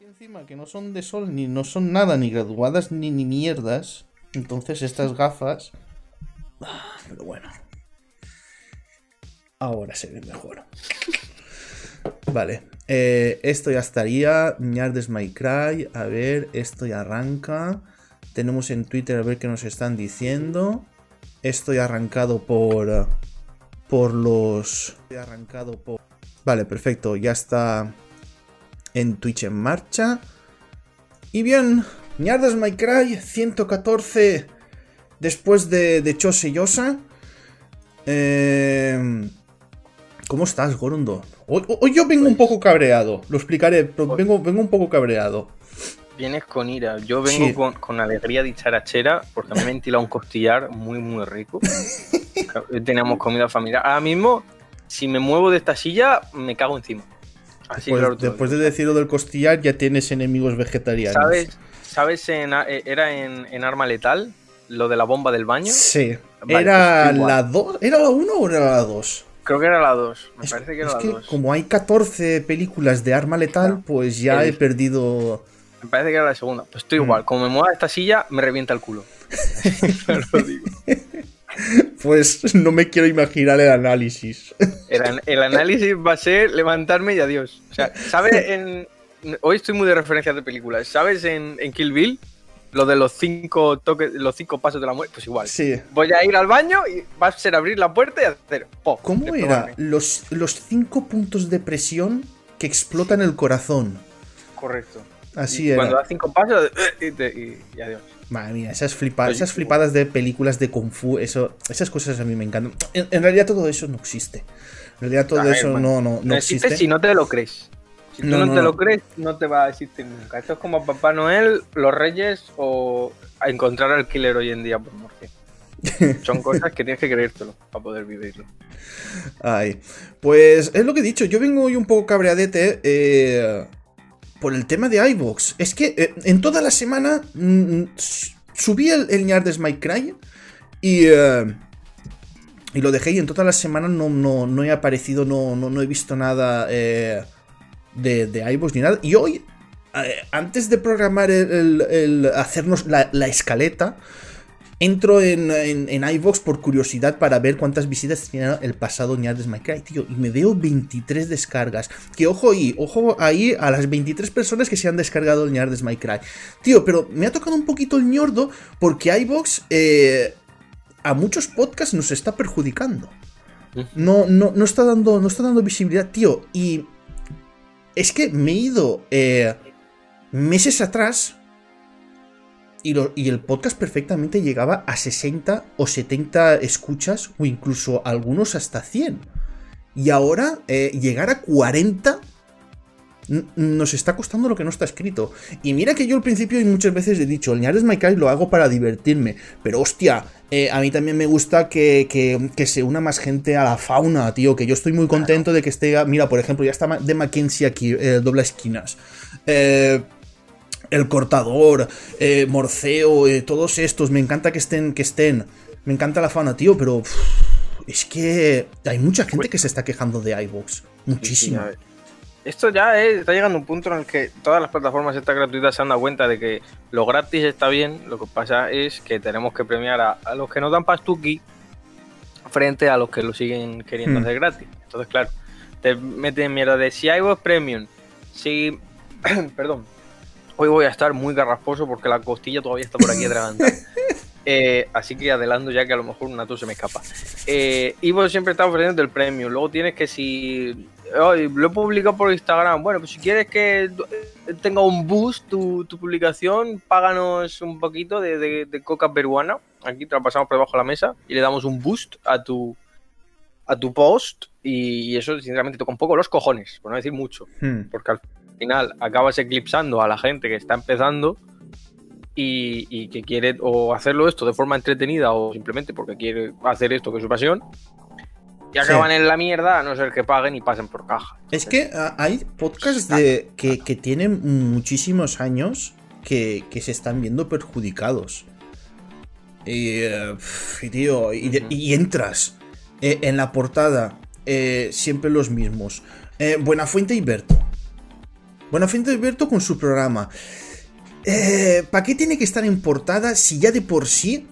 Encima que no son de sol, ni no son nada, ni graduadas, ni, ni mierdas. Entonces estas gafas... Ah, pero bueno. Ahora se ve mejor. Vale. eh, esto ya estaría. Ñardes My Cry. A ver, esto ya arranca. Tenemos en Twitter a ver qué nos están diciendo. Esto ya arrancado por. Por los. arrancado por. Vale, perfecto. Ya está en Twitch en marcha. Y bien, Ñardes My Cry 114 después de, de Chose Yosa. Eh, ¿Cómo estás, Gorondo? Hoy, hoy yo vengo un poco cabreado, lo explicaré, pero vengo, vengo un poco cabreado. Vienes con ira. Yo vengo Sí. con, con alegría dicharachera porque me he ventilado un costillar muy, muy rico. Hoy Teníamos comida familiar. Ahora mismo, si me muevo de esta silla, me cago encima. Así Pues claro después de decir lo del costillar, ya tienes enemigos vegetarianos. ¿Sabes, ¿sabes en, eh, era en, en Arma Letal? Lo de la bomba del baño. Sí. Vale, ¿Era pues la 2? ¿Era la 1 o era la 2? Creo que era la 2. Me Es, parece que es era la que 2. como hay 14 películas de arma letal, pues ya El- he perdido... Me parece que era la segunda. Pues estoy Mm. igual. Como me mueva esta silla, me revienta el culo. Lo digo. Pues no me quiero imaginar el análisis. El, an- el análisis va a ser levantarme y adiós. O sea, ¿sabes? En, hoy estoy muy de referencias de películas. ¿Sabes en, en Kill Bill? Lo de los cinco toques, los cinco pasos de la muerte. Pues igual. Sí. Voy a ir al baño y va a ser abrir la puerta y hacer. ¡pop! ¿Cómo era? Los, los cinco puntos de presión que explotan el corazón. Correcto. Así era. Cuando da cinco pasos y, te- y- y adiós. Madre mía, esas, flipa- Oye, esas flipadas de películas de Kung Fu, eso, esas cosas a mí me encantan. En, en realidad todo eso no existe. En realidad todo ver, eso bueno, no, no, no existe si no te lo crees. Si tú No, no, no, te lo crees, no te va a existir nunca. Esto es como Papá Noel, los Reyes o a encontrar al killer hoy en día por Murcia. Son cosas que tienes que creértelo para poder vivirlo. Ay, pues es lo que he dicho, yo vengo hoy un poco cabreadete eh, por el tema de iVox. Es que eh, en toda la semana mm, s- subí el, el Ñardes My Cry y, eh, y lo dejé y en toda la semana no, no, no he aparecido, no, no, no he visto nada eh, de, de iVox ni nada. Y hoy, antes de programar el, el- el hacernos la, la escaleta, Entro en, en, en iVoox por curiosidad para ver cuántas visitas tenía el pasado Ñardes My Cry, tío. Y me veo 23 descargas. Que ojo ahí, ojo ahí a las 23 personas que se han descargado el Ñardes My Cry. Tío, pero me ha tocado un poquito el ñordo porque iVoox eh, a muchos podcasts nos está perjudicando. No, no, no, está dando, no está dando visibilidad, tío. Y es que me he ido eh, meses atrás y, lo- y el podcast perfectamente llegaba a 60 o 70 escuchas o incluso algunos hasta 100. Y ahora eh, llegar a 40 n- nos está costando lo que no está escrito. Y mira que yo al principio y muchas veces he dicho, el Ñares My Cry lo hago para divertirme. Pero hostia, eh, a mí también me gusta que, que- que se una más gente a la fauna, tío. Que yo estoy muy contento de que esté... Mira, por ejemplo, ya está de Mackenzie aquí, eh, dobla esquinas. Eh, el cortador, eh, Morceo, eh, todos estos, me encanta que estén, que estén. Me encanta la fauna, tío, pero es que hay mucha gente que se está quejando de iVoox. Muchísimo. Sí, a ver. Esto ya es- está llegando a un punto en el que todas las plataformas estas gratuitas se han dado cuenta de que lo gratis está bien, lo que pasa es que tenemos que premiar a, a los que nos dan pastuki frente a los que lo siguen queriendo Hmm. hacer gratis. Entonces, claro, te meten mierda de si hay vos premium, si... Perdón, hoy voy a estar muy garrasposo porque la costilla todavía está por aquí atragantada. Eh, así que adelanto ya que a lo mejor una tos se me escapa. Eh, Ivo siempre está ofreciendo el premium. Luego tienes que si. "Ay, lo he publicado por Instagram. Bueno, pues si quieres que eh, tenga un boost tu, tu publicación, páganos un poquito de, de- de coca peruana. Aquí te la pasamos por debajo de la mesa y le damos un boost a tu a tu post. Y, eso, sinceramente, toca un poco los cojones, por no decir mucho Hmm. porque al final acabas eclipsando a la gente que está empezando y, y que quiere o hacerlo esto de forma entretenida o simplemente porque quiere hacer esto que es su pasión y acaban en la mierda a no ser que paguen y pasen por caja. Es que hay podcasts de, que, que tienen muchísimos años que, que se están viendo perjudicados. Y, eh, y, tío, y, entras eh, en la portada, eh, siempre los mismos. Eh, Buenafuente y Berto. Buenafuente Alberto con su programa. Eh, ¿Para qué tiene que estar en portada si ya de por sí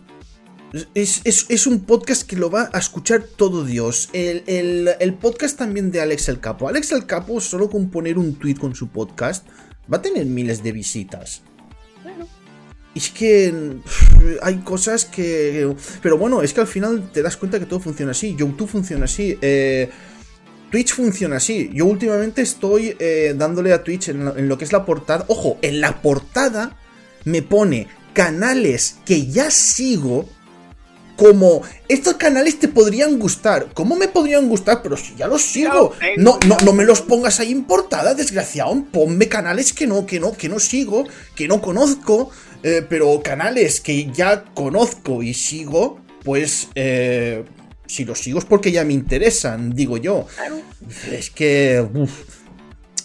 es, un podcast que lo va a escuchar todo Dios. El, podcast también de Alex el Capo. Alex el Capo, solo con poner un tweet con su podcast, va a tener miles de visitas. Bueno. Es que hay cosas que... Pero bueno, es que al final te das cuenta que todo funciona así. YouTube funciona así. Eh, Twitch funciona así. Yo últimamente estoy eh, dándole a Twitch en lo que es la portada. Ojo, en la portada me pone canales que ya sigo como estos canales te podrían gustar. ¿Cómo me podrían gustar? Pero si ya los sigo. No, no, no me los pongas ahí en portada, desgraciado. Ponme canales que no, que no, que no sigo, que no conozco. Eh, pero canales que ya conozco y sigo, pues eh, si los sigo es porque ya me interesan, digo yo. Es que.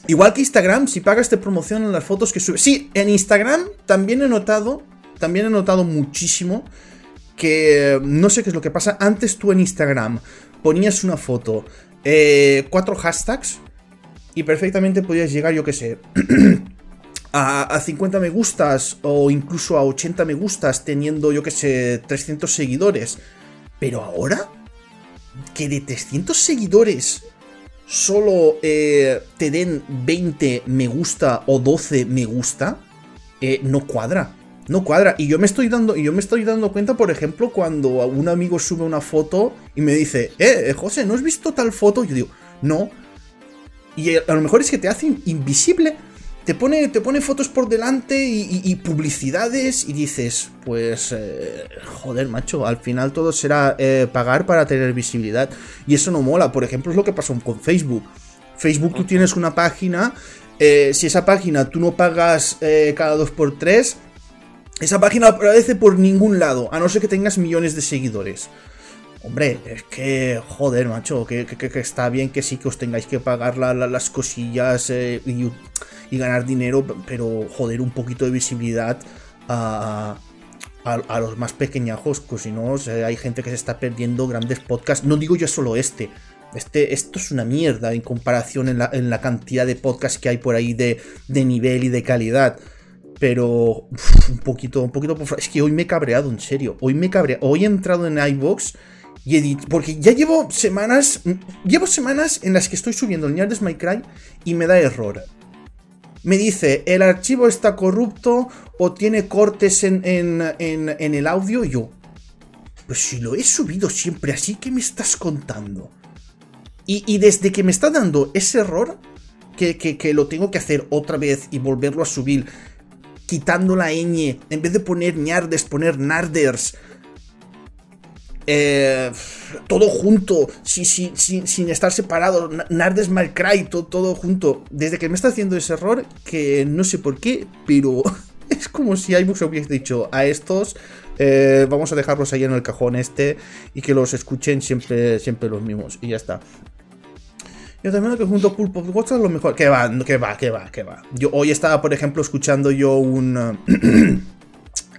Igual que Instagram, si pagas te promocionan las fotos que subes. Sí, en Instagram también he notado. También he notado muchísimo que no sé qué es lo que pasa. Antes tú en Instagram ponías una foto, eh, cuatro hashtags y perfectamente podías llegar, yo qué sé, a, 50 me gustas o incluso a 80 me gustas teniendo, yo qué sé, 300 seguidores. Pero ahora, que de 300 seguidores solo eh, te den 20 me gusta o 12 me gusta, eh, no cuadra no cuadra. Y yo me estoy dando, yo me estoy dando cuenta, por ejemplo, cuando un amigo sube una foto y me dice, eh, eh José, ¿no has visto tal foto? Yo digo, no. Y a lo mejor es que te hace invisible. Te pone, te pone fotos por delante y, publicidades y dices, pues, eh, joder, macho, al final todo será eh, pagar para tener visibilidad. Y eso no mola. Por ejemplo, es lo que pasó con Facebook. Facebook, tú tienes una página. si esa página tú no pagas cada 2x3, esa página aparece por ningún lado, a no ser que tengas millones de seguidores. Hombre, es que, joder, macho, que, está bien que sí que os tengáis que pagar las cosillas eh, y, ganar dinero, pero joder, un poquito de visibilidad a, los más pequeñajos, pues si no, hay gente que se está perdiendo grandes podcasts. No digo yo solo este. Este, esto es una mierda en comparación en la, cantidad de podcasts que hay por ahí de, de nivel y de calidad. Pero un poquito, un poquito. Es que hoy me he cabreado, en serio. Hoy me he cabreado. Hoy he entrado en iBox y dicho. Porque ya llevo semanas. Llevo semanas en las que estoy subiendo el de My Cry y me da error. Me dice, el archivo está corrupto o tiene cortes en, el audio. Y yo, pues si lo he subido siempre así, ¿qué me estás contando? Y, desde que me está dando ese error, que, que, lo tengo que hacer otra vez y volverlo a subir quitando la ñ, en vez de poner ñardes, poner narders. Eh, todo junto, sin estar separado, Nardes Malcry, todo, todo junto. Desde que me está haciendo ese error, que no sé por qué, pero es como si iBooks hubiese dicho a estos, eh, vamos a dejarlos ahí en el cajón este y que los escuchen siempre, siempre los mismos. Y ya está. Yo también que junto Pulpo es lo mejor. Que va, que va, que va, que va. Yo hoy estaba, por ejemplo, escuchando yo un.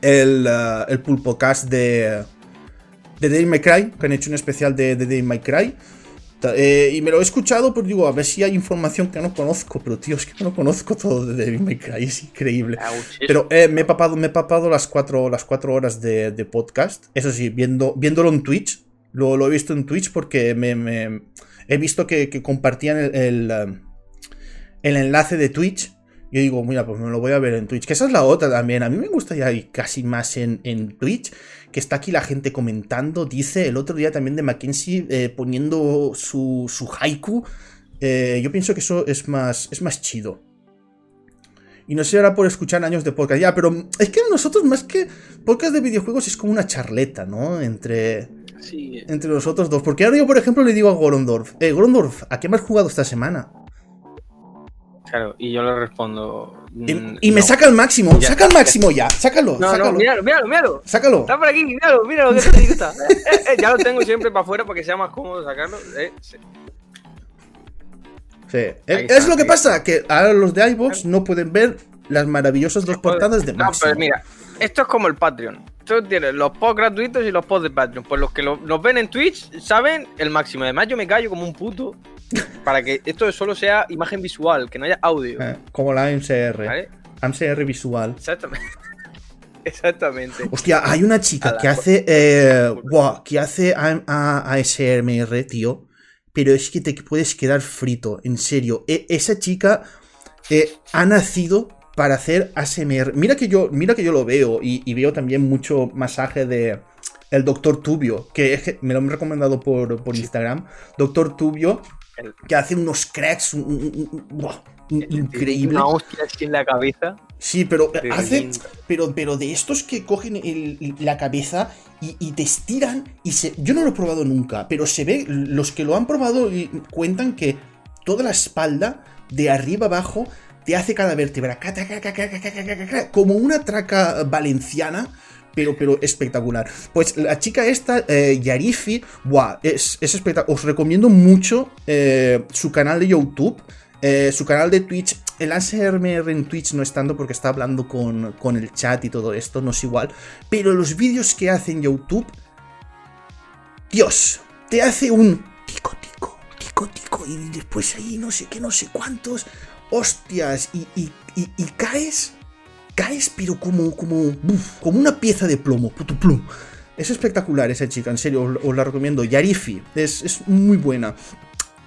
el, uh, el Pulpocast de. De Dave My Cry, que han hecho un especial de, de Dave My Cry. Eh, y me lo he escuchado, pero digo, a ver si hay información que no conozco. Pero tío, es que no conozco todo de David May Cry, es increíble. Pero eh, me, he papado, me he papado las cuatro, las cuatro horas de, de podcast. Eso sí, viendo, viéndolo en Twitch. Lo, lo he visto en Twitch porque me, me he visto que, compartían el, el, enlace de Twitch. Yo digo, mira, pues me lo voy a ver en Twitch. Que esa es la otra también. A mí me gusta ya ir casi más en, Twitch. Que está aquí la gente comentando. Dice el otro día también de Mackenzie eh, poniendo su, su haiku. Eh, yo pienso que eso es más, es más chido. Y no sé ahora por escuchar años de podcast. Ya, pero es que nosotros más que podcast de videojuegos es como una charleta, ¿no? Entre entre nosotros dos. Porque ahora yo, por ejemplo, le digo a Gorondorf, eh, Gorondorf, ¿a qué me has jugado esta semana? Claro, y yo le respondo. Y, mm, me saca el máximo, saca el máximo ya, sácalo. No, sácalo. no, míralo, míralo, míralo. Sácalo. Está por aquí, míralo, míralo, que te gusta. Eh, eh, ya lo tengo siempre para afuera para que sea más cómodo sacarlo. Eh, sí. sí. es lo que pasa, que ahora los de iVoox no pueden ver las maravillosas dos portadas de Máximo. No, pero mira, esto es como el Patreon. Tú tienes los posts gratuitos y los posts de Patreon. Pues los que lo- nos ven en Twitch saben el máximo. Además, yo me callo como un puto para que esto solo sea imagen visual, que no haya audio. Eh, como la MCR. ¿Vale? MCR visual. Exactamente. Exactamente. Hostia, hay una chica que hace. Eh, que hace A- A- ASMR, tío. Pero es que te puedes quedar frito, en serio. E- esa chica eh, ha nacido para hacer ASMR. Mira que yo, mira que yo lo veo. Y, y veo también mucho masaje de. El doctor Tubio, que es que me lo han recomendado por, por Instagram. Doctor Tubio, que hace unos cracks un- un- un- buah, in- increíble. Una hostia así en la cabeza. Sí, pero Pero hace. bien. Pero, pero de estos que cogen el- la cabeza y, y te estiran y se. Yo no lo he probado nunca, pero se ve. Los que lo han probado cuentan que toda la espalda, de arriba abajo, te hace cada vértebra como una traca valenciana. Pero, pero espectacular. Pues la chica esta, eh, Yarifi, buah, es, es espectacular. Os recomiendo mucho eh, su canal de YouTube. Eh, su canal de Twitch, el ASMR en Twitch no es tanto porque está hablando con, con el chat y todo esto, no es igual. Pero los vídeos que hace en YouTube, Dios, te hace un tico, tico, tico, tico, y después ahí no sé qué, no sé cuántos hostias, y, y, y- y caes, caes, pero como, como, uf, como una pieza de plomo, puto plum. Es espectacular esa chica, en serio, os, os la recomiendo. Yarifi, es, es muy buena.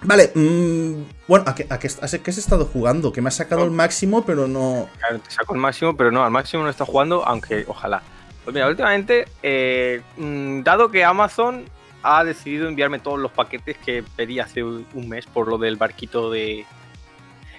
Vale, mm, bueno, ¿a qué, a, qué, a qué has estado jugando? Que me has sacado el máximo, pero no. Claro, te saco el máximo, pero no, al máximo no está jugando, aunque ojalá. Pues mira, últimamente, eh, mm, dado que Amazon ha decidido enviarme todos los paquetes que pedí hace un mes por lo del barquito de.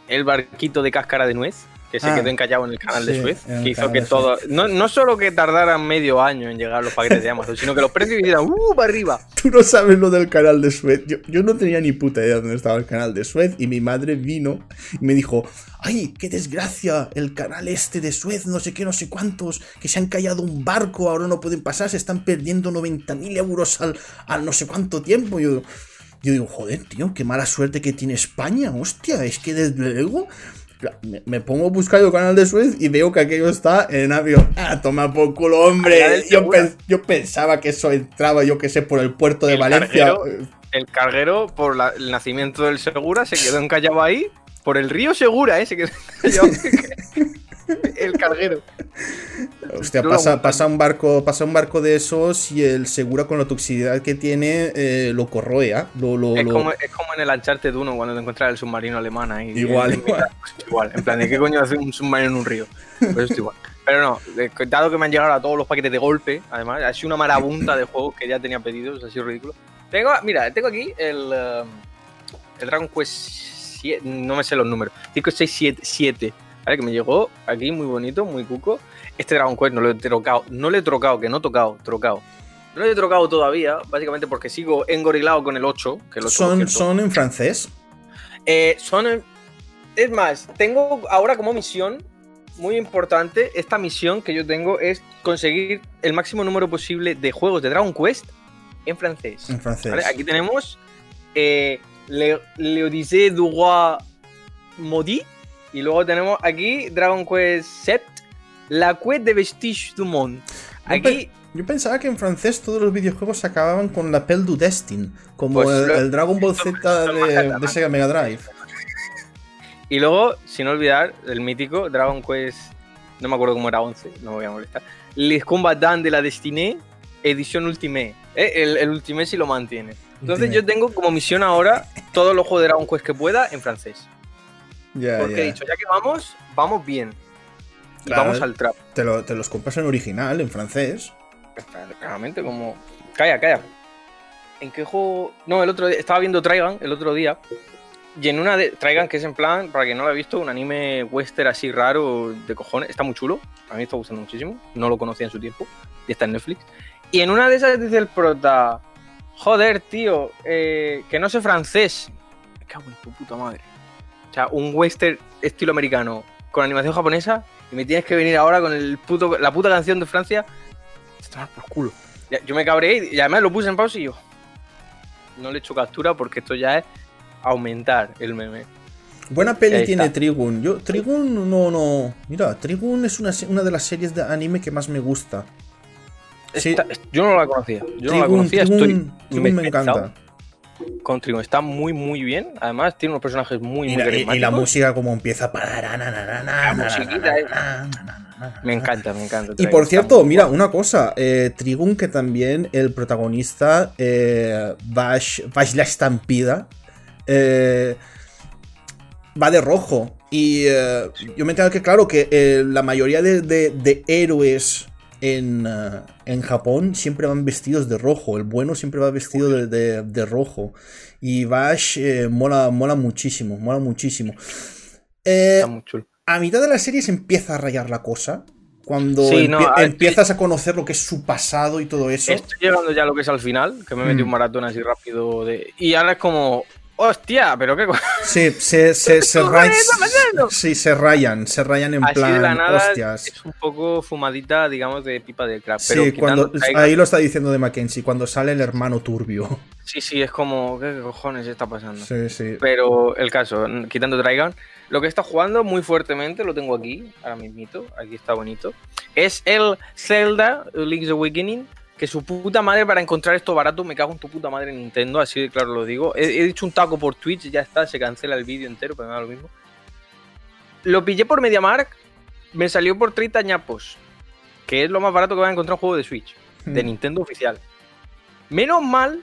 El barquito de cáscara de nuez, que se Ah, quedó encallado en el canal sí, de Suez, que hizo que todo. No, no solo que tardaran medio año en llegar los paquetes de Amazon, sino que los precios hicieran ¡uh! para arriba. Tú no sabes lo del canal de Suez. Yo, yo no tenía ni puta idea de dónde estaba el canal de Suez y mi madre vino y me dijo, ¡ay, qué desgracia! El canal este de Suez, no sé qué, no sé cuántos, que se han callado un barco, ahora no pueden pasar, se están perdiendo 90.000 euros al, al no sé cuánto tiempo. Yo, yo digo, joder, tío, qué mala suerte que tiene España, hostia, es que desde luego... Me, me pongo a buscar el canal de Suez y veo que aquello está en avión. ¡Ah, toma por culo, hombre! Yo, pensaba que eso entraba, yo que sé, por el puerto de El Valencia. carguero. El carguero, por la- el nacimiento del Segura, se quedó encallado ahí. Por el río Segura, ¿eh? Se quedó encallado. el carguero. Hostia, pasa, pasa un barco, pasa un barco de esos y el Segura con la toxicidad que tiene eh, lo corroe, ¿ah? Lo, lo- Es lo- como, es como en el Uncharted 1 cuando te encuentras el submarino alemán ahí. Igual, mitad, pues igual. En plan, ¿de qué coño hace un submarino en un río? Pues esto igual. Pero no, dado que me han llegado a todos los paquetes de golpe, además, ha sido una marabunta de juegos que ya tenía pedidos, ha sido ridículo. Tengo, mira, tengo aquí el, eh, el Dragon Quest 7, no me sé los números, 5, 6, 7, 7, ¿vale? Que me llegó aquí muy bonito, muy cuco. Este Dragon Quest no lo he trocado, no lo he trocado, que no he tocado, trocado. No lo he trocado todavía, básicamente porque sigo engorilado con el 8, que el 8 por son, son en francés. eh, son. Es más, tengo ahora como misión muy importante. Esta misión que yo tengo es conseguir el máximo número posible de juegos de Dragon Quest en francés. En francés. ¿vale? Aquí tenemos eh, Le, Le Odyssée du Roi Maudit. Y luego tenemos aquí Dragon Quest 7, La Quête de Vestige du Monde. Aquí, Yo pensaba que en francés todos los videojuegos se acababan con la Pel du Destin, como Pues el, lo- el Dragon Ball Z de, de Sega Mega Drive. Y luego, sin olvidar, el mítico Dragon Quest, no me acuerdo cómo era 11, no me voy a molestar. Les Combatants de la Destinée, edición Ultimate. Eh, El, el Ultimate sí lo mantiene. Entonces Ultimate. yo tengo como misión ahora todos los juegos de Dragon Quest que pueda en francés. Porque he dicho, ya que vamos, vamos bien. Y Claro. vamos al trap. Te, lo- te los compras en original, en francés. Claramente como... Calla, calla. ¿En qué juego...? No, el otro día... Estaba viendo Trigun el otro día. Y en una de... Trigun, que es en plan, para quien no lo ha visto, un anime western así raro de cojones. Está muy chulo. A mí me está gustando muchísimo. No lo conocía en su tiempo. Y está en Netflix. Y en una de esas dice el prota... Joder, tío. eh, que no sé francés. Me cago en tu puta madre. O sea, un western estilo americano con animación japonesa y me tienes que venir ahora con el puto, la puta canción de Francia. Te por culo. Yo me cabré y además lo puse en pausa y yo. No le echo captura porque esto ya es aumentar el meme. Buena peli tiene está. Trigun. Yo, Trigun no, no. Mira, Trigun es una, una de las series de anime que más me gusta. Sí. Yo no la conocía. Yo no la conocía. Trigun- Estoy Trigun me encanta. Con Trigun. Está muy, muy bien. Además, tiene unos personajes muy, Y muy la, y- y la música como empieza. La musiquita, eh. Me encanta, me encanta. Y por cierto, mira, guapo. una cosa, eh, Trigun que también el protagonista, eh, Vash, Vash la estampida, eh, va de rojo. Y eh, yo me enterado que, claro, que eh, la mayoría de, de- de héroes en, eh, en Japón siempre van vestidos de rojo. El bueno siempre va vestido de, de- de rojo. Y Vash eh, mola, mola muchísimo, mola muchísimo. Eh, Está muy chulo. a mitad de la serie se empieza a rayar la cosa. Cuando Sí, no, empie- a ver, empiezas a conocer lo que es su pasado y todo eso. Estoy llegando ya a lo que es al final, que me metí Mm. un maratón así rápido de. Y ahora es como. ¡Hostia! ¿Pero qué Sí, se, se, se ¿Qué rayan. Sí, se rayan. Se rayan en Así plan. de la nada hostias. es un poco fumadita, digamos, de pipa de crack. Pero Sí, cuando, ahí lo está diciendo de Mackenzie, cuando sale el hermano turbio. Sí, sí, es como. ¿Qué cojones está pasando? Sí, sí. Pero el caso, quitando Trigon, lo que está jugando muy fuertemente, lo tengo aquí, ahora mismito, aquí está bonito, es el Zelda Link's Awakening, que su puta madre para encontrar esto barato, me cago en tu puta madre Nintendo, así de claro lo digo. He, he dicho un taco por Twitch, ya está, se cancela el vídeo entero, pero me da lo mismo. Lo pillé por MediaMark, me salió por 30 ñapos, que es lo más barato que va a encontrar un juego de Switch de Mm. Nintendo oficial. Menos mal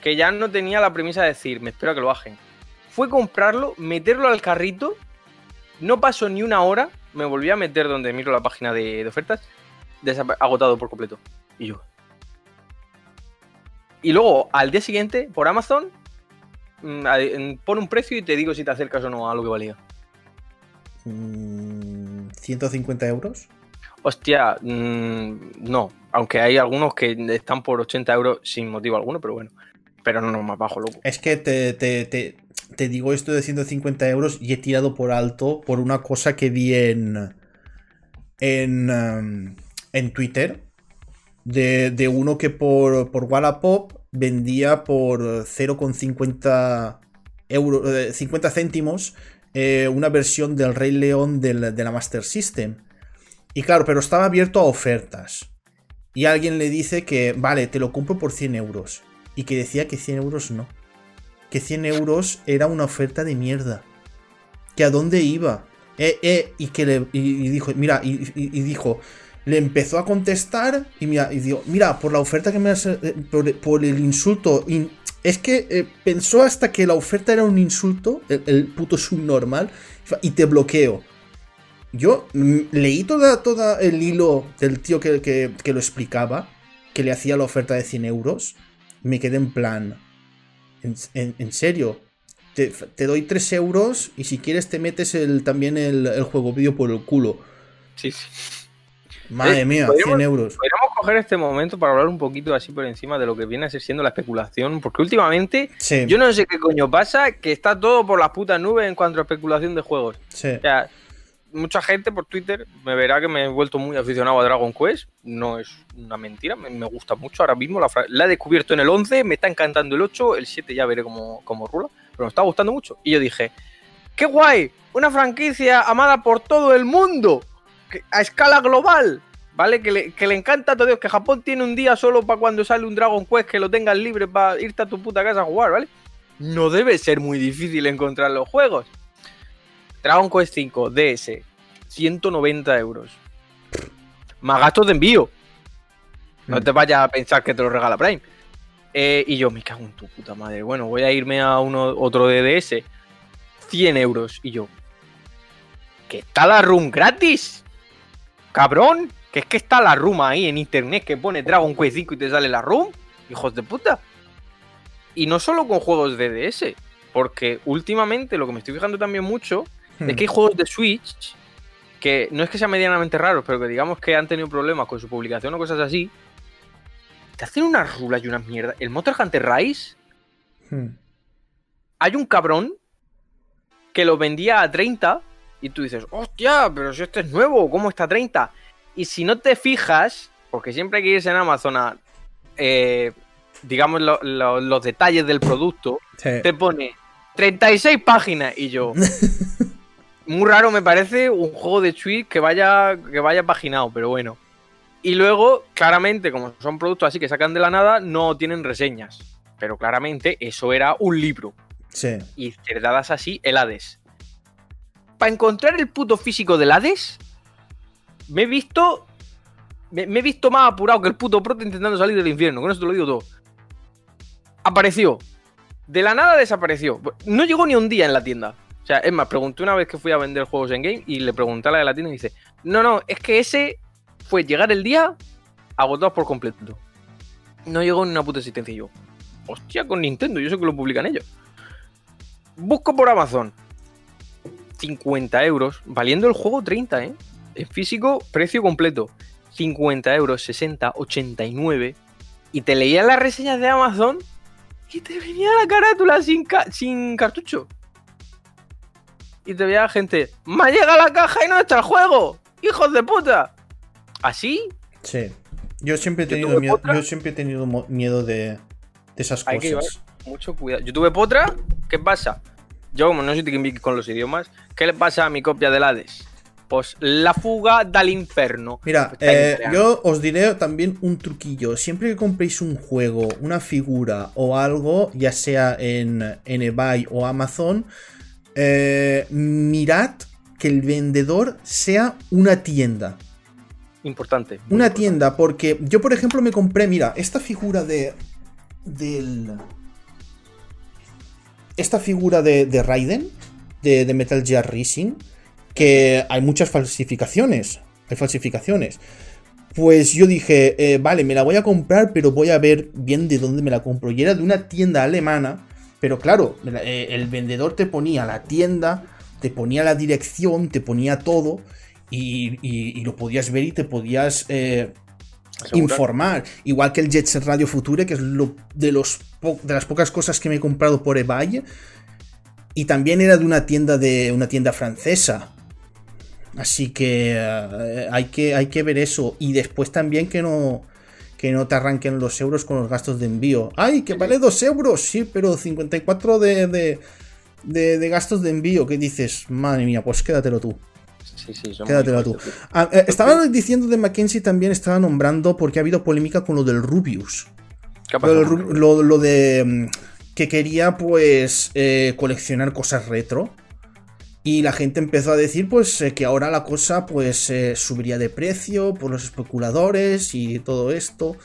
que ya no tenía la premisa de decir, me espero a que lo bajen. Fue comprarlo, meterlo al carrito, no pasó ni una hora, me volví a meter donde miro la página de, de ofertas, agotado por completo. Y yo. Y luego, al día siguiente, por Amazon, mm, pone un precio y te digo si te acercas o no a lo que valía. Mm, 150 euros. Hostia, mm, no. Aunque hay algunos que están por 80 euros sin motivo alguno, pero bueno. Pero no, no, más bajo, loco. Es que te, te, te, te digo esto de 150 euros y he tirado por alto por una cosa que vi en. en. um, en Twitter. De, de uno que por, por Wallapop vendía por 0,50 euros. eh, 50 céntimos. eh, una versión del Rey León del- de la Master System. Y claro, pero estaba abierto a ofertas. Y alguien le dice que, vale, te lo compro por 100 euros. Y que decía que 100 euros no. Que 100 euros era una oferta de mierda. Que a dónde iba. Eh, eh, y que le. Y, dijo, mira, y dijo. Le empezó a contestar y mira, y dijo, mira, por la oferta que me has. eh, por, el insulto. in- es que eh, pensó hasta que la oferta era un insulto, el, puto subnormal, y te bloqueo. Yo mm, leí toda, toda el hilo del tío que, que- que lo explicaba, que le hacía la oferta de 100 euros. Me quedé en plan. En, en- serio. Te, doy 3 euros y si quieres te metes el, también el, juego vídeo por el culo. Sí. Madre Eh, mía, podríamos- 100 euros. Podríamos coger este momento para hablar un poquito así por encima de lo que viene a ser siendo la especulación, porque últimamente Sí, yo no sé qué coño pasa, que está todo por las putas nubes en cuanto a especulación de juegos. sí. O sea, mucha gente por Twitter me verá que me he vuelto muy aficionado a Dragon Quest, no es una mentira, me, me gusta mucho ahora mismo, la, la he descubierto en el 11, me está encantando el 8, el 7 ya veré cómo, cómo rula, pero me está gustando mucho. Y yo dije, ¡qué guay! Una franquicia amada por todo el mundo, que- a escala global. ¿Vale? Que le, que le encanta a todos. Que Japón tiene un día solo para cuando sale un Dragon Quest que lo tengas libre para irte a tu puta casa a jugar, ¿vale? No debe ser muy difícil encontrar los juegos. Dragon Quest 5 DS, 190 euros. Más gastos de envío. No Mm. te vayas a pensar que te lo regala Prime. Eh, y yo, me cago en tu puta madre. Bueno, voy a irme a uno, otro de DS. 100 euros. Y yo, ¿que está la room gratis? Cabrón, que es que está la room ahí en internet que pone Dragon Quest 5 y te sale la room. Hijos de puta. Y no solo con juegos de DS. Porque últimamente lo que me estoy fijando también mucho Hmm. es que hay juegos de Switch que no es que sean medianamente raros, pero que digamos que han tenido problemas con su publicación o cosas así. Te hacen unas rulas y unas mierdas. El Monster Hunter Rise, Hmm. hay un cabrón que lo vendía a 30 y tú dices, hostia, pero si este es nuevo, ¿cómo está a 30? Y si no te fijas, porque siempre hay que irse en Amazon a, eh, digamos, lo- lo- los detalles del producto, Sí. te pone 36 páginas y yo. Muy raro me parece un juego de Switch que vaya, que vaya paginado, pero bueno. Y luego, claramente, como son productos así que sacan de la nada, no tienen reseñas. Pero claramente eso era un libro. Sí. Y cerdadas así, el Hades. Para encontrar el puto físico del Hades, me he visto. Me, he visto más apurado que el puto proto intentando salir del infierno. Con eso te lo digo todo. Apareció. De la nada desapareció. No llegó ni un día en la tienda. O sea, es más, pregunté una vez que fui a vender juegos en game y le pregunté a la de la tienda y dice: No, no, es que ese fue llegar el día agotados por completo. No llegó ni una puta existencia. Y yo, hostia, con Nintendo, yo sé que lo publican ellos. Busco por Amazon 50 euros, valiendo el juego 30, ¿eh? En físico, precio completo. 50 euros, 60, 89. Y te leía las reseñas de Amazon y te venía la carátula sin, ca sin cartucho. Y te veía gente, ¡me llega la caja y no está el juego! ¡Hijos de puta! ¿Así? Sí. Yo siempre he tenido miedo, yo siempre he tenido miedo de, de esas Hay que cosas. llevar mucho cuidado. Yo tuve Potra, ¿qué pasa? Yo, como no soy tiquimbiqui con los idiomas, ¿qué le pasa a mi copia del Hades? Pues la fuga del infierno. Mira, eh, yo os diré también un truquillo. Siempre que compréis un juego, una figura o algo, ya sea en, en eBay o Amazon, eh, mirad que el vendedor sea una tienda. Importante. Una importante. tienda, porque yo, por ejemplo, me compré, mira, esta figura de. del. Esta figura de, de Raiden, de, de Metal Gear Rising, que hay muchas falsificaciones. Hay falsificaciones. Pues yo dije, eh, vale, me la voy a comprar, pero voy a ver bien de dónde me la compro. Y era de una tienda alemana, pero claro, eh, el vendedor te ponía la tienda, te ponía la dirección, te ponía todo, y lo podías ver y te podías eh, Informar. Igual que el Jet Set Radio Future, que es lo, de, los de las pocas cosas que me he comprado por eBay. Y también era de una tienda de una tienda francesa. Así que eh, hay que hay que ver eso. Y después también que no que no te arranquen los euros con los gastos de envío. ¡Ay, que vale 2 euros! Sí, pero 54 de, de, de, de gastos de envío. ¿Qué dices? Madre mía, pues quédatelo tú. Sí, sí, somos Quédatelo tú. Ah, eh, estaba diciendo de Mackenzie también, estaba nombrando porque ha habido polémica con lo del Rubius. ¿Qué ha Lo, del pasado? Ru- lo- lo de mm, que quería pues eh, coleccionar cosas retro. Y la gente empezó a decir pues eh, que ahora la cosa pues subiría de precio por los especuladores y todo esto.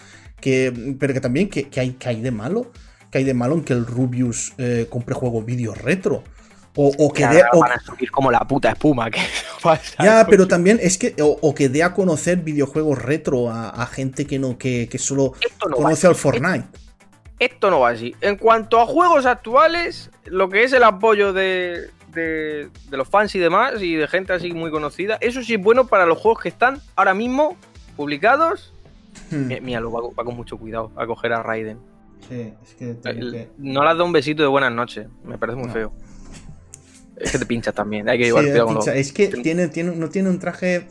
Que, pero que también que, que hay, que hay de malo. Que hay de malo en que el Rubius compre juegos vídeos retro. O, o que Que dé- ahora o- van a subir como la puta espuma. ¿Qué pasa? ya, pero también es que, o, o que dé a conocer videojuegos retro a, a gente que no, que, que solo no conoce al Fortnite. Esto no va así. En cuanto a juegos actuales, lo que es el apoyo de, de, de los fans y demás, y de gente así muy conocida, eso sí es bueno para los juegos que están ahora mismo publicados. Hmm. Mi- Mira, lo va, va con mucho cuidado a coger a Raiden. Sí, es que El- No le has dado un besito de buenas noches. Me parece muy No. feo. Es que te pinchas también. Hay que Sí, llevar es, cuidado con lo- pincha- es que tiene, tiene, no tiene un traje.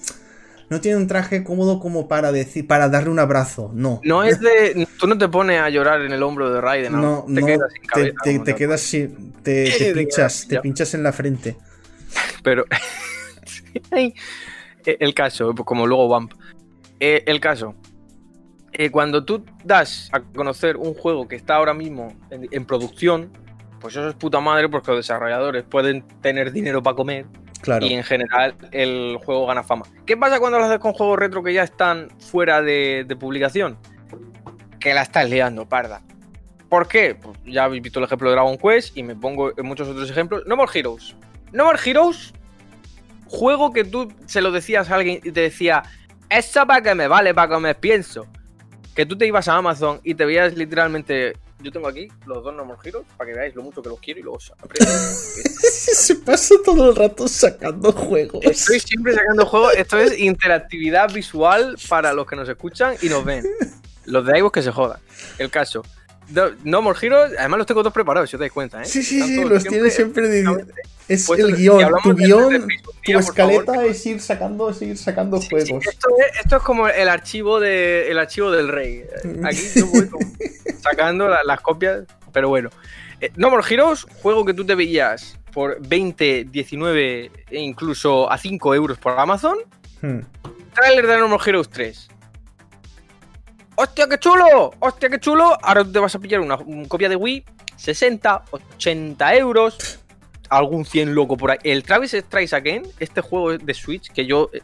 No tiene un traje cómodo como para decir, para darle un abrazo. No. No es de. Tú no te pones a llorar en el hombro de Raiden, ¿no? No, te no, quedas sin cabeza. te- quedas sin- te, pinchas, te pinchas en la frente. Pero. Eh, el caso, como luego Vamp. Eh, el caso. Eh, cuando tú das a conocer un juego que está ahora mismo en, en producción, pues eso es puta madre porque los desarrolladores pueden tener dinero para comer Claro. y en general el juego gana fama. ¿Qué pasa cuando lo haces con juegos retro que ya están fuera de, de publicación? Que la estás liando, parda. ¿Por qué? Pues ya habéis visto el ejemplo de Dragon Quest y me pongo en muchos otros ejemplos. No More Heroes. No More Heroes, juego que tú se lo decías a alguien y te decía, eso para que me vale, para que me pienso. Que tú te ibas a Amazon y te veías literalmente. Yo tengo aquí los dos No More Heroes para que veáis lo mucho que los quiero y luego Se pasa todo el rato sacando juegos. Estoy siempre sacando juegos. Esto es interactividad visual para los que nos escuchan y nos ven. Los de iVoox que se jodan. El caso. No, More Heroes, además los tengo todos preparados, si os dais cuenta, ¿eh? Sí, sí, sí, los tiene siempre de- Es el guion. hablamos Tu de guion, un tu día, escaleta favor. es ir sacando, seguir sacando Sí, sí, juegos. esto, es, esto es como el archivo de el archivo del rey. Aquí yo voy sacando la- las copias, pero bueno. Eh, no More Heroes, juego que tú te veías por 20, 19 e incluso a 5 euros por Amazon. Hmm. Trailer de No More Heroes 3. ¡Hostia, qué chulo! ¡Hostia, qué chulo! Ahora te vas a pillar una, copia de Wii, 60, 80 euros, algún 100 loco por ahí. El Travis Strikes Again, este juego de Switch que yo eh,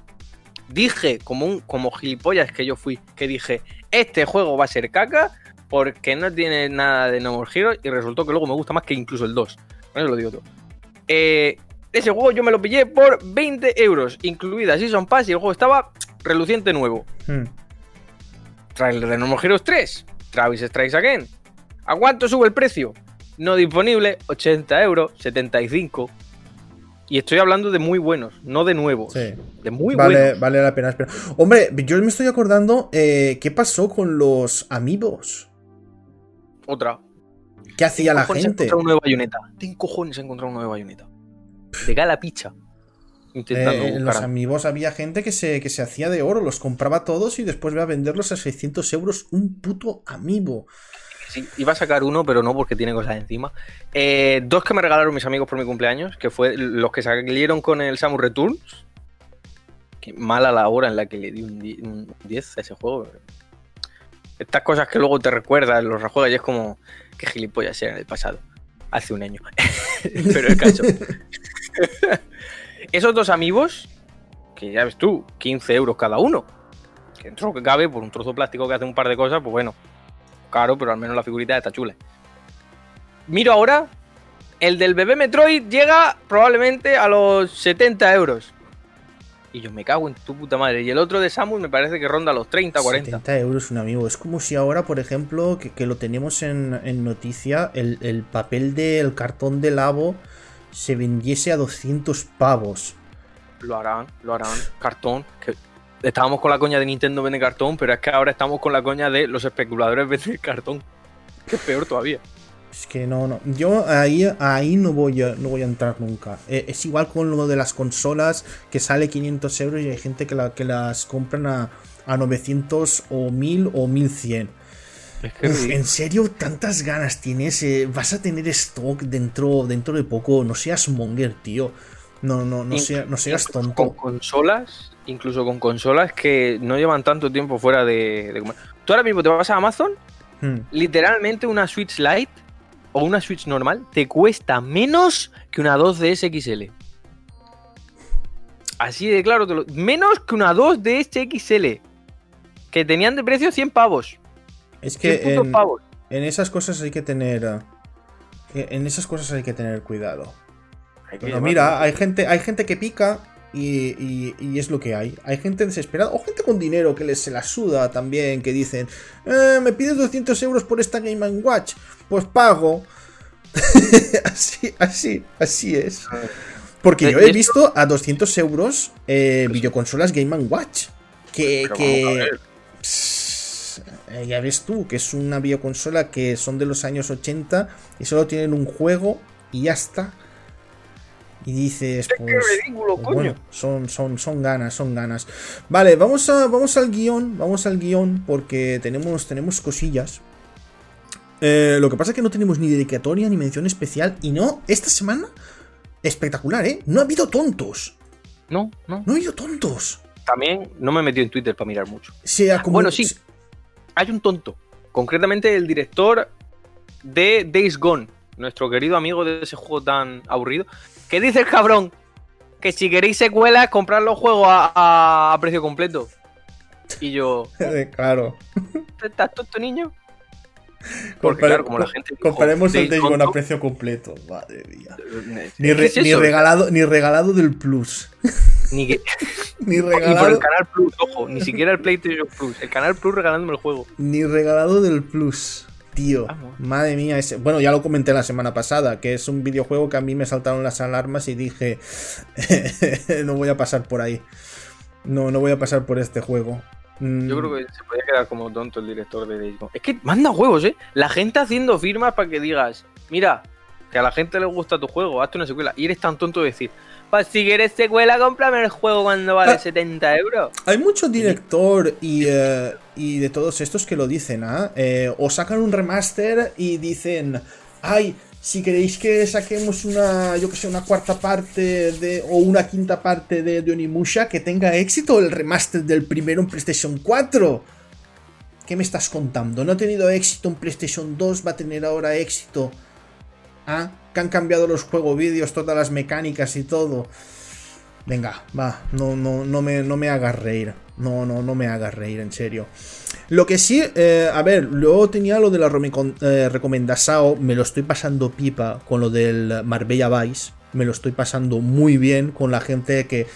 dije como un como gilipollas que yo fui, que dije, este juego va a ser caca porque no tiene nada de No More Heroes y resultó que luego me gusta más que incluso el 2. Eso lo digo todo. Eh, ese juego yo me lo pillé por 20 euros, incluida Season Pass y el juego estaba reluciente nuevo. Hmm. Trailer de No More Heroes 3, Travis Strikes Again. ¿A cuánto sube el precio? No disponible, 80 euros, 75. Y estoy hablando de muy buenos, no de nuevos. Sí. De muy buenos. Vale la pena esperar. Hombre, yo me estoy acordando eh, qué pasó con los amigos. Otra. ¿Qué hacía la gente? Se una nueva bayoneta. Ten cojones encontrar una nueva bayoneta. De gala picha. Intentando eh, en los amigos había gente que se, que se hacía de oro, los compraba todos y después iba a venderlos a 600 euros un puto amigo. Sí, iba a sacar uno, pero no porque tiene cosas encima. Eh, dos que me regalaron mis amigos por mi cumpleaños, que fue los que salieron con el Samus Returns. Qué mala la hora en la que le di un 10 a ese juego. Estas cosas que luego te recuerdas, los rejuegas y es como, qué gilipollas era en el pasado, hace un año. Pero el caso. Esos dos amigos, que ya ves tú, 15 euros cada uno, que dentro lo que cabe, por un trozo de plástico que hace un par de cosas, pues bueno, caro, pero al menos la figurita está chula. Miro ahora, el del bebé Metroid llega probablemente a los 70 euros. Y yo me cago en tu puta madre. Y el otro de Samus me parece que ronda los 30, 40. 70 euros un amigo. Es como si ahora, por ejemplo, que, lo tenemos en, noticia, el, papel del cartón de lavo se vendiese a 200 pavos. Lo harán, lo harán. Cartón. Que estábamos con la coña de Nintendo vende cartón, pero es que ahora estamos con la coña de los especuladores venden cartón. Que es peor todavía. Es que no, no. Yo ahí, ahí no, voy a, no voy a entrar nunca. Eh, es igual con lo de las consolas que sale 500 euros y hay gente que, la, que las compran a, a 900 o 1000 o 1100. ¿En serio tantas ganas tienes? Eh, ¿Vas a tener stock dentro, dentro de poco? No seas monger, tío. No, no, no, no seas tonto. Con consolas, incluso con consolas que no llevan tanto tiempo fuera de, de... Tú ahora mismo te vas a Amazon, hmm. literalmente una Switch Lite o una Switch normal te cuesta menos que una 2DS XL. Así de claro, menos que una 2DS XL. Que tenían de precio 100 pavos. Es que en, esas cosas hay que tener. En esas cosas hay que tener cuidado. Pero mira, hay gente, hay gente que pica y, es lo que hay. Hay gente desesperada o gente con dinero que les se la suda también, que dicen, eh, me pides 200 euros por esta Game Watch, pues pago. así, así, así es. Porque yo he visto a 200 euros eh, videoconsolas Game Watch. Que, que ya ves tú, que es una videoconsola que son de los años 80 y solo tienen un juego y ya está. Y dices, pues, pues bueno, son, son, son ganas, son ganas. Vale, vamos, a, vamos al guion, vamos al guion porque tenemos, tenemos cosillas. Eh, lo que pasa es que no tenemos ni dedicatoria ni mención especial. Y no, esta semana, espectacular, ¿eh? No ha habido tontos. No, no. No ha habido tontos. También no me he metido en Twitter para mirar mucho. Sea como... Bueno, sí. Hay un tonto. Concretamente el director de Days Gone. Nuestro querido amigo de ese juego tan aburrido. ¿Qué dice el cabrón? Que si queréis secuelas, comprar los juegos a, precio completo. Y yo. claro. ¿Estás tonto, niño? Porque, claro, como la gente. comparemos el Days Gone a precio completo. Madre mía. Ni, regalado, ni regalado del Plus. Ni, que... ni regalado. Ni por el Canal Plus, ojo. Ni siquiera el PlayStation Plus. El Canal Plus regalándome el juego. Ni regalado del Plus. Tío, madre mía, ese... bueno, ya lo comenté la semana pasada, que es un videojuego que a mí me saltaron las alarmas y dije, no voy a pasar por ahí. No, no voy a pasar por este juego. Mm. Yo creo que se podía quedar como tonto el director de Days Es que manda huevos, ¿eh? La gente haciendo firmas para que digas, mira, que a la gente le gusta tu juego, hazte una secuela. Y eres tan tonto de decir, pues si quieres secuela, cómprame el juego cuando vale 70 ah, euros. Hay mucho director y, eh, y de todos estos que lo dicen, ¿ah? ¿eh? o sacan un remaster y dicen, ay, si queréis que saquemos una, yo que sé, una cuarta parte de, o una quinta parte de, de Onimusha que tenga éxito el remaster del primero en PlayStation 4. ¿Qué me estás contando? ¿No ha tenido éxito en PlayStation 2? ¿Va a tener ahora éxito? ¿Ah? Que han cambiado los juegos vídeos, todas las mecánicas y todo. Venga, va, no, no, no, me, no me hagas reír. No, no, no me hagas reír, en serio. Lo que sí, eh, a ver, luego tenía lo de la eh, recomendasao, me lo estoy pasando pipa con lo del Marbella Vice, me lo estoy pasando muy bien con la gente que...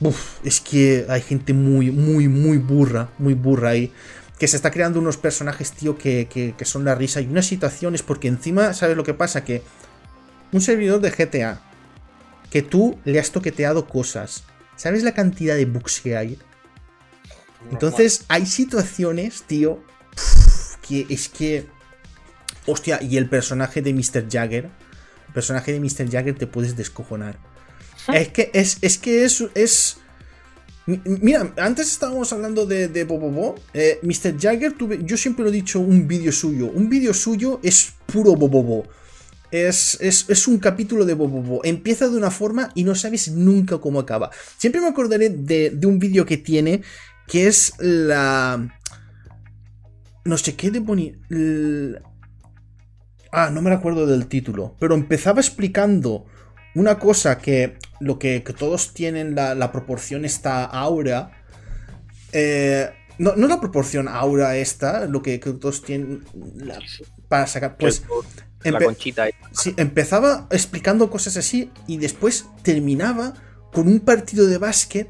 Uf, es que hay gente muy, muy, muy burra, muy burra ahí. Que se está creando unos personajes, tío, que, que, que son la risa. Y unas situaciones, porque encima, ¿sabes lo que pasa? Que un servidor de GTA, que tú le has toqueteado cosas. ¿Sabes la cantidad de bugs que hay? Entonces, hay situaciones, tío, que es que. Hostia, y el personaje de Mr. Jagger. El personaje de Mr. Jagger te puedes descojonar. Es que es, es que es, es. Mira, antes estábamos hablando de, de Bobobo. Eh, Mr. Jagger, tuve, yo siempre lo he dicho, un vídeo suyo. Un vídeo suyo es puro Bobobo. Es, un capítulo de Bobobo. Empieza de una forma y no sabes nunca cómo acaba. Siempre me acordaré de, un vídeo que tiene que es la... No sé qué de bonito... Ah, no me acuerdo del título. Pero empezaba explicando una cosa que lo que, todos tienen la, proporción esta aura. Eh, no, no la proporción aura esta, lo que, todos tienen para sacar. Pues la conchita. Sí, empezaba explicando cosas así y después terminaba con un partido de básquet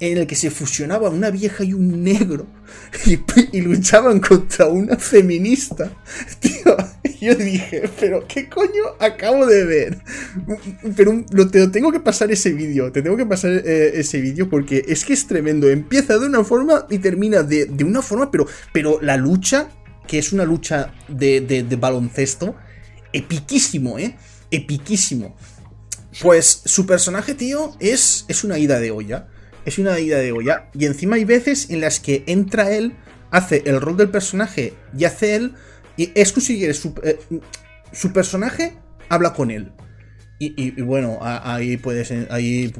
en el que se fusionaba una vieja y un negro y, luchaban contra una feminista. Tío, yo dije, pero ¿qué coño acabo de ver? Pero lo, te tengo que pasar ese vídeo, te tengo que pasar eh, ese vídeo porque es que es tremendo. Empieza de una forma y termina de, de, una forma, pero, pero la lucha, que es una lucha de, de baloncesto, epiquísimo, ¿eh? Epiquísimo. Pues su personaje, tío, es, es una ida de olla. Es una ida de olla. Y encima hay veces en las que entra él, hace el rol del personaje y hace él. Y es que si su, eh, su personaje habla con él. Y, bueno, ahí puedes. Ahí.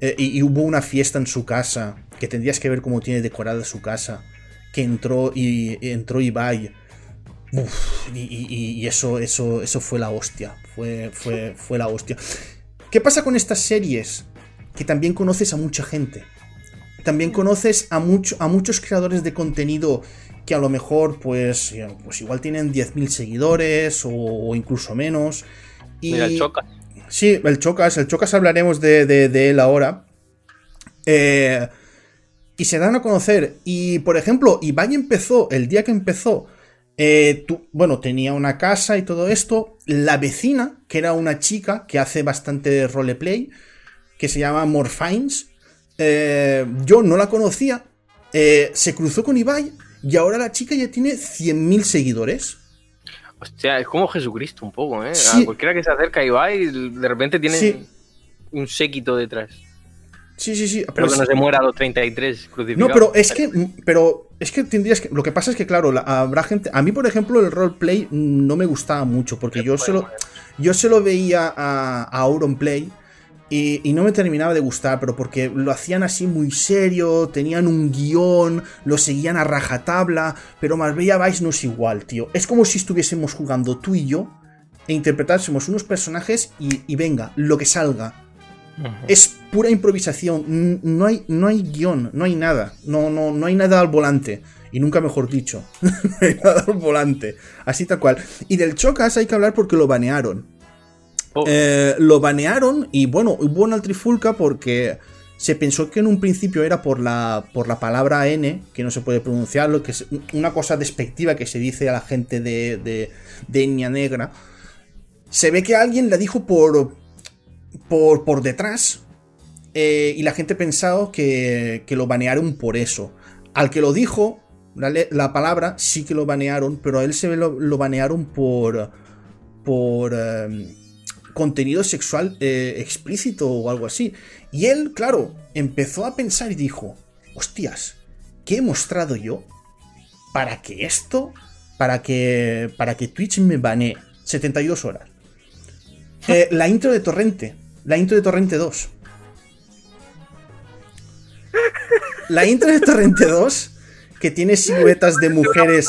Eh, y, hubo una fiesta en su casa. Que tendrías que ver cómo tiene decorada su casa. Que entró y entró Ibai y, eso, eso, eso fue la hostia. Fue, fue, fue la hostia. ¿Qué pasa con estas series? Que también conoces a mucha gente. También conoces a, mucho, a muchos creadores de contenido que a lo mejor, pues, pues igual tienen 10.000 seguidores o, incluso menos. Y, Mira, el Chocas. Sí, el Chocas. El Chocas hablaremos de, de, él ahora. Eh, y se dan a conocer. Y, por ejemplo, Ibai empezó, el día que empezó, eh, bueno, tenía una casa y todo esto. La vecina, que era una chica que hace bastante roleplay, que se llama Morfines, eh, yo no la conocía, eh, se cruzó con Ibai y ahora la chica ya tiene 100.000 seguidores. Hostia, es como Jesucristo un poco, ¿eh? A cualquiera que se acerca a Ibai, de repente tiene un séquito detrás. Sí, sí, sí. Pero pues que no se muera a los 33 crucificados. No, pero es que. Pero es que tendrías que. Lo que pasa es que, claro, habrá gente. A mí, por ejemplo, el roleplay no me gustaba mucho. Porque yo se lo. Yo se lo veía a, a Auronplay. Y, y, no me terminaba de gustar, pero porque lo hacían así muy serio, tenían un guion, lo seguían a rajatabla, pero Marbella Vice no es igual, tío. Es como si estuviésemos jugando tú y yo e interpretásemos unos personajes y, y venga, lo que salga. Es pura improvisación, no hay, no hay guion, no hay nada, no, no, no hay nada al volante. Y nunca mejor dicho, no hay nada al volante. Así tal cual. Y del Chocas hay que hablar porque lo banearon. Oh. Eh, lo banearon y bueno, hubo una trifulca porque se pensó que en un principio era por la, por la palabra N, que no se puede pronunciar, lo que es una cosa despectiva que se dice a la gente de, de, de Negra. Se ve que alguien la dijo por, por, por detrás eh, y la gente pensaba que, que, lo banearon por eso. Al que lo dijo, la, palabra, sí que lo banearon, pero a él se ve lo, lo banearon por, por em, contenido sexual eh, explícito o algo así. Y él, claro, empezó a pensar y dijo, hostias, ¿qué he mostrado yo para que esto, para que, para que Twitch me banee 72 horas? Eh, la intro de Torrente. La intro de Torrente 2. La intro de Torrente 2. que tiene siluetas de mujeres.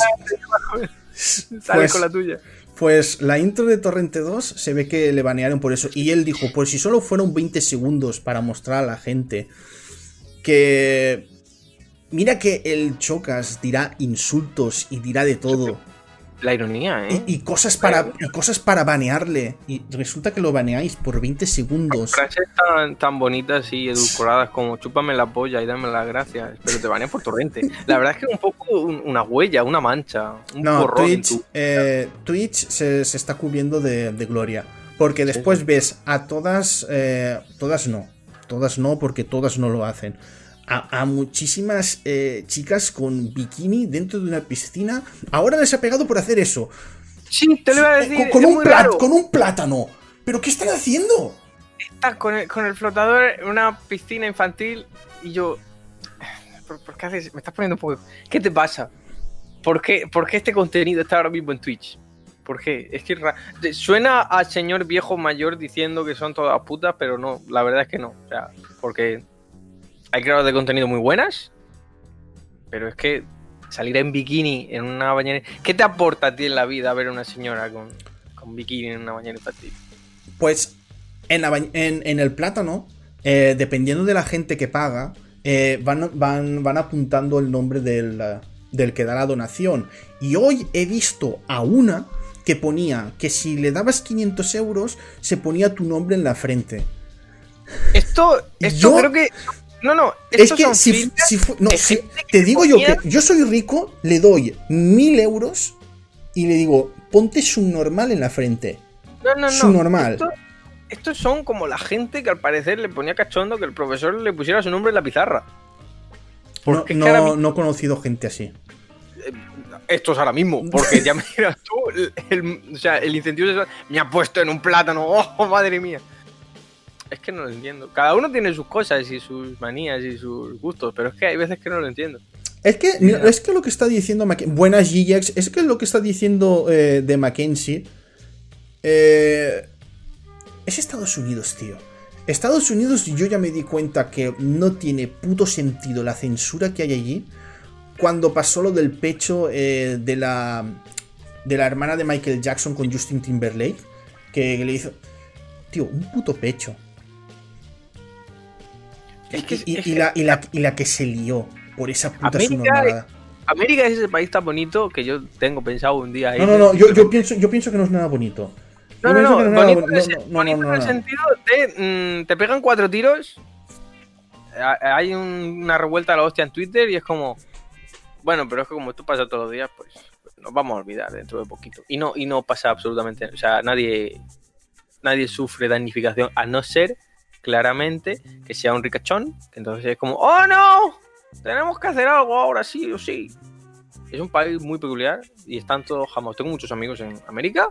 Sale Pues- con la tuya. Pues la intro de Torrente 2 se ve que le banearon por eso. Y él dijo, pues si solo fueron 20 segundos para mostrar a la gente que... Mira que el Chocas dirá insultos y dirá de todo. La ironía, ¿eh? Y, y cosas para, y cosas para banearle. Y resulta que lo baneáis por 20 segundos. Frases tan, tan bonitas y edulcoradas como chúpame la polla y dame las gracias, pero te banean por torrente. La verdad es que es un poco un- una huella, una mancha, un No, borrón Twitch, tu- eh, Twitch se, se está cubriendo de, de gloria. Porque después ves a todas, eh, todas no, todas no, porque todas no lo hacen. A, a muchísimas eh, chicas con bikini dentro de una piscina. Ahora les ha pegado por hacer eso. Sí, te lo iba a decir. con, con es un muy plát- raro. con un plátano. ¿Pero qué están haciendo? Estás con el, con el flotador en una piscina infantil y yo. ¿Por, por qué haces? Me estás poniendo un poco. ¿Qué te pasa? ¿Por qué, por qué este contenido está ahora mismo en Twitch? ¿Por qué? Es que es suena a señor viejo mayor diciendo que son todas putas, pero no, la verdad es que no. O sea, porque hay creadores de contenido muy buenas, pero es que salir en bikini en una bañera. ¿Qué te aporta a ti en la vida ver a una señora con, con bikini en una bañera infantil? Pues en, la ba- en- en el plátano, eh, dependiendo de la gente que paga, eh, van, van, van apuntando el nombre del, del que da la donación. Y hoy he visto a una que ponía que si le dabas 500 euros, se ponía tu nombre en la frente. Esto, esto Yo- creo que. No, no, Es estos que son si, si fu- no, si- que te digo yo que yo soy rico, le doy 1000 euros y le digo, ponte subnormal en la frente. No, no, no. subnormal. Esto- estos son como la gente que al parecer le ponía cachondo que el profesor le pusiera su nombre en la pizarra. No, es no, que no he conocido gente así. Esto es ahora mismo, porque ya miras tú, el, el- o sea, el incentivo sexual me ha puesto en un plátano, oh, madre mía. Es que no lo entiendo. Cada uno tiene sus cosas y sus manías y sus gustos, pero es que hay veces que no lo entiendo. Es que, mira, es que lo que está diciendo Mac- Buenas GX, es que lo que está diciendo eh, de Mackenzie eh, es Estados Unidos, tío. Estados Unidos, yo ya me di cuenta que no tiene puto sentido la censura que hay allí. Cuando pasó lo del pecho eh, de la de la hermana de Michael Jackson con Justin Timberlake, que le hizo, tío, un puto pecho. Es que, y, es y que la, y, la, y la que se lió por esa puta América. América es ese país tan bonito que yo tengo pensado un día ir. No, no, no, yo, yo pienso, yo pienso que no es nada bonito. No, no, no, es no, bonito en el sentido de mm, te pegan cuatro tiros, ha- hay un- una revuelta a la hostia en Twitter y es como, bueno, pero es que como esto pasa todos los días, pues nos vamos a olvidar dentro de poquito. Y no, y no pasa absolutamente, o sea, nadie, nadie sufre damnificación, a no ser claramente que sea un ricachón, entonces es como, ¡oh no! Tenemos que hacer algo ahora sí o sí. Es un país muy peculiar y están todos jamás. Tengo muchos amigos en América,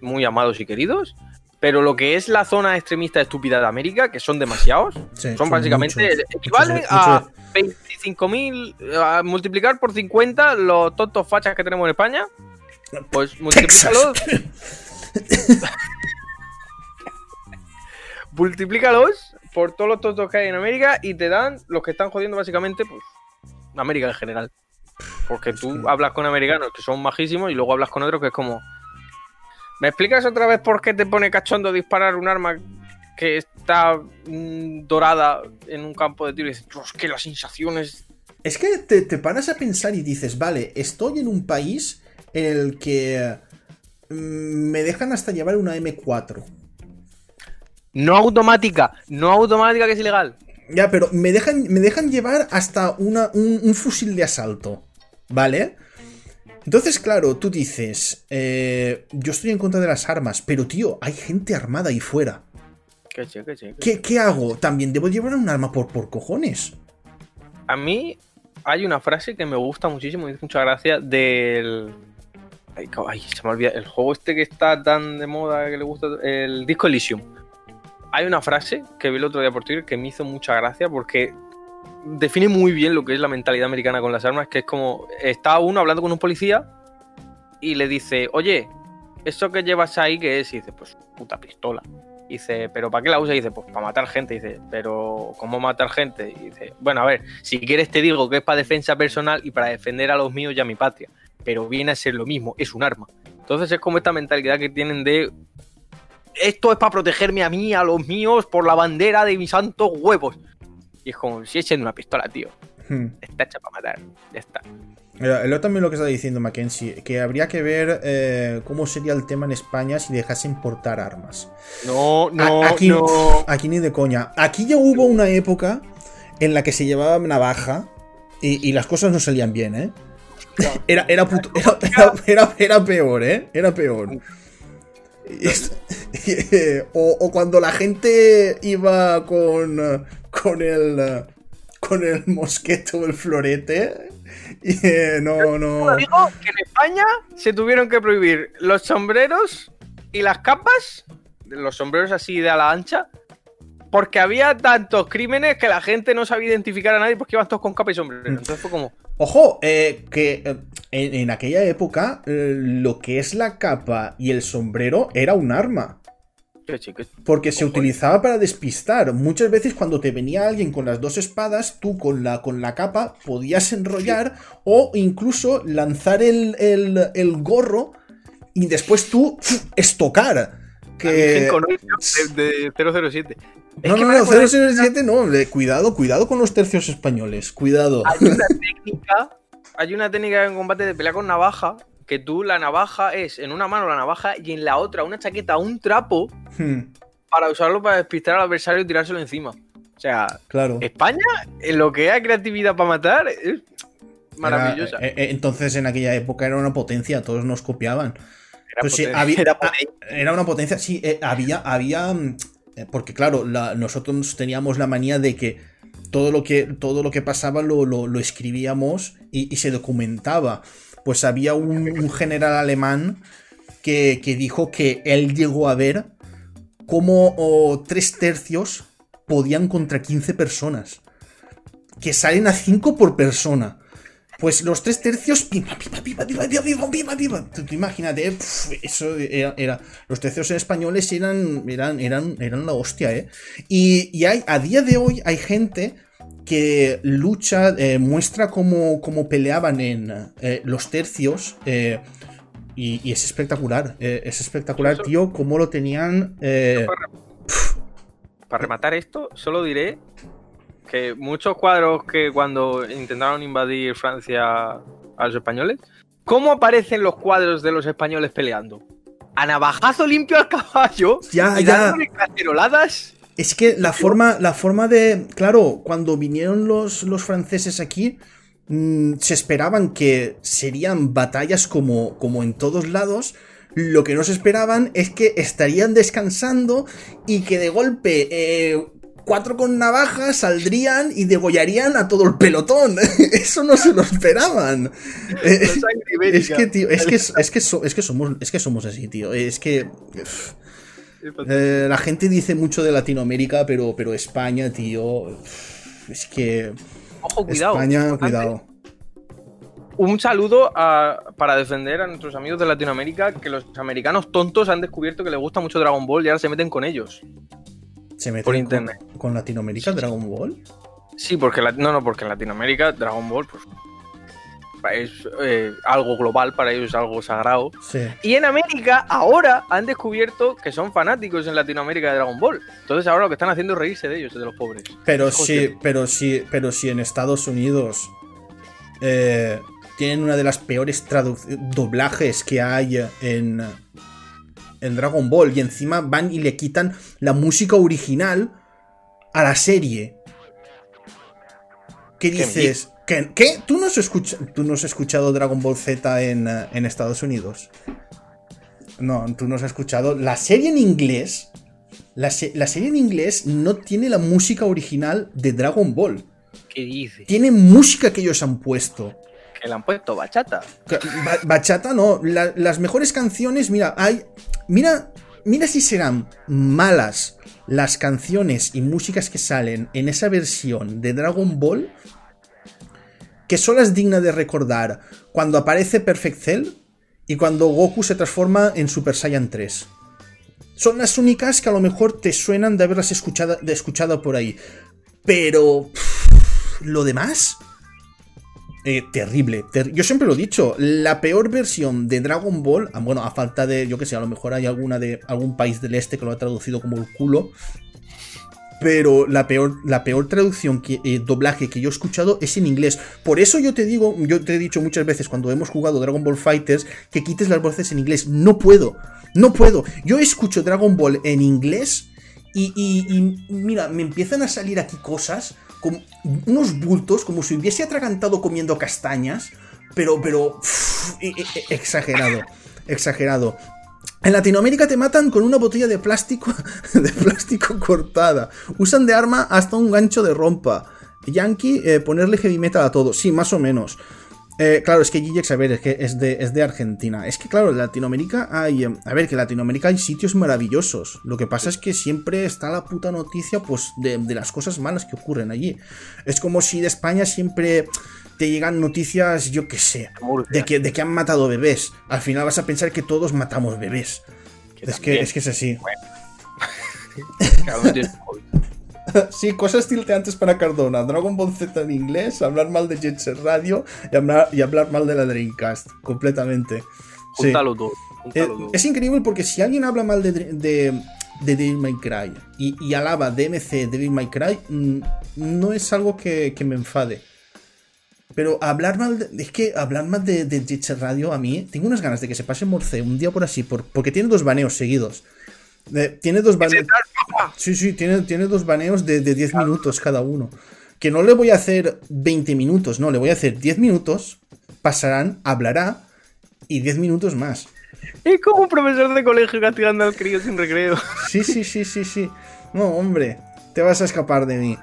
muy amados y queridos, pero lo que es la zona extremista estúpida de América, que son demasiados, Sí, son básicamente, muchos, equivalen muchos- a muchos- 25.000, a multiplicar por 50 los tontos fachas que tenemos en España, pues multiplícalos. multiplícalos por todos los tontos que hay en América y te dan los que están jodiendo básicamente, pues, América en general. Porque tú hablas con americanos que son majísimos y luego hablas con otros que es como. ¿Me explicas otra vez por qué te pone cachondo disparar un arma que está mm, dorada en un campo de tiro? Y dices, "Dios, que las sensaciones. Es que te, te paras a pensar y dices, vale, estoy en un país en el que mm, me dejan hasta llevar una M4. No automática, no automática que es ilegal. Ya, pero me dejan, me dejan llevar hasta una, un, un fusil de asalto. ¿Vale? Entonces, claro, tú dices, eh, yo estoy en contra de las armas, pero tío, hay gente armada ahí fuera. Que che, que che, que ¿Qué, qué hago? También debo llevar un arma por, por cojones. A mí hay una frase que me gusta muchísimo, me dice mucha gracia, del... Ay, se me olvida, el juego este que está tan de moda que le gusta, el Disco Elysium. Hay una frase que vi el otro día por Twitter que me hizo mucha gracia porque define muy bien lo que es la mentalidad americana con las armas, que es como, está uno hablando con un policía y le dice, oye, ¿eso que llevas ahí qué es? Y dice, pues puta pistola. dice, ¿pero para qué la usa? Y dice, pues para matar gente. dice, ¿pero cómo matar gente? Y dice, bueno, a ver, si quieres te digo que es para defensa personal y para defender a los míos y a mi patria. Pero viene a ser lo mismo, es un arma. Entonces es como esta mentalidad que tienen de. Esto es para protegerme a mí, a los míos, por la bandera de mis santos huevos. Y es como si echen una pistola, tío. Hmm. Está hecha para matar. Ya está. Lo también lo que está diciendo Mackenzie, que habría que ver eh, cómo sería el tema en España si dejase importar armas. No, no, A- aquí, no. aquí ni de coña. Aquí ya hubo una época en la que se llevaba navaja y, y las cosas no salían bien, ¿eh? Era, era, puto- era, era- era- era peor, ¿eh? Era peor. O, o cuando la gente iba con, con el con el mosqueto o el florete. Y, eh, no, no. Digo que en España se tuvieron que prohibir los sombreros y las capas, los sombreros así de ala ancha, porque había tantos crímenes que la gente no sabía identificar a nadie porque iban todos con capa y sombrero. Entonces fue como, Ojo, eh, que eh, en, en aquella época eh, lo que es la capa y el sombrero era un arma. Porque se utilizaba para despistar. Muchas veces cuando te venía alguien con las dos espadas, tú con la, con la capa podías enrollar o incluso lanzar el, el- el gorro y después tú estocar. Que... De, de 007. Es No, que no, no, recuerda- 007 no. Cuidado, cuidado con los tercios españoles. Cuidado. hay una técnica, hay una técnica en combate de pelea con navaja, que tú la navaja es en una mano la navaja y en la otra una chaqueta, un trapo Hmm, para usarlo para despistar al adversario y tirárselo encima. O sea, claro. España, en lo que es creatividad para matar, es maravillosa. Era- eh, eh, entonces en aquella época era una potencia, todos nos copiaban. Era Pues sí, potente, había- era ah. Era una potencia, sí, eh, había, había, mm, eh, porque claro, la- nosotros teníamos la manía de que todo lo que, todo lo que pasaba lo, lo- escribíamos y, y se documentaba. Pues había un, un general alemán que, que dijo que él llegó a ver cómo oh, tres tercios podían contra 15 personas. Que salen a 5 por persona. Pues los tres tercios, pima, pima, pima, pima, pima, pima, pima, Imagínate, pf, eso era, Los tercios españoles eran, eran, eran, la hostia, ¿eh? Y, hay, a día de hoy hay gente que lucha, eh, muestra cómo, cómo, peleaban en eh, los tercios. Eh, y, es espectacular, es espectacular, tío, cómo lo tenían. Para rematar esto, solo diré que muchos cuadros que cuando intentaron invadir Francia a los españoles, ¿cómo aparecen los cuadros de los españoles peleando? A navajazo limpio al caballo Ya, y ya. caceroladas. Es que la forma, la forma de. Claro, cuando vinieron los, los franceses aquí, mm, se esperaban que serían batallas como, como en todos lados. Lo que no se esperaban es que estarían descansando y que de golpe eh, cuatro con navaja saldrían y degollarían a todo el pelotón. Eso no se lo esperaban. Es que, tío, es que, es que, so- es que somos, es que somos así, tío. Es que. eh, la gente dice mucho de Latinoamérica, pero, pero España, tío. Es que. Ojo, cuidado. España, cuidado. Un saludo a- para defender a nuestros amigos de Latinoamérica, que los americanos tontos han descubierto que les gusta mucho Dragon Ball y ahora se meten con ellos. Se meten Por con- internet. Con, Latinoamérica, Dragon Ball. Sí, porque la- no, no, porque en Latinoamérica Dragon Ball pues, es eh, algo global, para ellos es algo sagrado. Sí. Y en América ahora han descubierto que son fanáticos en Latinoamérica de Dragon Ball. Entonces ahora lo que están haciendo es reírse de ellos, de los pobres. Pero sí, de- pero sí, pero sí en Estados Unidos eh, tienen una de las peores doblajes que hay en, en Dragon Ball. Y encima van y le quitan la música original a la serie. ¿Qué dices? ¿Qué? ¿Qué? ¿Tú, no has escucha- ¿Tú no has escuchado Dragon Ball Z en, en Estados Unidos? No, tú no has escuchado. La serie en inglés. La, se- la serie en inglés no tiene la música original de Dragon Ball. ¿Qué dice? Tiene música que ellos han puesto. Le han puesto bachata. Bachata no. La- las mejores canciones, mira, hay. Mira. Mira si serán malas las canciones y músicas que salen en esa versión de Dragon Ball. Que solo es digna de recordar cuando aparece Perfect Cell y cuando Goku se transforma en Super Saiyan 3. Son las únicas que a lo mejor te suenan de haberlas escuchado, de escuchado por ahí. Pero... Lo demás... Eh, terrible, Yo siempre lo he dicho, la peor versión de Dragon Ball, ah, bueno, a falta de, yo que sé, a lo mejor hay alguna de algún país del este que lo ha traducido como el culo, pero la peor, la peor traducción, que, eh, doblaje que yo he escuchado es en inglés. Por eso yo te digo, yo te he dicho muchas veces cuando hemos jugado Dragon Ball Fighters que quites las voces en inglés. No puedo, no puedo. Yo escucho Dragon Ball en inglés y, y mira, me empiezan a salir aquí cosas unos bultos, como si hubiese atragantado comiendo castañas, pero, pero, e, e, e, exagerado, exagerado. En Latinoamérica te matan con una botella de plástico, de plástico cortada. Usan de arma hasta un gancho de rompa. Yankee, eh, ponerle heavy metal a todo. Sí, más o menos. Eh, claro, es que Gigex, a ver, es que es de, es de Argentina. Es que, claro, en Latinoamérica hay. Em, a ver, que en Latinoamérica hay sitios maravillosos. Lo que pasa es que siempre está la puta noticia, pues, de, las cosas malas que ocurren allí. Es como si de España siempre te llegan noticias, yo qué sé, de que, de que han matado bebés. Al final vas a pensar que todos matamos bebés. es, que, es que es así. sí, cosas tilteantes para Cardona. Dragon Ball Z en inglés, hablar mal de Jet Set Radio y hablar, y hablar mal de la Dreamcast. Completamente. Sí. Eh, es increíble porque si alguien habla mal de, de, Devil May Cry y, alaba DMC Devil May Cry, mm, no es algo que, me enfade. Pero hablar mal de, Es que hablar mal de, de Jet Radio a mí. Tengo unas ganas de que se pase Morce un día por así, por, porque tiene dos baneos seguidos tiene dos baneos. Sí, sí, tiene, tiene dos baneos de, 10 minutos cada uno. Que no le voy a hacer 20 minutos, no, le voy a hacer 10 minutos, pasarán, hablará y 10 minutos más. Es como un profesor de colegio castigando al crío sin recreo. Sí, sí, sí, sí, sí. No, hombre, te vas a escapar de mí.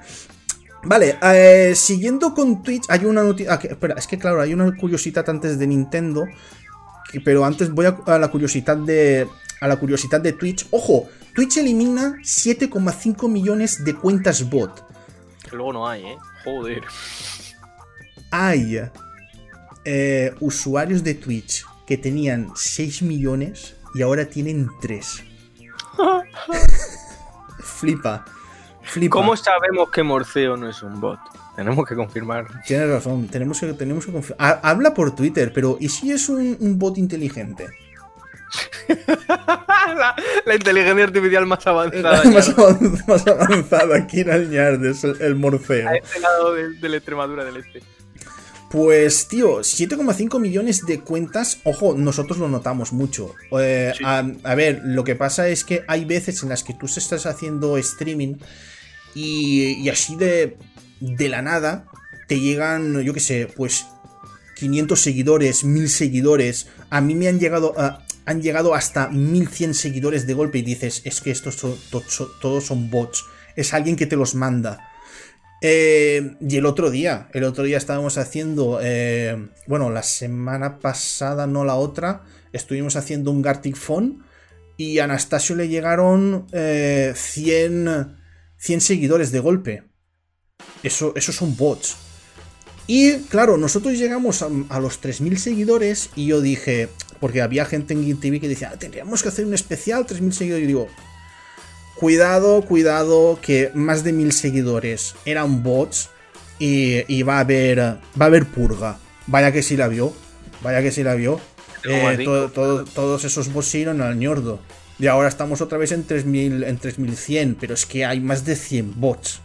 Vale, eh, siguiendo con Twitch, hay una noticia. Ah, espera, es que claro, hay una curiosidad antes de Nintendo. Pero antes voy a la curiosidad de, a la curiosidad de Twitch. Ojo, Twitch elimina 7,5 millones de cuentas bot. luego no hay, ¿eh? Joder. Hay eh, usuarios de Twitch que tenían 6 millones y ahora tienen 3. flipa, flipa. ¿Cómo sabemos que Morceo no es un bot? Tenemos que confirmar. Tienes razón, tenemos que, tenemos que confirmar. Habla por Twitter, pero ¿y si es un bot inteligente? la, inteligencia artificial más avanzada. más, avanzada aquí en el es el, Morfeo. A este lado de, la Extremadura del Este. Pues, tío, 7,5 millones de cuentas. Ojo, nosotros lo notamos mucho. Eh, a, ver, lo que pasa es que hay veces en las que tú estás haciendo streaming y, así de, de la nada te llegan, yo qué sé, pues 500 seguidores, 1000 seguidores. A mí me han llegado a han llegado hasta 1100 seguidores de golpe y dices, es que estos todos son bots, es alguien que te los manda. Eh, y el otro día, el otro día estábamos haciendo, eh, bueno, la semana pasada, no la otra, estuvimos haciendo un Gartic Phone y a Anastasio le llegaron 100, eh, 100 seguidores de golpe. Eso, esos son bots. Y claro, nosotros llegamos a, a los 3.000 seguidores y yo dije, porque había gente en TV que decía, ah, tendríamos que hacer un especial, 3.000 seguidores. Y digo, cuidado, cuidado, que más de 1.000 seguidores eran bots y, va, a haber, va a haber purga. Vaya que sí la vio, vaya que sí la vio. Eh, todos esos bots iron al ñordo. Y ahora estamos otra vez en 3000, en 3100, pero es que hay más de 100 bots.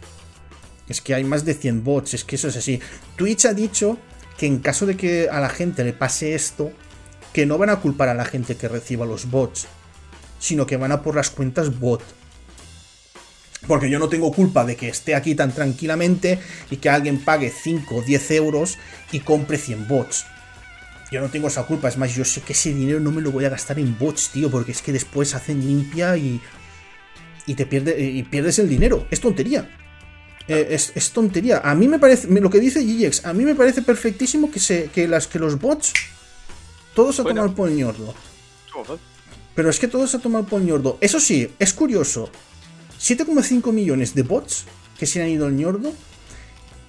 Es que hay más de 100 bots, es que eso es así. Twitch ha dicho que en caso de que a la gente le pase esto, que no van a culpar a la gente que reciba los bots, sino que van a por las cuentas bot. Porque yo no tengo culpa de que esté aquí tan tranquilamente y que alguien pague 5 o 10 euros y compre 100 bots. Yo no tengo esa culpa, es más, yo sé que ese dinero no me lo voy a gastar en bots, tío, porque es que después hacen limpia y. y te pierde, y pierdes el dinero. Es tontería. Eh, es, tontería. A mí me parece. Lo que dice GGX, a mí me parece perfectísimo que, se, que, las, que los bots todos a tomar por ñordo. Pero es que todos a tomar por ñordo. Eso sí, es curioso. 7,5 millones de bots que se han ido al ñordo.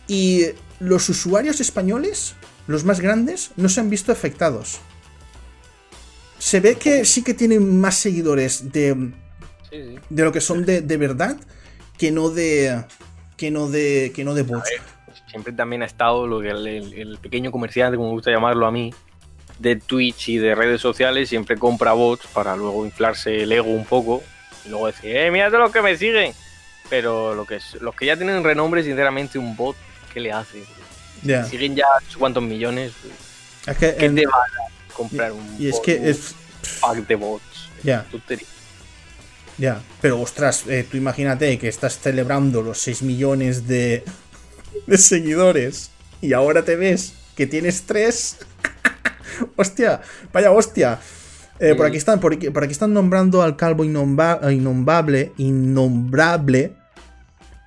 Y los usuarios españoles, los más grandes, no se han visto afectados. Se ve que sí que tienen más seguidores de, de lo que son de, verdad que no de que no de que no de bots. siempre también ha estado lo que el, pequeño comerciante, como me gusta llamarlo a mí, de Twitch y de redes sociales, siempre compra bots para luego inflarse el ego un poco y luego decir, eh, mira los que me siguen. Pero lo que es, los que ya tienen renombre, sinceramente, un bot, ¿qué le hace? Siguen ya cuántos millones. Es que ¿Qué te va a comprar un Y es que es. Pack de bots. Ya. Ya, pero ostras, eh, tú imagínate que estás celebrando los 6 millones de, de seguidores y ahora te ves que tienes 3. Hostia, vaya hostia. Eh, por, aquí están, por, aquí, están nombrando al calvo innombrable, innombrable,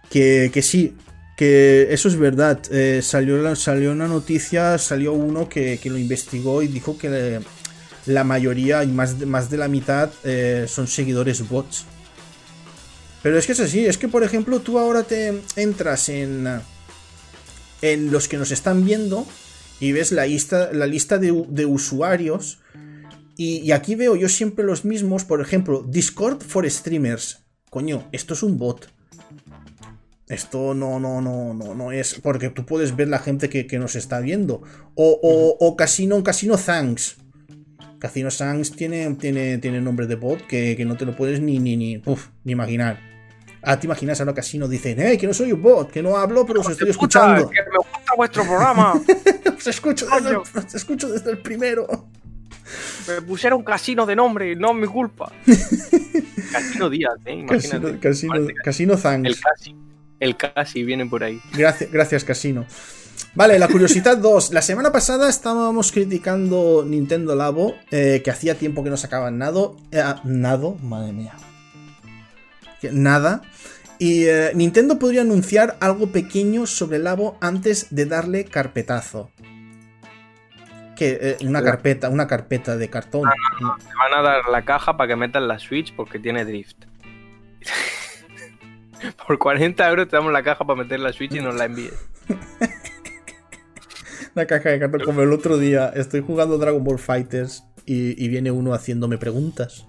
que, que sí, que eso es verdad. Eh, salió, salió una noticia, salió uno que, lo investigó y dijo que la mayoría y más de, más de la mitad eh, son seguidores bots. Pero es que es así, es que por ejemplo tú ahora te entras en, en los que nos están viendo y ves la lista, la lista de, usuarios. Y, y, aquí veo yo siempre los mismos, por ejemplo, Discord for Streamers. Coño, esto es un bot. Esto no, no, no, no, no es. Porque tú puedes ver la gente que, nos está viendo. O, o, o, Casino, Casino Thanks. Casino Thanks tiene, tiene, tiene nombre de bot que, no te lo puedes ni, ni, ni, ni imaginar. Ah, te imaginas ahora Casino dicen, hey, que no soy un bot, que no hablo, pero os estoy escuchando. Que me vuestro programa. os, escucho desde el, os escucho desde el primero. Me pusieron casino de nombre, no es mi culpa. casino Díaz, ¿eh? Imagínate. Casino, casino, casino Thanks. El Casino. El casi viene por ahí. Gracias, gracias Casino. Vale, la curiosidad 2. La semana pasada estábamos criticando Nintendo Labo, eh, que hacía tiempo que no sacaban nada. Eh, nado, madre mía. Nada. Y eh, Nintendo podría anunciar algo pequeño sobre Labo antes de darle carpetazo. Que una carpeta, una carpeta de cartón. Ah, Te van a dar la caja para que metan la Switch porque tiene drift. Por 40 euros te damos la caja para meter la Switch y nos la envíes. la caja de cartón, como el otro día, estoy jugando Dragon Ball Fighters y, viene uno haciéndome preguntas.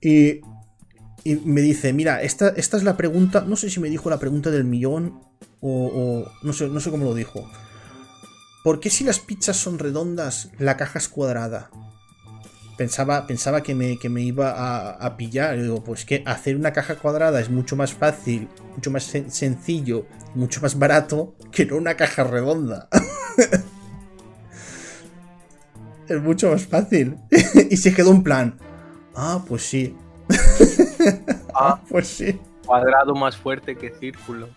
Y, me dice, mira, esta, esta es la pregunta, no sé si me dijo la pregunta del millón o, no, sé, no sé cómo lo dijo. ¿Por qué si las pizzas son redondas, la caja es cuadrada? pensaba, pensaba que, me, que me iba a, pillar. digo, pues que hacer una caja cuadrada es mucho más fácil, mucho más sencillo, mucho más barato que no una caja redonda. es mucho más fácil. y se quedó un plan. Ah, pues sí. ah, pues sí. Cuadrado más fuerte que círculo.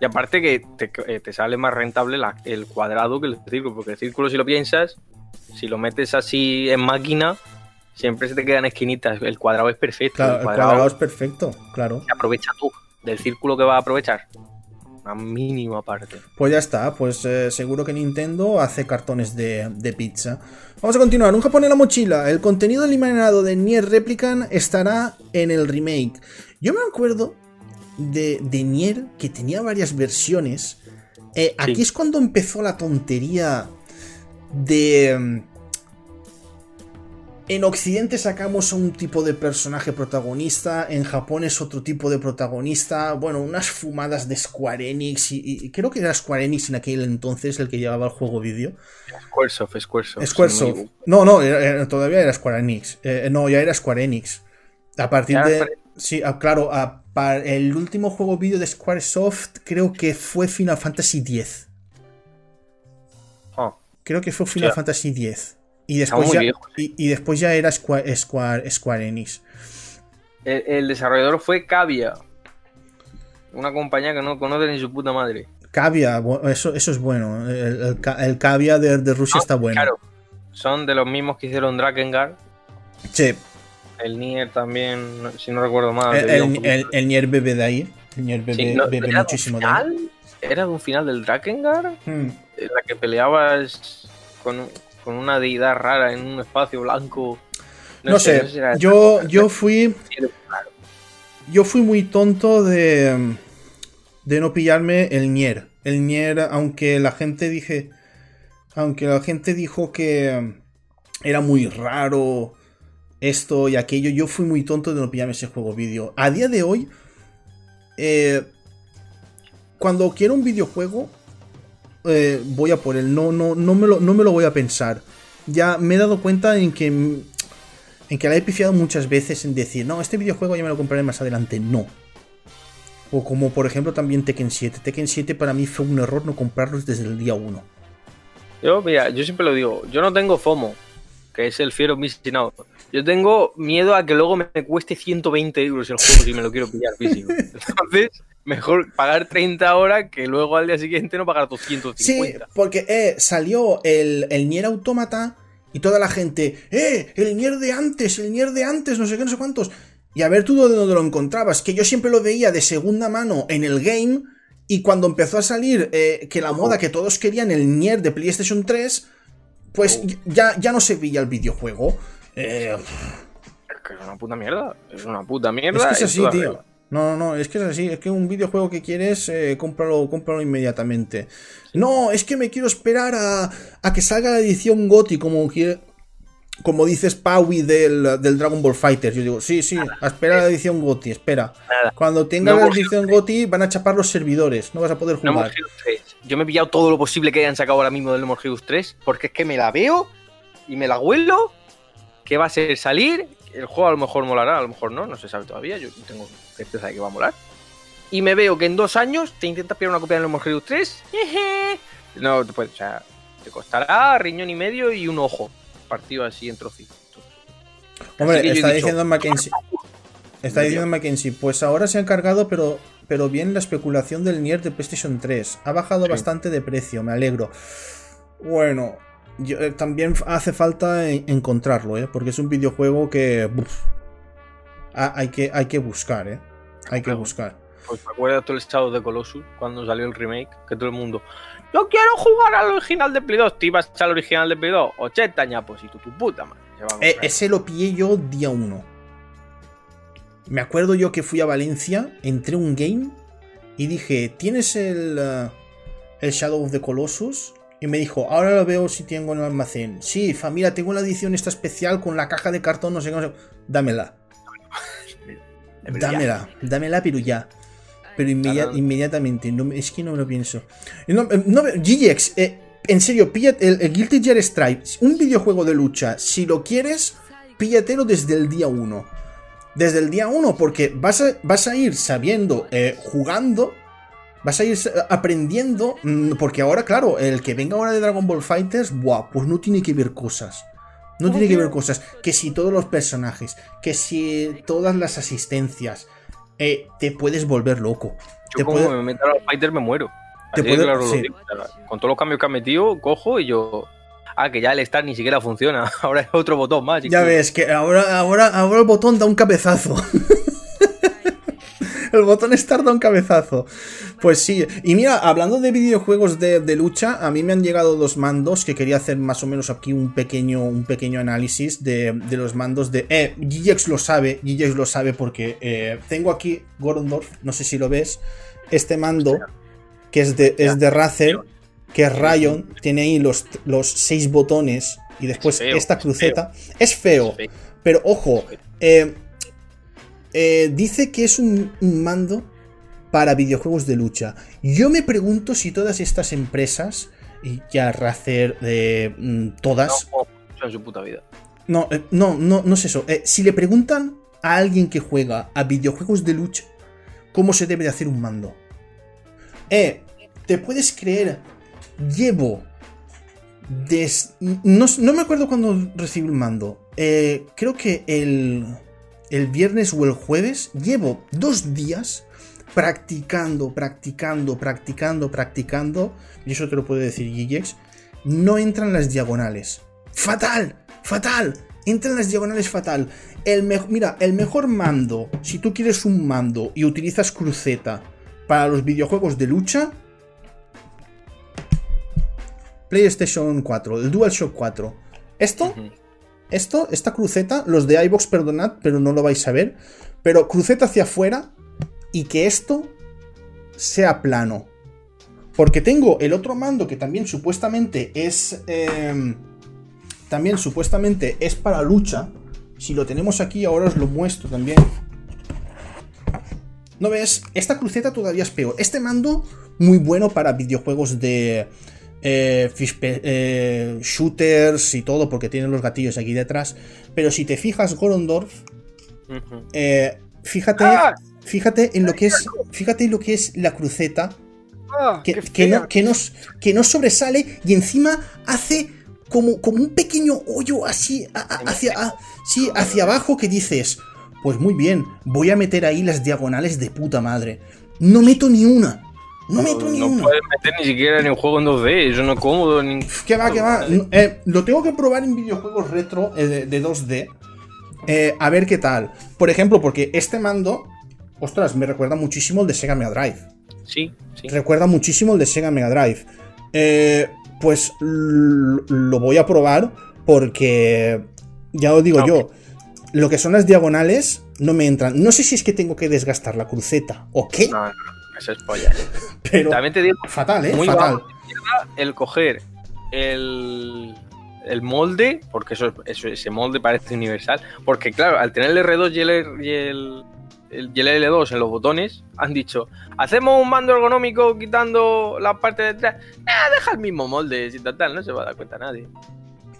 Y aparte que te, eh, sale más rentable el cuadrado que el círculo, porque el círculo si lo piensas si lo metes así en máquina, siempre se te quedan esquinitas. El cuadrado es perfecto. el, cuadrado, es perfecto, claro. aprovecha tú del círculo que va a aprovechar. Una mínima parte. Pues ya está, pues eh, seguro que Nintendo hace cartones de, pizza. Vamos a continuar. Un Japón en la mochila. El contenido eliminado de Nier Replicant estará en el remake. Yo me acuerdo de, de Nier que tenía varias versiones. Eh, aquí es cuando empezó la tontería de... En Occidente sacamos un tipo de personaje protagonista, en Japón es otro tipo de protagonista, bueno, unas fumadas de Square Enix, y, creo que era Square Enix en aquel entonces el que llevaba el juego vídeo. Squaresoft, Squaresoft. Squaresoft. No, no, todavía era Square Enix. Eh, no, ya era Square Enix. A partir de... Sí, ah, claro, el último juego vídeo de Squaresoft creo que fue Final Fantasy X. Creo que fue Final Fantasy X. Y después, ya, y, después ya era Square, Square, Enix. El, desarrollador fue Cavia. Una compañía que no conoce ni su puta madre. Cavia, eso, eso es bueno. El, el, Cavia de, Rusia ah, está bueno. Claro, son de los mismos que hicieron Drakengard. Sí. El Nier también, si no recuerdo mal. El, Nier bebe de ahí. El Nier bebe, muchísimo de ahí. ¿Era un final del Drakengard? Hmm. En la que peleabas con, una deidad rara en un espacio blanco. No, sé, yo, yo fui. Yo fui muy tonto de. de no pillarme el Nier. El Nier, aunque la gente dije. Aunque la gente dijo que era muy raro. esto y aquello. Yo fui muy tonto de no pillarme ese juego vídeo. A día de hoy, eh, cuando quiero un videojuego, eh, voy a por él. No, no, no, me lo, no me lo voy a pensar. Ya me he dado cuenta en que, en que la he pifiado muchas veces en decir, no, este videojuego ya me lo compraré más adelante. No. O como por ejemplo también Tekken 7. Tekken 7 para mí fue un error no comprarlos desde el día 1. Yo, mira, yo siempre lo digo, yo no tengo FOMO, que es el Fear of Missing Out. Yo tengo miedo a que luego me cueste 120 euros el juego si me lo quiero pillar físico. Entonces, mejor pagar 30 horas que luego al día siguiente no pagar 250. Sí, porque eh, salió el, el Nier Automata y toda la gente, ¡eh! El Nier de antes, el Nier de antes, no sé qué, no sé cuántos. Y a ver tú dónde lo encontrabas, que yo siempre lo veía de segunda mano en el game y cuando empezó a salir eh, que la moda que todos querían el Nier de PlayStation 3, pues ya, ya no se veía el videojuego. Eh, es que es una puta mierda. Es una puta mierda. Es que es así, tío. No, no, es que es así. Es que un videojuego que quieres, eh, cómpralo, cómpralo inmediatamente. No, es que me quiero esperar a, a que salga la edición GOTI, como, como dices Paui del, del, Dragon Ball Fighter. Yo digo, sí, sí, a esperar la edición GOTI, espera. Cuando tenga la edición GOTI van a chapar los servidores, no vas a poder jugar. Yo me he pillado todo lo posible que hayan sacado ahora mismo del No More 3, porque es que me la veo y me la huelo, que va a ser salir, el juego a lo mejor molará, a lo mejor no, no se sabe todavía, yo tengo certeza de que va a molar. Y me veo que en dos años te intentas pillar una copia del No More 3, no, pues, o sea, te costará riñón y medio y un ojo partido así en trocitos. Hombre, está diciendo Mackenzie. Está diciendo Mackenzie, pues ahora se ha encargado, pero, pero bien la especulación del Nier de PlayStation 3. Ha bajado bastante de precio, me alegro. Bueno, eh, también hace falta encontrarlo, ¿eh? porque es un videojuego que, hay que hay que buscar, ¿eh? Hay que buscar. Pues te acuerdas todo el estado de Colossus cuando salió el remake, que todo el mundo, yo quiero jugar al original de Play 2. ¿Te ibas al original de Play 2? 80 ñapos y tu, tu puta madre. Eh, ese lo pillé yo día 1. Me acuerdo yo que fui a Valencia, entré un game y dije, ¿tienes el, uh, el Shadow of the Colossus? Y me dijo, ahora lo veo si tengo en el almacén. Sí, familia, tengo la edición esta especial con la caja de cartón, no sé qué, Dámela. dámela, dámela, pero ya pero inmediatamente. No, es que no me lo pienso. No, eh, no, GGX, eh, en serio, píllate el, Guilty Gear Stripe, un videojuego de lucha. Si lo quieres, píllatelo desde el día 1. Desde el día 1, porque vas a, vas a ir sabiendo, eh, jugando, vas a ir aprendiendo, mm, porque ahora, claro, el que venga ahora de Dragon Ball Fighters, buah, pues no tiene que ver cosas. No tiene que ver cosas. Que si todos los personajes, que si todas las asistencias, eh, te puedes volver loco. Yo te como me meto a los fighters me muero. Te Con todos los cambios que han metido, cojo y yo. Ah, que ya el start ni siquiera funciona. Ahora es otro botón más. Ya ves, que ahora, ahora, ahora el botón da un cabezazo. el botón Start da un cabezazo. Pues sí. Y mira, hablando de videojuegos de, lucha, a mí me han llegado dos mandos que quería hacer más o menos aquí un pequeño, un pequeño análisis de, los mandos de... Eh, lo sabe, GGX lo sabe porque eh, tengo aquí Gorondorf, no sé si lo ves, este mando que es de, es de Razer, que es Rayon, tiene ahí los, los seis botones y después esta cruceta. Es feo, pero ojo, eh, eh, dice que es un, mando para videojuegos de lucha. Yo me pregunto si todas estas empresas, y ya Razer, de mm, todas. No, en su puta vida. No, eh, no, no, no es eso. Eh, si le preguntan a alguien que juega a videojuegos de lucha cómo se debe de hacer un mando. Eh, ¿te puedes creer? Llevo. Des... No, no me acuerdo cuando recibí el mando. creo que el el viernes o el jueves, llevo dos días practicando, practicando, practicando, practicando, y eso te lo puede decir Gigex, no entran las diagonales. ¡Fatal! ¡Fatal! Entran las diagonales fatal. El mira, el mejor mando, si tú quieres un mando y utilizas cruceta para los videojuegos de lucha, PlayStation 4, el DualShock 4. Esto esto, esta cruceta, los de iBox, perdonad, pero no lo vais a ver. Pero cruceta hacia afuera y que esto sea plano. Porque tengo el otro mando que también supuestamente es. Em, también supuestamente es para lucha. si lo tenemos aquí, ahora os lo muestro también. ¿No ves? Esta cruceta todavía es peor. Este mando, muy bueno para videojuegos de eh, eh, shooters y todo, porque tiene los gatillos aquí detrás. Pero si te fijas, Gorondorf, eh, fíjate, ¡Ah! fíjate en lo que es, fíjate en lo que es la cruceta. ¡Ah! Que, no, que, nos, que no sobresale y encima hace como, como un pequeño hoyo así hacia, sí, hacia abajo que dices, pues muy bien, voy a meter ahí las diagonales de puta madre. No meto ni una. No, meto ni. No puedes meter ni siquiera en un juego en 2D, eso no cómodo. Ni... ¿Qué va, qué va? Eh, lo tengo que probar en videojuegos retro eh, de, 2D. Eh, a ver qué tal. Por ejemplo, porque este mando, ostras, me recuerda muchísimo el de Sega Mega Drive. Sí, sí. Recuerda muchísimo el de Sega Mega Drive. pues lo voy a probar porque, ya os digo yo, lo que son las diagonales no me entran. No sé si es que tengo que desgastar la cruceta o qué. No, no, eso es polla. Pero También te digo, fatal, ¿eh? fatal. el coger el, el molde, porque eso, ese molde parece universal, porque claro, al tener el R2 y el, y el, el, L2 en los botones, han dicho, hacemos un mando ergonómico quitando la parte de atrás. Deja el mismo molde, sin tal, no se va a dar cuenta nadie.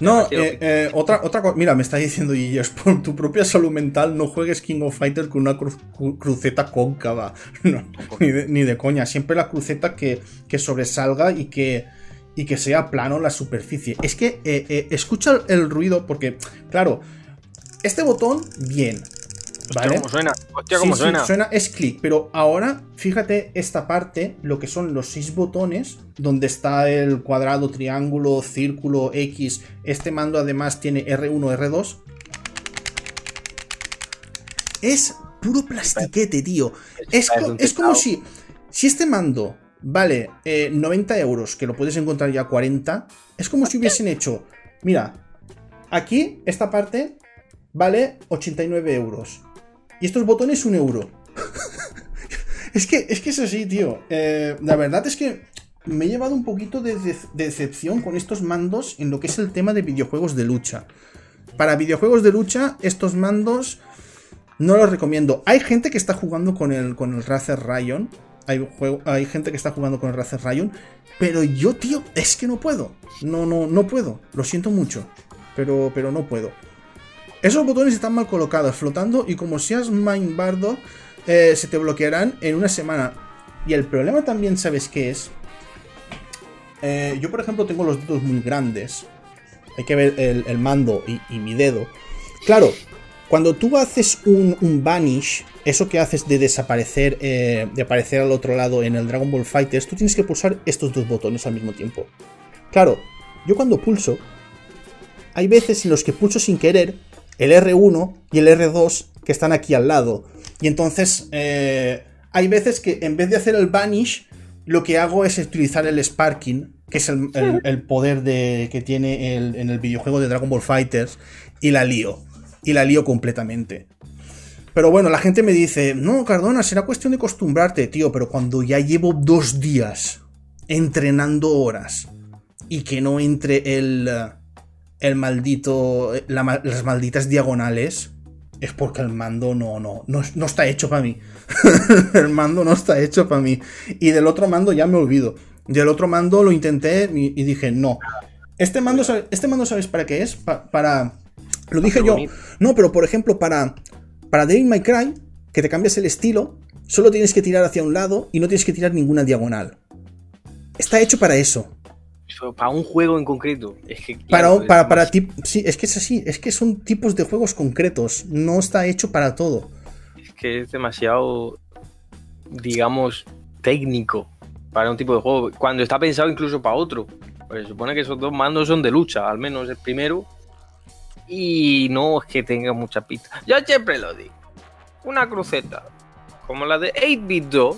No, eh, eh, otra, otra cosa. Mira, me está diciendo y por tu propia salud mental no juegues King of Fighters con una cruceta cóncava. No, ni, de, coña. Siempre la cruceta que, que sobresalga y que, y que sea plano la superficie. Es que eh, escucha el ruido porque, claro, este botón, bien. ¿Vale? ¿Cómo suena? Hostia, ¿cómo suena? suena es clic, pero ahora fíjate esta parte, lo que son los seis botones, donde está el cuadrado, triángulo, círculo, X. Este mando además tiene R1, R2. Es puro plastiquete, tío. Es, como si, si este mando vale 90 eh, euros, que lo puedes encontrar ya a 40, es como si hubiesen hecho, mira, aquí esta parte vale 89 euros. Y estos botones, un euro. es, que, es que es así, tío. Eh, la verdad es que me he llevado un poquito de, decepción con estos mandos en lo que es el tema de videojuegos de lucha. Para videojuegos de lucha, estos mandos no los recomiendo. Hay gente que está jugando con el, con el Razer Rayon. Hay, hay gente que está jugando con el Razer Rayon. Pero yo, tío, es que no puedo. No, no, no puedo. Lo siento mucho. Pero, pero no puedo. Esos botones están mal colocados, flotando, y como seas Mindbardo, eh, se te bloquearán en una semana. Y el problema también, ¿sabes qué es? Eh, yo, por ejemplo, tengo los dedos muy grandes. Hay que ver el, mando y, mi dedo. Claro, cuando tú haces un, vanish, eso que haces de desaparecer, eh, de aparecer al otro lado en el Dragon Ball Fighters, tú tienes que pulsar estos dos botones al mismo tiempo. Claro, yo cuando pulso, hay veces en los que pulso sin querer el R1 y el R2 que están aquí al lado. Y entonces eh, hay veces que en vez de hacer el Vanish, lo que hago es utilizar el Sparking, que es el, poder de, que tiene en el videojuego de Dragon Ball Fighters, y la lío. Y la lío completamente. Pero bueno, la gente me dice, no, Cardona, será cuestión de acostumbrarte, tío, pero cuando ya llevo dos días entrenando horas y que no entre el el maldito. las malditas diagonales. Es porque el mando no, no, no, está hecho para mí. el mando no está hecho para mí. Y del otro mando ya me olvido. Del otro mando lo intenté y, dije, no. Este mando, este mando, ¿sabes para qué es? para. Lo dije yo. No, pero por ejemplo, para. Para Devil May Cry, que te cambias el estilo, solo tienes que tirar hacia un lado y no tienes que tirar ninguna diagonal. Está hecho para eso para un juego en concreto. Es que, para, para, para sí, es que es así, es que son tipos de juegos concretos, no está hecho para todo. Es que es demasiado, digamos, técnico para un tipo de juego, cuando está pensado incluso para otro. Pues se supone que esos dos mandos son de lucha, al menos el primero. Y no es que tenga mucha pista. Yo siempre lo digo. Una cruceta, como la de 8-Bit 2,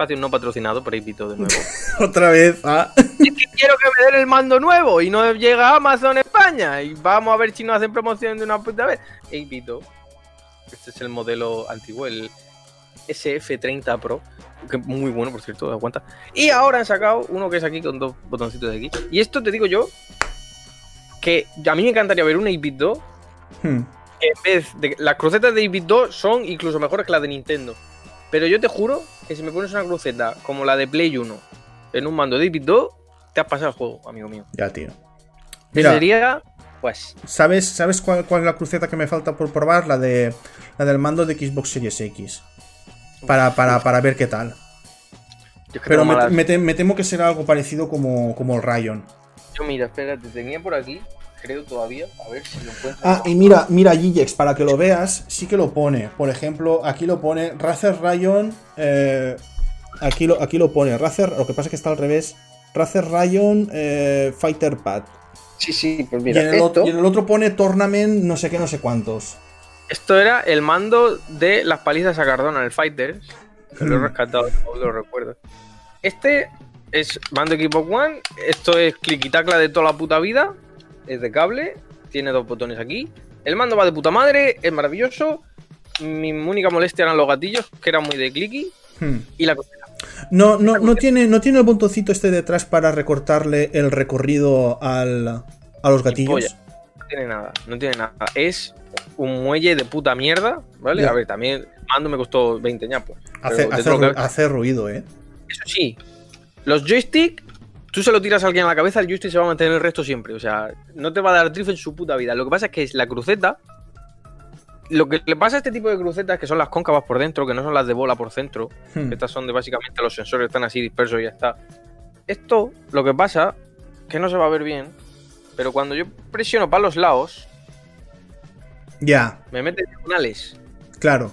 espacio no patrocinado por 8-Bit de nuevo. Otra vez, ah quiero que me den el mando nuevo y no llega a Amazon España. Y vamos a ver si nos hacen promoción de una puta vez. E invito. Este es el modelo antiguo, el SF30 Pro. Que muy bueno, por cierto, aguanta. Y ahora han sacado uno que es aquí con dos botoncitos de aquí. Y esto te digo yo. Que a mí me encantaría ver un 8 hmm. en vez de. Las crucetas de 8-bit 2 son incluso mejores que las de Nintendo. Pero yo te juro que si me pones una cruceta como la de Play 1 en un mando de 8-bit 2, te has pasado el juego, amigo mío. Ya, tío. Mira, sería, pues. ¿Sabes, ¿sabes cuál, cuál, es la cruceta que me falta por probar? La de la del mando de Xbox Series X. Para, para, para ver qué tal. Pero me, me, me, temo que será algo parecido como, como el Rayon. Yo, mira, espérate, tenía por aquí, creo todavía, a ver si lo encuentro. Ah, y mira, mira, Gigex, para que lo veas, sí que lo pone. Por ejemplo, aquí lo pone Razer Rayon. Eh, aquí, lo, aquí lo pone. Razer, lo que pasa es que está al revés. Razer Rayon eh, Fighter Pad. Sí, sí, pues mira. Y en, el otro, y en el otro pone Tournament, no sé qué, no sé cuántos. Esto era el mando de las palizas a Cardona, el Fighters. Que lo he rescatado, lo recuerdo. Este es mando equipo One. Esto es click y tacla de toda la puta vida. Es de cable. Tiene dos botones aquí. El mando va de puta madre. Es maravilloso. Mi única molestia eran los gatillos, que eran muy de clicky. Hmm. Y la cosita. No, no, no tiene, no tiene el botoncito este detrás para recortarle el recorrido al, a los gatillos. No tiene nada, no tiene nada. Es un muelle de puta mierda, ¿vale? A ver, también el mando me costó 20 ñapos. Hace, hace, hace, ruido, ¿eh? Eso sí, los joystick, tú se lo tiras a alguien a la cabeza, el joystick se va a mantener el resto siempre. O sea, no te va a dar drift en su puta vida. Lo que pasa es que es la cruceta. Lo que le pasa a este tipo de crucetas que son las cóncavas por dentro, que no son las de bola por centro. Hmm. Estas son de básicamente los sensores están así dispersos y ya está. Esto, lo que pasa, que no se va a ver bien, pero cuando yo presiono para los lados, ya. Me mete diagonales. Claro.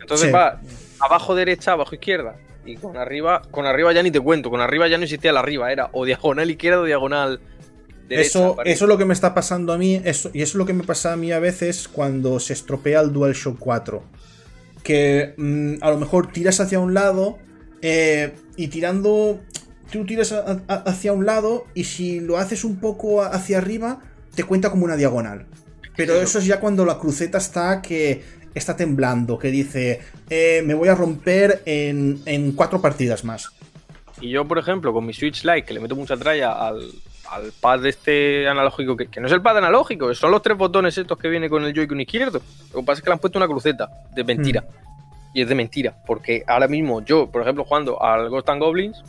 Entonces va abajo derecha, abajo izquierda. Y con arriba, con arriba ya ni te cuento, con arriba ya no existía la arriba, era o diagonal izquierda o diagonal derecha. Eso, eso es lo que me está pasando a mí, eso, y eso es lo que me pasa a mí a veces cuando se estropea el DualShock 4. Que mm, a lo mejor tiras hacia un lado eh, y tirando, tú tiras hacia un lado y si lo haces un poco hacia arriba, te cuenta como una diagonal. Pero eso es ya cuando la cruceta está que está temblando, que dice, eh, me voy a romper en, cuatro partidas más. Y yo, por ejemplo, con mi Switch Lite, que le meto mucha tralla al, al pad de este analógico, que, no es el pad analógico, son los tres botones estos que viene con el Joy-Con izquierdo. Lo que pasa es que le han puesto una cruceta de mentira. Mm. Y es de mentira, porque ahora mismo yo, por ejemplo, jugando al Ghost and Goblins,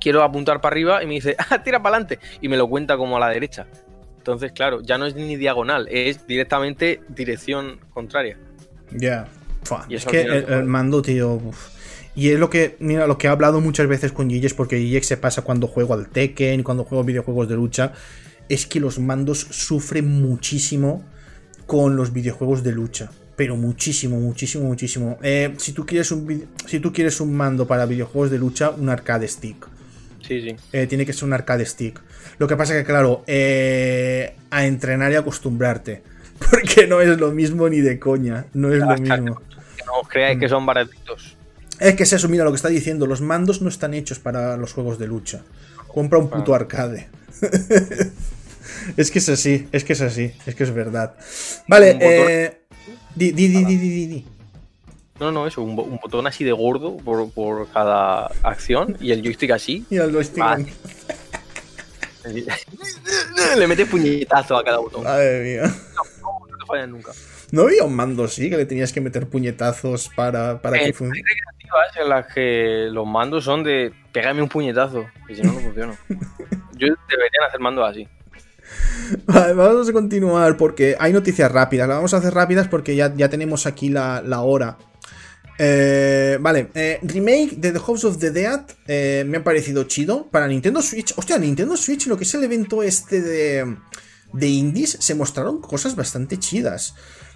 quiero apuntar para arriba y me dice, ah, tira para adelante. Y me lo cuenta como a la derecha. Entonces, claro, ya no es ni diagonal, es directamente dirección contraria. Ya. Es que el, mando, tío. Y es lo que, mira, lo que he hablado muchas veces con Giggs, porque Giggs se pasa cuando juego al Tekken, cuando juego videojuegos de lucha, es que los mandos sufren muchísimo con los videojuegos de lucha. Pero muchísimo, muchísimo, muchísimo. Eh, si, tú quieres un, si tú quieres un mando para videojuegos de lucha, un arcade stick. Sí, sí. Eh, tiene que ser un arcade stick. Lo que pasa que, claro, eh, a entrenar y acostumbrarte. Porque no es lo mismo ni de coña. No es lo mismo. no creáis que son baratitos. Es que es eso, mira lo que está diciendo. Los mandos no están hechos para los juegos de lucha. Compra un puto arcade. es que es así, es que es así, es que es verdad. Vale, eh. Di, di, di, di, di, di. No, no, eso, un, botón así de gordo por, cada acción y el joystick así. Y el joystick. Le metes puñetazo a cada botón. Madre mía. No, no, te fallan nunca. ¿No había un mando así que le tenías que meter puñetazos para, para que funcione? Hay recreativas en las que los mandos son de pégame un puñetazo, que si no, no funciona. Yo deberían hacer mandos así. Vale, vamos a continuar porque hay noticias rápidas. Las vamos a hacer rápidas porque ya, ya tenemos aquí la, la hora. Eh, vale, eh, remake de The House of the Dead eh, me ha parecido chido para Nintendo Switch. Hostia, Nintendo Switch, lo que es el evento este de, de indies, se mostraron cosas bastante chidas.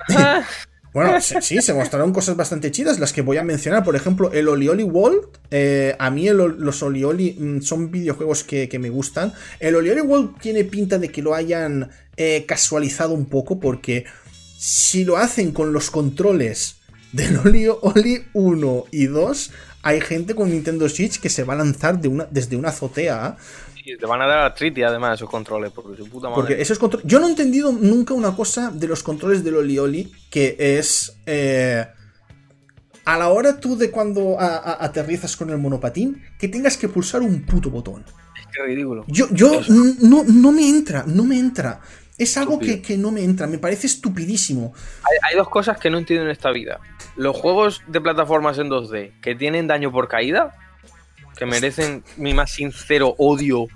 Ah. bueno, sí, se mostraron cosas bastante chidas, las que voy a mencionar. Por ejemplo, el Olioli World. a mí los Olioli mm, son videojuegos que, que, me gustan. El Olioli World tiene pinta de que lo hayan casualizado un poco porque si lo hacen con los controles del Oli, Oli 1 y 2 hay gente con Nintendo Switch que se va a lanzar de una, desde una azotea. Y te van a dar artritis además esos controles, porque su puta madre. Porque esos controles. Yo no he entendido nunca una cosa de los controles del Oli Oli, que es. Eh, a la hora tú de cuando aterrizas con el monopatín, que tengas que pulsar un puto botón. Es que ridículo. Yo, yo no, no me entra, no me entra. Es algo que, que no me entra, me parece estupidísimo. Hay, hay dos cosas que no entiendo en esta vida. Los juegos de plataformas en 2D que tienen daño por caída, que merecen mi más sincero odio,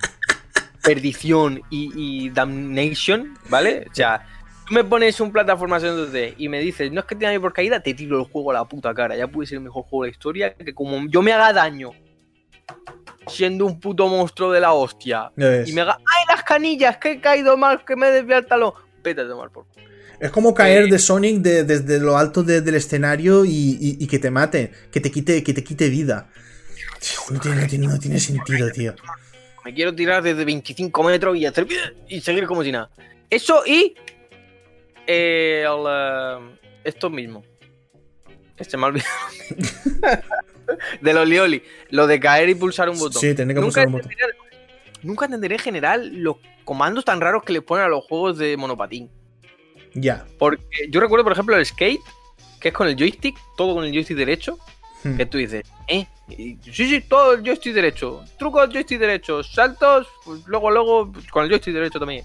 perdición y, y damnation, ¿vale? O sea, tú me pones un plataformas en 2D y me dices, no es que tiene daño por caída, te tiro el juego a la puta cara. Ya puede ser el mejor juego de la historia, que como yo me haga daño siendo un puto monstruo de la hostia y me haga, ¡ay, las canillas! Que he caído mal, que me he desviado el talón. Vete a tomar por. Es como caer Eh, de Sonic de- desde lo alto de- del escenario y, y- y que te mate, que te quite, que te quite vida. No tiene, no tiene- no tiene sentido, tío. Me quiero tirar desde 25 metros y hacer y seguir como si nada. Eso y eh, el, eh, esto mismo. Este me olvidado. Del Olioli. Lo de caer y pulsar un botón. Sí, tener que nunca, pulsar un botón. nunca entenderé en general los comandos tan raros que le ponen a los juegos de monopatín. Ya. Porque yo recuerdo, por ejemplo, el skate, que es con el joystick, todo con el joystick derecho. Hmm. Que tú dices, ¿eh? Y, sí, sí, todo el joystick derecho. Trucos joystick derecho. Saltos, pues luego, luego, pues, con el joystick derecho también.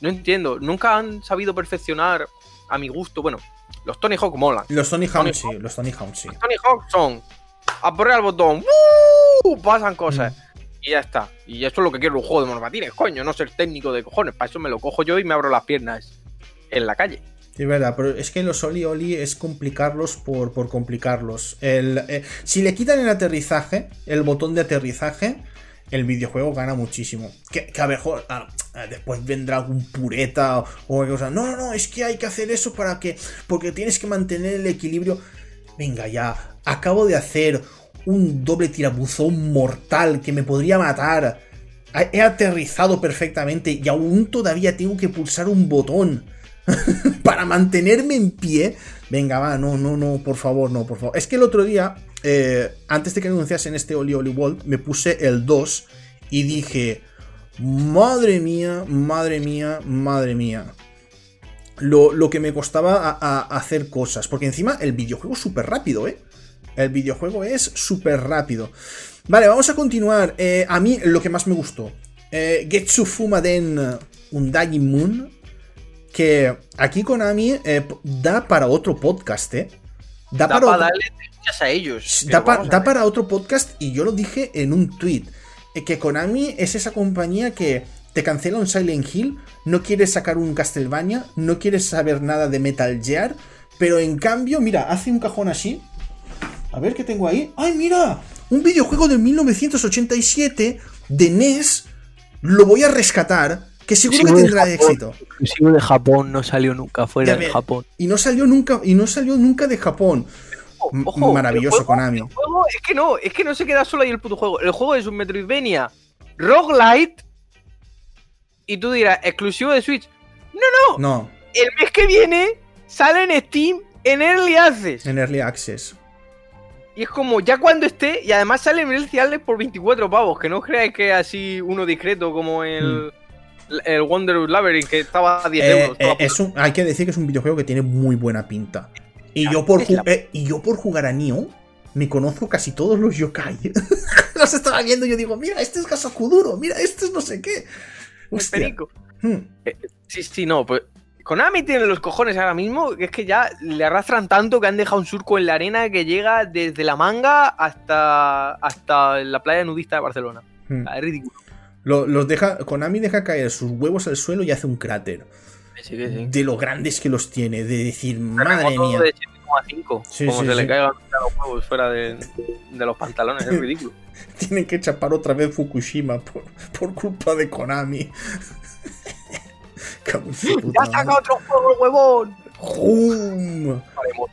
No entiendo. Nunca han sabido perfeccionar a mi gusto. Bueno, los Tony Hawk molan. Los Tony Tony Hawk sí, los Tony Hawk sí. Los Tony Hawk son aporrear el botón. ¡uh! Pasan cosas. Y ya está. Y esto es lo que quiero un juego de monopatines, coño. No ser técnico de cojones. Para eso me lo cojo yo y me abro las piernas en la calle. Sí, es verdad, pero es que los Oli Oli es complicarlos por, por complicarlos. El, eh, si le quitan el aterrizaje, el botón de aterrizaje, el videojuego gana muchísimo. Que, que a ver, ah, después vendrá algún pureta o, o cosa. No, no, no, es que hay que hacer eso para que. Porque tienes que mantener el equilibrio. Venga, ya. Acabo de hacer un doble tirabuzón mortal que me podría matar. He aterrizado perfectamente y aún todavía tengo que pulsar un botón para mantenerme en pie. Venga, va, no, no, no, por favor, no, por favor. Es que el otro día, eh, antes de que anunciasen este Oli Oli World, me puse el 2 y dije, madre mía, madre mía, madre mía. Lo, lo que me costaba hacer cosas. Porque encima el videojuego es súper rápido, ¿eh? El videojuego es súper rápido. Vale, vamos a continuar. Eh, a mí lo que más me gustó. Eh, Getsu Fumaden Undagi Moon. Que aquí Konami eh, da para otro podcast, ¿eh? Da, Da para para otro- darle a ellos. da, pa- a para otro podcast y yo lo dije en un tweet. eh, Que Konami es esa compañía que te cancela un Silent Hill, no quieres sacar un Castlevania, no quieres saber nada de Metal Gear, pero en cambio, mira, hace un cajón así. A ver qué tengo ahí. ¡Ay, mira! Un videojuego de 1987 de NES. Lo voy a rescatar, que seguro que tendrá Japón. éxito. Exclusivo de Japón, no salió nunca fuera de Japón. Y no salió nunca, y no salió nunca de Japón. Ojo, maravilloso juego- Konami. juego- es que no, es que no se queda solo ahí el puto juego. El juego es un Metroidvania roguelite. Y tú dirás, exclusivo de Switch. No, El mes que viene sale en Steam en Early Access. en Early Access. Y es como, ya cuando esté, y además sale en Access por 24 pavos. Que no creáis que es así uno discreto como el, el Wonder Labyrinth, que estaba a 10 Hmm. Eh, euros. eh, toda es un- hay que decir que es un videojuego que tiene muy buena pinta. Y yo por, la- eh, y yo por jugar a Nioh, me conozco casi todos los yokai. los estaba viendo y yo digo, mira, este es Gasakuduro, mira, este es no sé qué. el Hostia. perico. Hmm. Sí, sí, no, pues Konami tiene los cojones ahora mismo, que es que ya le arrastran tanto que han dejado un surco en la arena que llega desde la manga hasta, hasta la playa nudista de Barcelona. Hmm. Es ridículo. Lo- los deja, Konami deja caer sus huevos al suelo y hace un cráter. Sí, que sí. De lo grandes que los tiene, de decir, madre mía. de 7,5. Sí, como sí, se sí. le caigan los huevos fuera de, de los pantalones, es ridículo. Tienen que chapar otra vez Fukushima por, por culpa de Konami. ¡Ya saca otro juego, huevón! ¡Jum!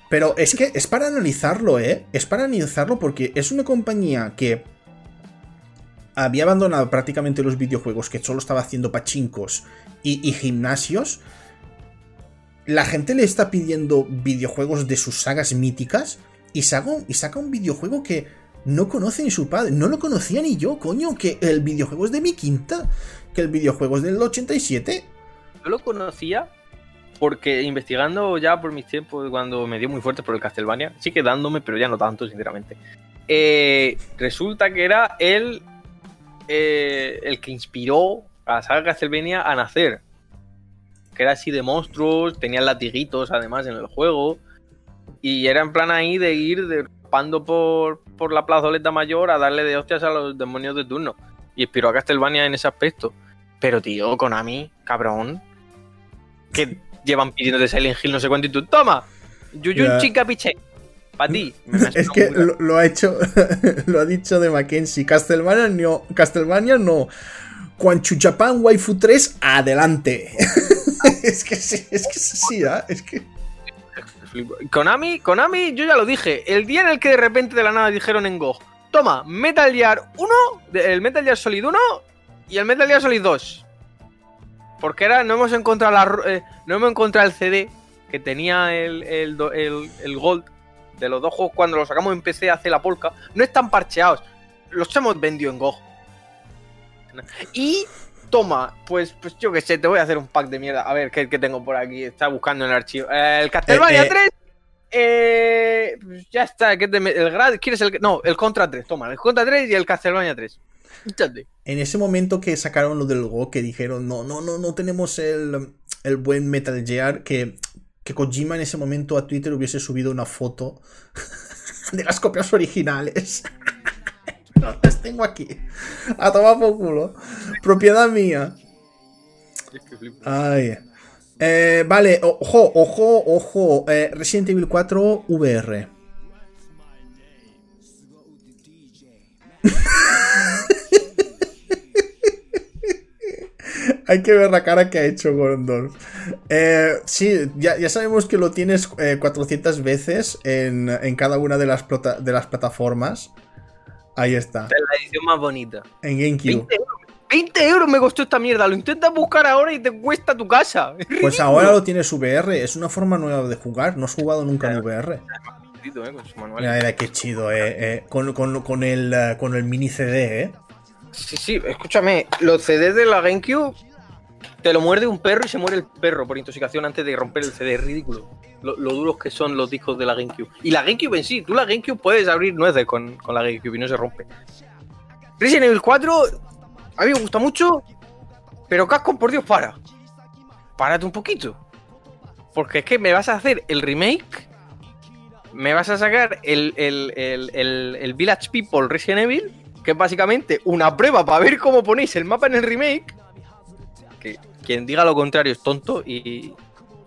Pero es que es para analizarlo, ¿eh? Es para analizarlo porque es una compañía que había abandonado prácticamente los videojuegos, que solo estaba haciendo pachincos y, y gimnasios. La gente le está pidiendo videojuegos de sus sagas míticas y saca, y saca un videojuego que no conoce ni su padre. No lo conocía ni yo, coño, que el videojuego es de mi quinta, que el videojuego es del 87. Yo lo conocía porque investigando ya por mis tiempos, cuando me dio muy fuerte por el Castlevania, sí que dándome, pero ya no tanto, sinceramente. eh, resulta que era el, eh, el que inspiró a la saga Castlevania a nacer. que era así de monstruos, tenían latiguitos además en el juego. Y era en plan ahí de ir derrapando por, por la plazoleta mayor a darle de hostias a los demonios de turno. Y inspiró a Castlevania en ese aspecto. Pero tío, Konami, cabrón. Que llevan pidiendo de Silent Hill no sé cuánto y tú, toma, Yuyun. Chica Piche. Para ti. Ha Es que lo, lo ha hecho, lo ha dicho de Mackenzie. Castlevania no, Castlevania no. Quan Chuchapan Waifu 3, adelante. es que sí, es que sí, ¿ah? es que. Konami, Konami, yo ya lo dije. El día en el que de repente de la nada dijeron en GOG, toma, Metal Gear 1, de- el Metal Gear Solid 1 y el Metal Gear Solid 2. Porque era, no hemos encontrado la, eh, no hemos encontrado el CD que tenía el, el, el- el Gold de los dos juegos cuando los sacamos en PC hace la polka. No están parcheados. Los hemos vendido en GOG. Y toma, pues, pues yo que sé, te voy a hacer un pack de mierda. A ver, ¿qué, qué tengo por aquí? Está buscando en el archivo. Eh, el Castlevania Eh, eh. 3. Eh, pues ya está. ¿qué te el ¿Quieres el.? No, el Contra 3. Toma, el Contra 3 y el Castlevania 3. En ese momento que sacaron lo del Go, que dijeron, no, no, no, no tenemos el, el buen Metal Gear, que, que Kojima en ese momento a Twitter hubiese subido una foto de las copias originales. No, las tengo aquí. A tomar por culo. Propiedad mía. Ay. Eh, vale, ojo, ojo, ojo. Eh, Resident Evil 4 VR. Hay que ver la cara que ha hecho Gondor. Eh, sí, ya, ya sabemos que lo tienes eh, 400 veces en, en cada una de las, plata- de las plataformas. Ahí está. Es la edición más bonita. En GameCube. 20 euros. 20 euros me costó esta mierda. Lo intentas buscar ahora y te cuesta tu casa. Es Pues ahora lo tienes VR. Es una forma nueva de jugar. No has jugado nunca en VR. Eh, con su manual. Mira, mira, qué chido, eh. eh. Con, con- con el, eh, con el mini CD, eh. Sí, sí, escúchame, los CDs de la GameCube te lo muerde un perro y se muere el perro por intoxicación antes de romper el CD. Es ridículo. Lo, duros que son los discos de la GameCube. Y la GameCube en sí, tú la GameCube puedes abrir nueces con, la GameCube y no se rompe. Resident Evil 4, a mí me gusta mucho, pero Capcom, por Dios, para. Párate un poquito. Porque es que me vas a hacer el remake, me vas a sacar el, el, el, el Village People Resident Evil, que es básicamente una prueba para ver cómo ponéis el mapa en el remake. Que quien diga lo contrario es tonto y,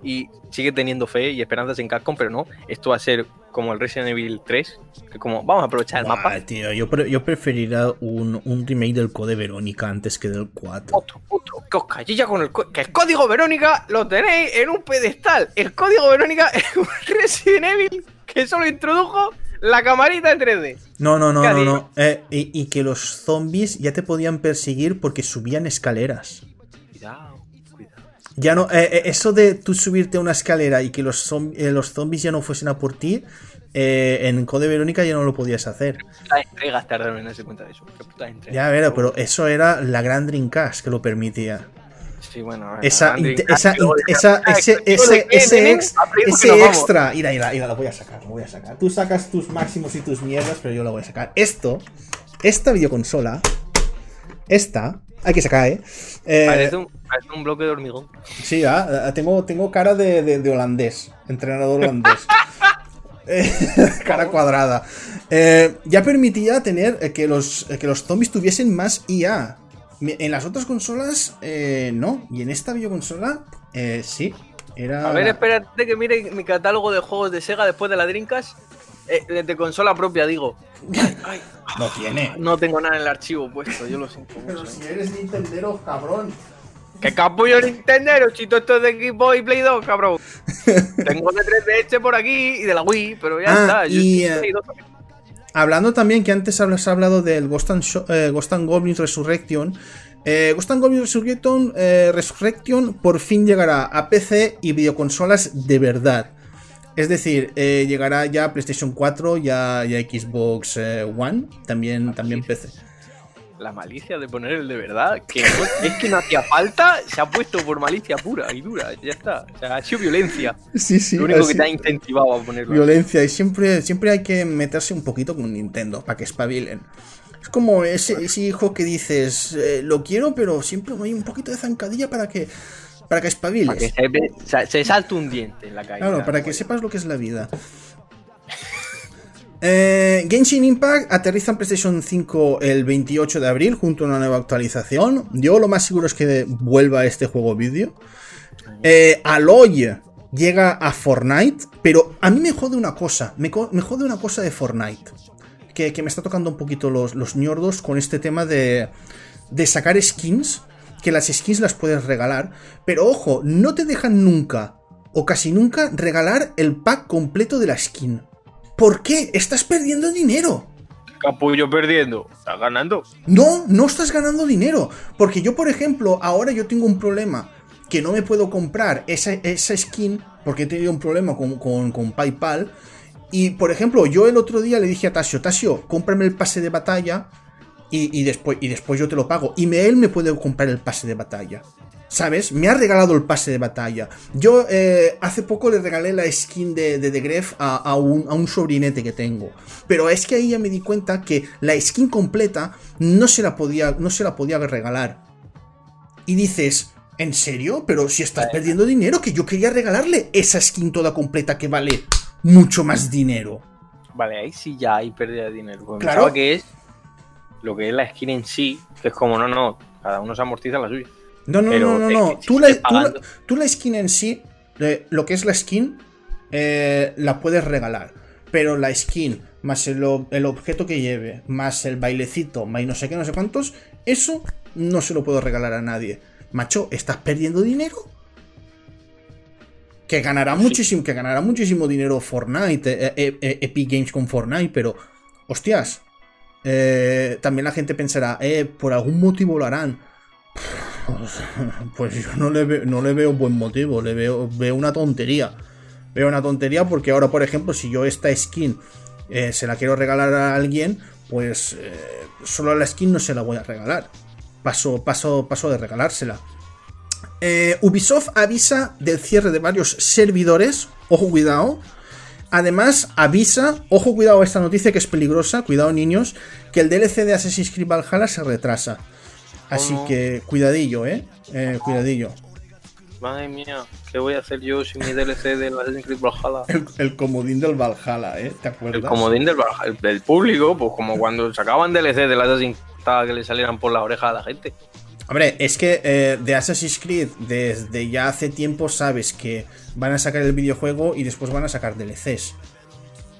y sigue teniendo fe y esperanzas en Capcom, pero no. Esto va a ser como el Resident Evil 3, que como vamos a aprovechar el mapa. tío, yo, pre- yo preferiría un, un remake del Code Verónica antes que del 4. Otro, otro, que os con el, que el código Verónica lo tenéis en un pedestal. El código Verónica es un Resident Evil que solo introdujo la camarita en 3D. No, no, no, ¿Qué no, no. Eh, y, y que los zombies ya te podían perseguir porque subían escaleras. Ya no, eh, eh, eso de tú subirte a una escalera y que los, zom- eh, los zombies ya no fuesen a por ti, eh, en Code Verónica ya no lo podías hacer. Las entregas tardaron en darse cuenta de eso. Ya, ver, pero eso era la gran Dreamcast que lo permitía. Sí, bueno. Esa, esa, esa- ese, ese, ese, ex- ese extra. Mira, mira, mira, lo voy a sacar, lo voy a sacar. Tú sacas tus máximos y tus mierdas, pero yo lo voy a sacar. Esto, esta videoconsola, esta, hay que sacar, ¿eh? Eh, Parece un, parece un bloque de hormigón. Sí, ah, tengo, tengo cara de, de- de holandés, entrenador holandés. Eh, cara cuadrada. Eh, ya permitía tener eh, que los, eh, que los zombies tuviesen más IA. En las otras consolas, eh, no. Y en esta videoconsola, eh, sí. Era. A ver, espérate que mire mi catálogo de juegos de Sega después de la Dreamcast. Eh, de consola propia, digo. Ay, ay, No tiene. no tengo nada en el archivo puesto, yo lo siento Pero mucho. si eres Nintendero, cabrón. ¡Qué capullo Nintendo! Chito esto es de Xbox y Play 2, cabrón. Tengo de 3DS por aquí y de la Wii, pero ya Ah, está. Yo y, estoy Play 2 también. Hablando también que antes has hablado del Ghost and, Sho- eh, Ghost and Goblins Resurrection. Eh, Ghost and Goblins Resurrection, eh, Resurrection por fin llegará a PC y videoconsolas de verdad. Es decir, eh, llegará ya a PlayStation 4 y a, y a Xbox eh, One, también, también PC. La malicia de poner el de verdad, que no- es que no hacía falta, se ha puesto por malicia pura y dura, ya está. O sea, ha sido violencia. Sí, sí. Lo único así- que te ha incentivado a ponerlo. Violencia y siempre, siempre hay que meterse un poquito con Nintendo para que espabilen. Es como ese, ese hijo que dices, eh, lo quiero, pero siempre hay un poquito de zancadilla para que Para que espabiles. Para que se, se, salte un diente en la calle. Claro, para que sepas lo que es la vida. Eh, Genshin Impact aterriza en PlayStation 5 el 28 de abril junto a una nueva actualización. Yo lo más seguro es que vuelva a este juego vídeo. Eh, Aloy llega a Fortnite, pero a mí me jode una cosa, me, jode una cosa de Fortnite, que, me está tocando un poquito los, los ñordos con este tema de, de sacar skins, que las skins las puedes regalar, pero ojo, no te dejan nunca, o casi nunca, regalar el pack completo de la skin. ¿Por qué? Estás perdiendo dinero. Capullo perdiendo. ¿Estás ganando? No, no estás ganando dinero. Porque yo, por ejemplo, ahora yo tengo un problema que no me puedo comprar esa, esa skin porque he tenido un problema con, con, PayPal. Y, por ejemplo, yo el otro día le dije a Tasio, Tasio, cómprame el pase de batalla y, después, y después yo te lo pago. Y él me puede comprar el pase de batalla. ¿Sabes? Me ha regalado el pase de batalla. Yo eh, hace poco le regalé la skin de, de The Gref a, un, sobrinete que tengo. Pero es que ahí ya me di cuenta que la skin completa no se la podía, no se la podía regalar. Y dices, ¿en serio? Pero si estás perdiendo dinero, que yo quería regalarle esa skin toda completa que vale mucho más dinero. Vale, ahí sí ya hay pérdida de dinero. claro que es lo que es la skin en sí, que es como, no, no, cada uno se amortiza la suya. No, no, no, no, no. Tú, la, tú, la, skin en sí, eh, lo que es la skin, eh, la puedes regalar. Pero la skin, más el, objeto que lleve, más el bailecito, más no sé qué, no sé cuántos, eso no se lo puedo regalar a nadie. Macho, ¿estás perdiendo dinero? Que ganará muchísimo, que ganará muchísimo dinero Fortnite, eh, Epic Games con Fortnite, pero. Hostias. También la gente pensará, eh, por algún motivo lo harán. Pues yo no le, veo, no le veo buen motivo, le veo, veo una tontería. Veo una tontería porque ahora, por ejemplo, si yo esta skin eh, se la quiero regalar a alguien, pues eh, solo la skin no se la voy a regalar. Paso, paso, paso de regalársela. Eh, Ubisoft avisa del cierre de varios servidores. Ojo, cuidado. Además, avisa, ojo, cuidado esta noticia que es peligrosa, cuidado niños, que el DLC de Assassin's Creed Valhalla se retrasa. Así que cuidadillo, ¿eh? ¿eh? Cuidadillo. Madre mía, ¿qué voy a hacer yo sin mi DLC del Assassin's Creed Valhalla? El, comodín del Valhalla, ¿eh? ¿Te acuerdas? El comodín del Valhalla, del público, pues como cuando sacaban DLC del Assassin's Creed que le salieran por la oreja a la gente. Hombre, es que eh, de Assassin's Creed desde ya hace tiempo sabes que van a sacar el videojuego y después van a sacar DLCs.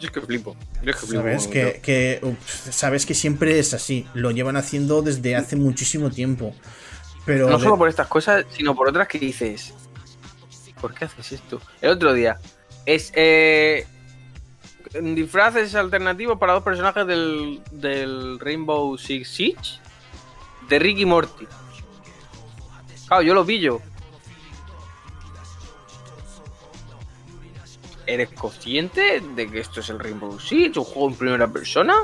Yo es que flipo. sabes que, sabes que siempre es así. Lo llevan haciendo desde hace muchísimo tiempo. Pero no solo por estas cosas, sino por otras que dices. ¿Por qué haces esto? El otro día es eh, disfraces alternativos para dos personajes del, del Rainbow Six Siege de Ricky Morty. Claro, yo lo pillo. ¿Eres consciente de que esto es el Rainbow Six, un juego en primera persona?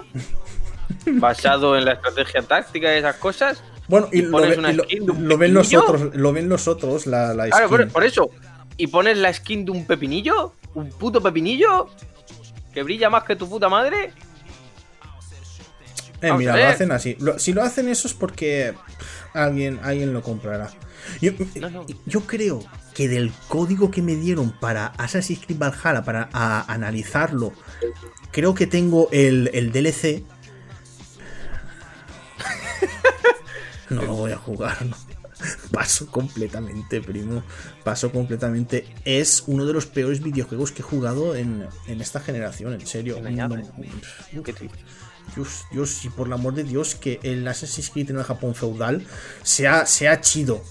Basado en la estrategia táctica de esas cosas. Bueno, y, lo, ven los otros, lo ven los otros, la, la skin. Claro, por, eso. ¿Y pones la skin de un pepinillo? ¿Un puto pepinillo? ¿Que brilla más que tu puta madre? Eh, mira, lo hacen así. si lo hacen eso es porque alguien, alguien lo comprará. Yo, creo que del código que me dieron para Assassin's Creed Valhalla, para analizarlo, creo que tengo el, DLC. No lo voy a jugar, Paso completamente, primo. Paso completamente. Es uno de los peores videojuegos que he jugado en, esta generación, en serio. Qué triste. Dios, Dios, y por el amor de Dios, que el Assassin's Creed en el Japón feudal sea, sea chido.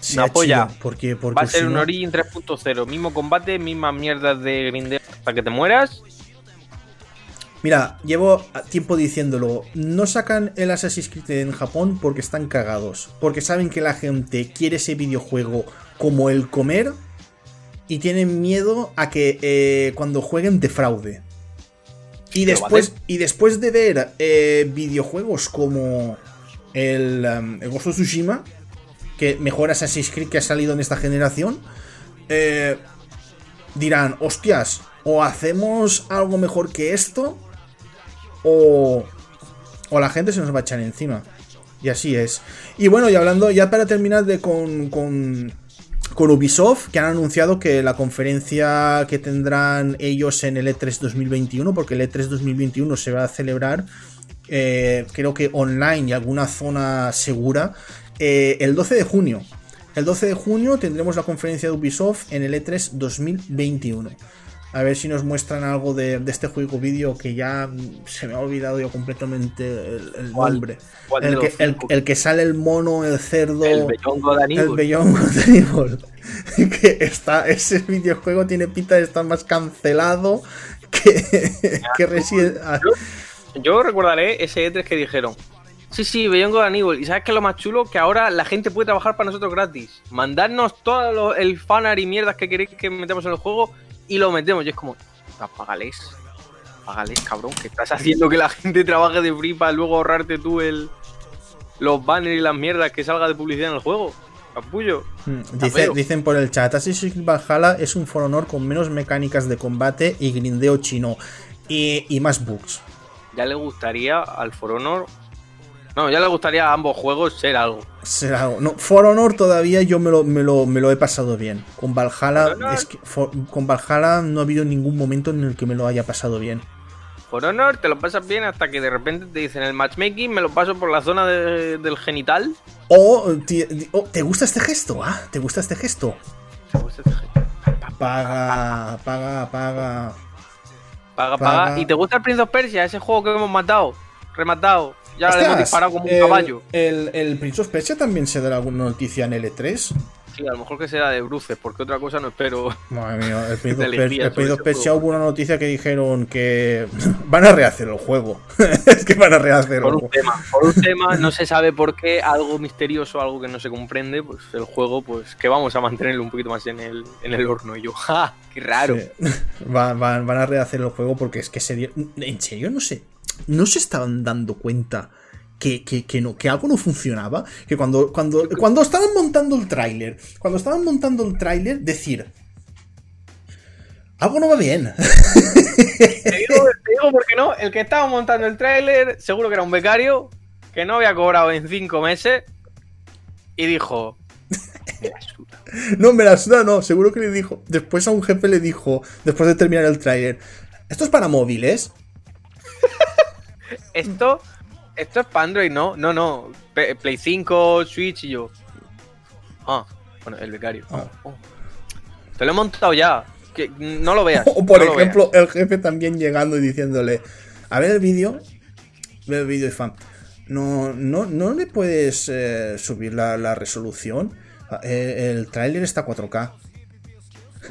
Sea apoya. porque, porque Va a ser un Origin 3.0. Mismo combate, misma mierda de grinder para que te mueras. Mira, llevo tiempo diciéndolo. No sacan el Assassin's Creed en Japón porque están cagados. Porque saben que la gente quiere ese videojuego como el comer. Y tienen miedo a que eh, cuando jueguen defraude. Y después, y después de ver eh, videojuegos como el, um, Ghost of Tsushima, que mejor Assassin's Creed que ha salido en esta generación, eh, dirán, hostias, o hacemos algo mejor que esto, o, o la gente se nos va a echar encima. Y así es. Y bueno, y hablando, ya para terminar de con, con con Ubisoft, que han anunciado que la conferencia que tendrán ellos en el E3 2021, porque el E3 2021 se va a celebrar, eh, creo que online y alguna zona segura, eh, el 12 de junio. El 12 de junio tendremos la conferencia de Ubisoft en el E3 2021. A ver si nos muestran algo de, este juego vídeo que ya se me ha olvidado yo completamente el, nombre. el, que, sale el mono, el cerdo. El Bellongo de El Bellongo de que está, ese videojuego tiene pinta de estar más cancelado que, que Resident yo, yo recordaré ese E3 que dijeron. Sí, sí, Beyond God Aníbal. ¿Y sabes qué es lo más chulo? Que ahora la gente puede trabajar para nosotros gratis. Mandarnos todo el fanar y mierdas que queréis que metemos en el juego y lo metemos. Y es como, págales. Págales, cabrón, que estás haciendo que la gente trabaje de free para luego ahorrarte tú el los banners y las mierdas que salga de publicidad en el juego. Capullo. Hmm, dicen por el chat, Assassin's Valhalla es un For Honor con menos mecánicas de combate y grindeo chino y, y más bugs. Ya le gustaría al For Honor no, ya le gustaría a ambos juegos ser algo. Ser algo. No, For Honor todavía yo me lo, me lo, he pasado bien. Con Valhalla, es que con Valhalla no ha habido ningún momento en el que me lo haya pasado bien. For Honor te lo pasas bien hasta que de repente te dicen el matchmaking me lo paso por la zona del genital. O te, gusta este gesto, ah, ¿te gusta este gesto? ¿Te gusta este gesto? Paga, paga, paga. Paga, paga. ¿Y te gusta el Prince of Persia, ese juego que hemos matado? Rematado. Ya le hemos disparado como un caballo. El, el Prince of Persia también se dará alguna noticia en L3. Sí, a lo mejor que sea de bruces, porque otra cosa no espero. Madre mía, el Prince of Persia hubo una noticia que dijeron que van a rehacer el juego. es que van a rehacer por un Tema, por un tema, no se sabe por qué, algo misterioso, algo que no se comprende, pues el juego, pues que vamos a mantenerlo un poquito más en el, en el horno. Y yo, ¡ja! ¡Qué raro! Van, van, van, a rehacer el juego porque es que sería. En serio, no sé no se estaban dando cuenta que, no, que algo no funcionaba. Que cuando, cuando, cuando estaban montando el tráiler, cuando estaban montando el tráiler, decir, algo no va bien. Te digo, te por qué no. El que estaba montando el tráiler, seguro que era un becario que no había cobrado en cinco meses y dijo, me la suda. No, me la suda, no. Seguro que le dijo. Después a un jefe le dijo, después de terminar el tráiler, ¿esto es para móviles? Esto, esto es para Android, ¿no? No, no. Play 5, Switch y yo. Ah, bueno, el becario. Ah. Oh. Te lo he montado ya. Que no lo veas. O por ejemplo, el jefe también llegando y diciéndole: A ver el vídeo. Ve el vídeo y fan. No, no, no le puedes eh, subir la, resolución. Ah, eh, el tráiler está 4K.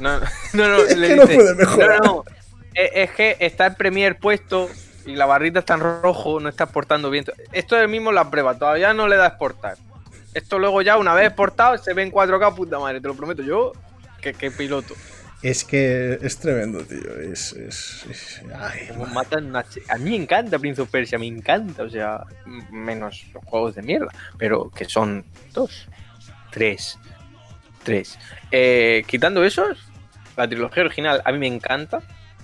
No, no, no. es que no puede mejorar. No, no, Es que está el Premier puesto y la barrita está en rojo, no está exportando bien. Esto es el mismo la prueba, todavía no le da exportar. Esto luego ya, una vez exportado, se ve en 4K, puta madre, te lo prometo yo, que, piloto. Es que es tremendo, tío. Es. es, matan a... mí me encanta Prince of Persia, me encanta. O sea, menos los juegos de mierda. Pero que son dos, tres, tres. Eh, quitando esos, la trilogía original a mí me encanta.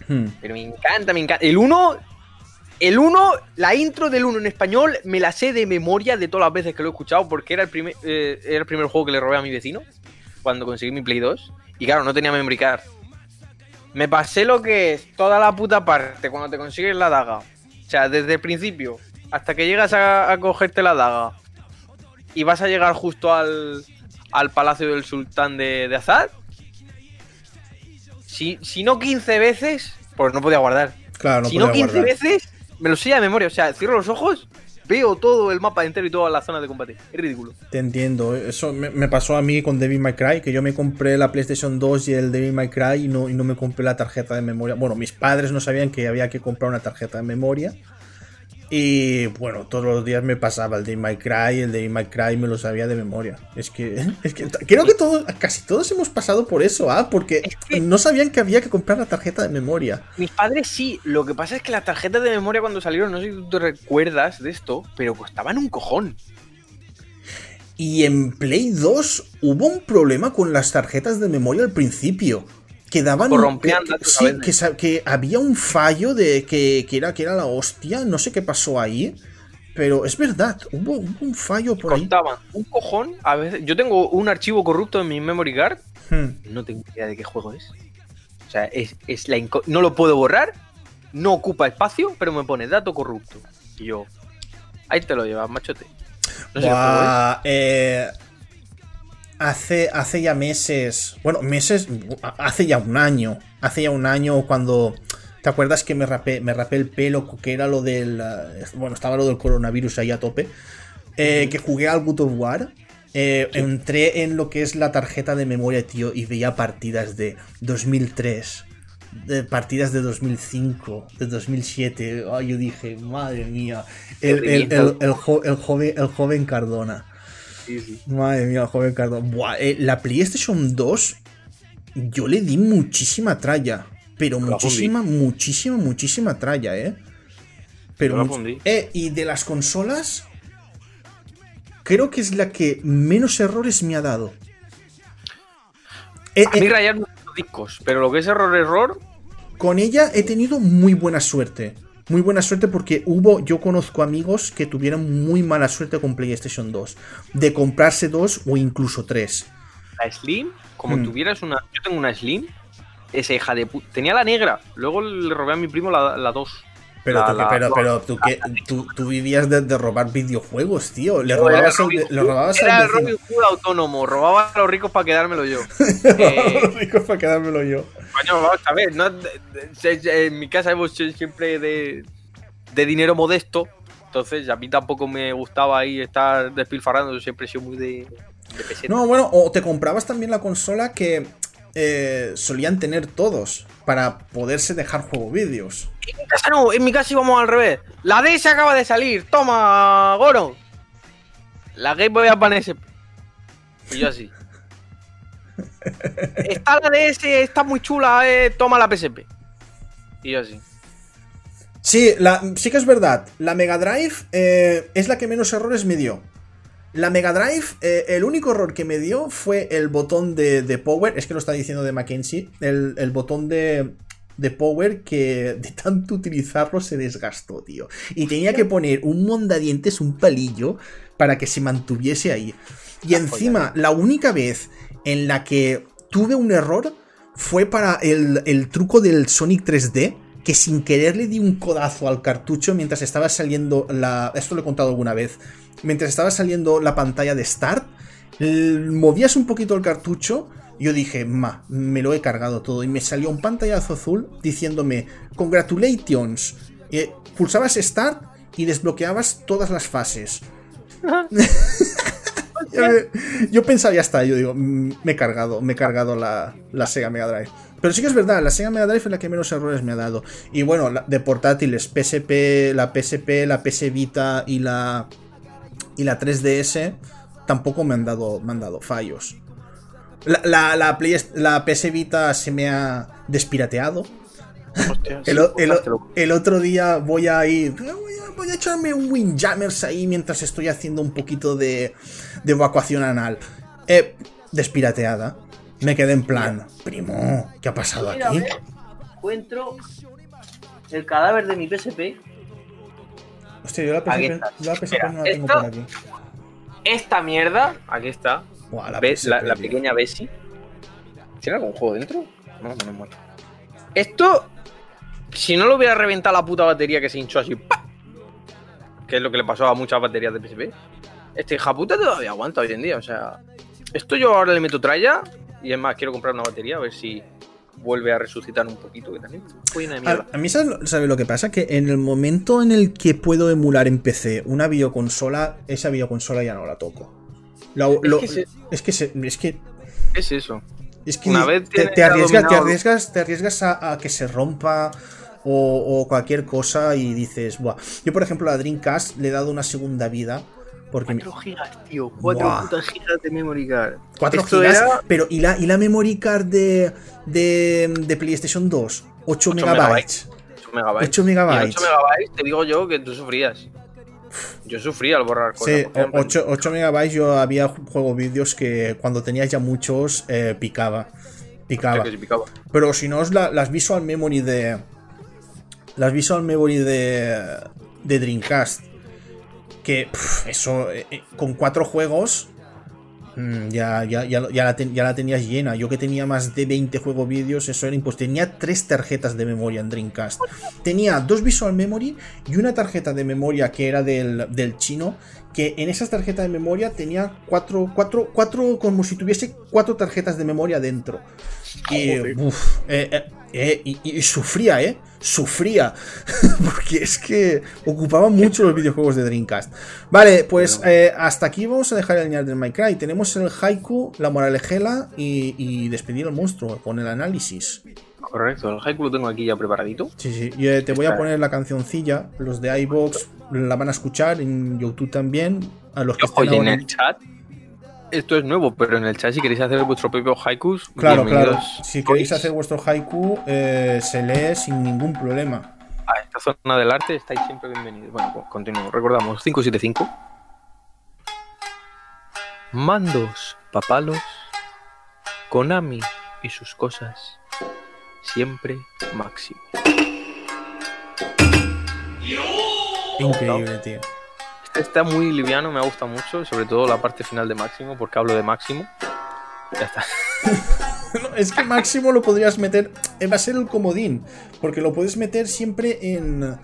Hmm. Pero me encanta, me encanta. El 1 el 1, la intro del 1 en español, me la sé de memoria de todas las veces que lo he escuchado, porque era el, primer, eh, era el primer juego que le robé a mi vecino cuando conseguí mi Play 2. Y claro, no tenía memory card. Me pasé lo que es toda la puta parte cuando te consigues la daga. O sea, desde el principio hasta que llegas a, cogerte la daga y vas a llegar justo al, al palacio del sultán de, de Azad. Si, si, no 15 veces, pues no podía guardar. Claro, no si no 15 veces, me lo sé de memoria. O sea, cierro los ojos, veo todo el mapa entero y todas las zonas de combate. Es ridículo. Te entiendo. Eso me, pasó a mí con Devil May Cry, que yo me compré la PlayStation 2 y el Devil May Cry y no, y no me compré la tarjeta de memoria. Bueno, mis padres no sabían que había que comprar una tarjeta de memoria. Y bueno, todos los días me pasaba el de My Cry, el de My Cry me lo sabía de memoria. Es que, es que creo que todos, casi todos hemos pasado por eso, ¿ah? Porque no sabían que había que comprar la tarjeta de memoria. Mis padres sí, lo que pasa es que las tarjetas de memoria cuando salieron, no sé si tú te recuerdas de esto, pero costaban un cojón. Y en Play 2 hubo un problema con las tarjetas de memoria al principio que daban que, sí, que, había un fallo de que, era, que era la hostia, no sé qué pasó ahí, pero es verdad, hubo, un fallo por Contaban un cojón, a veces, yo tengo un archivo corrupto en mi memory card Hmm. No tengo idea de qué juego es. O sea, es, es la no lo puedo borrar, no ocupa espacio, pero me pone dato corrupto. Y yo, ahí te lo llevas, machote. No sé. Buah, eh, hace, hace ya meses, bueno, meses, hace ya un año, hace ya un año cuando, ¿te acuerdas que me rapé, me rapé el pelo, que era lo del, eh, bueno, estaba lo del coronavirus ahí a tope, Eh, que jugué al God of War, eh, entré en lo que es la tarjeta de memoria, tío, y veía partidas de 2003. De partidas de 2005, de 2007. Ay, yo dije, madre mía. El, el- el- el jo- el joven, el joven Cardona. Sí, sí. Madre mía, joven Cardona. Buah, eh, la PlayStation 2, yo le di muchísima tralla. Pero la muchísima, muchísima, muchísima tralla, ¿eh? Pero much- fundí. eh, y de las consolas, creo que es la que menos errores me ha dado. Eh, A mí eh, rayar discos, pero lo que es error, error, con ella he tenido muy buena suerte. Muy buena suerte porque hubo, yo conozco amigos que tuvieron muy mala suerte con PlayStation 2. De comprarse dos o incluso tres. la Slim, como Hmm. tuvieras una. Yo tengo una Slim, esa hija de puta. Tenía la negra, luego le robé a mi primo la, la 2. Pero, La- tú, la- pero, pero tú, que, tú, tú vivías de, de robar videojuegos, tío. Le Era robabas, al, le robabas Era el Robin Hood autónomo, robaba a los ricos para quedármelo yo. Eh, Rico para quedármelo yo. Coño, vamos a ver, no, en mi casa hemos sido siempre de, de dinero modesto, entonces a mí tampoco me gustaba ahí estar despilfarrando, yo siempre he sido muy de, de. No, bueno, o te comprabas también la consola que eh, solían tener todos para poderse dejar juego vídeos. En mi casa no, en mi casa íbamos al revés. La DS acaba de salir, toma, Goro. La Game Boy Advance. Y yo así. Está la DS, está muy chula, eh, toma la PSP. Y yo así. Sí, la, sí que es verdad. La Mega Drive eh, es la que menos errores me dio. La Mega Drive, eh, el único error que me dio fue el botón de, de power. Es que lo está diciendo de Mackenzie. El, el botón de, de power que de tanto utilizarlo se desgastó, tío. Y tenía que poner un mondadientes, un palillo, para que se mantuviese ahí. Y encima, la única vez en la que tuve un error fue para el, el truco del Sonic 3D que sin querer le di un codazo al cartucho mientras estaba saliendo la... Esto lo he contado alguna vez. Mientras estaba saliendo la pantalla de Start, movías un poquito el cartucho. Yo dije, ma, me lo he cargado todo. Y me salió un pantallazo azul diciéndome, congratulations. Y pulsabas Start y desbloqueabas todas las fases. yo, pensaba, ya está, yo digo, mm, me he cargado, me he cargado la, la Sega Mega Drive. Pero sí que es verdad, la Sega Mega Drive es la que menos errores me ha dado. Y bueno, de portátiles, PSP, la PSP, la PS Vita y la, y la 3DS tampoco me han dado, me han dado fallos. La, la, la, Play- la PS Vita se me ha despirateado. Hostia, El, el otro día voy a ir. Voy a, voy a echarme un Windjammers ahí mientras estoy haciendo un poquito de, de evacuación anal. Eh, despirateada. Me quedé en plan, primo, ¿qué ha pasado Mira, aquí? encuentro el cadáver de mi PSP. Hostia, yo la PSP, está. yo la PSP Mira, no la tengo por aquí. Esta mierda, aquí está. La pequeña Bessie. ¿Tiene algún juego dentro? No, menos mal. Esto, si no lo hubiera reventado la puta batería que se hinchó así, ¡pa! que es lo que le pasó a muchas baterías de PSP, este hija puta todavía aguanta hoy en día. O sea, esto yo ahora le meto tralla y es más, quiero comprar una batería a ver si vuelve a resucitar un poquito. Que también fue una mierda. A, a mí, ¿sabes lo, sabe lo que pasa? Que en el momento en el que puedo emular en PC una videoconsola, esa videoconsola ya no la toco. La- lo- que se- es que se- es que ¿Qué es eso? Es que Una vez te, te arriesgas, te arriesgas, te arriesgas a, a que se rompa o, o cualquier cosa y dices, Buah. Yo, por ejemplo, a la Dreamcast le he dado una segunda vida. Porque mi- 4 gigas, tío. 4 Buah. putas gigas de memory card. 4 Esto gigas, era- pero ¿y la, ¿y la memory card de, de, de PlayStation 2? 8, 8 megabytes. 8 megabytes. 8 megabytes. Y 8 megabytes, te digo yo que tú sufrías. Yo sufría al borrar cosas. Sí, por ejemplo. 8, 8 megabytes yo había juego vídeos que cuando tenías ya muchos eh, picaba. Picaba. Pero si no es la- las visual memory de. Las visual memory de. de Dreamcast. Que eso. eh, eh, con cuatro juegos. Mm, ya, ya, ya, ya, la ten- ya la tenías llena. Yo que tenía más de 20 juegos vídeos, eso era imposible. Tenía tres tarjetas de memoria en Dreamcast. Tenía dos Visual Memory y una tarjeta de memoria que era del, del chino. Que en esas tarjetas de memoria tenía cuatro, cuatro, cuatro, como si tuviese cuatro tarjetas de memoria dentro. Y, Joder. uf, eh, eh, eh, y, sufría, ¿eh? Sufría. Porque es que ocupaba mucho los videojuegos de Dreamcast. Vale, pues eh, hasta aquí vamos a dejar el ñar del Minecraft. Tenemos el haiku, la moralejela y, y despedir al monstruo con el análisis. Correcto, el haiku lo tengo aquí ya preparadito. Sí, sí. Y, eh, te voy a poner la cancioncilla. Los de iBox la van a escuchar en YouTube también. A los que estén en el chat, esto es nuevo, pero en el chat si queréis hacer vuestro propio haikus, Claro, claro. Si queréis hacer vuestro haiku, eh, se lee sin ningún problema. a esta zona del arte, estáis siempre bienvenidos. Bueno, pues continuamos. Recordamos, 575. Mandos, papalos, Konami y sus cosas, siempre máximo. Increíble, tío. Está muy liviano, me gusta mucho, sobre todo la parte final de Máximo, porque hablo de Máximo. Ya está. No, es que máximo lo podrías meter. eh, Va a ser el comodín. Porque lo puedes meter siempre en.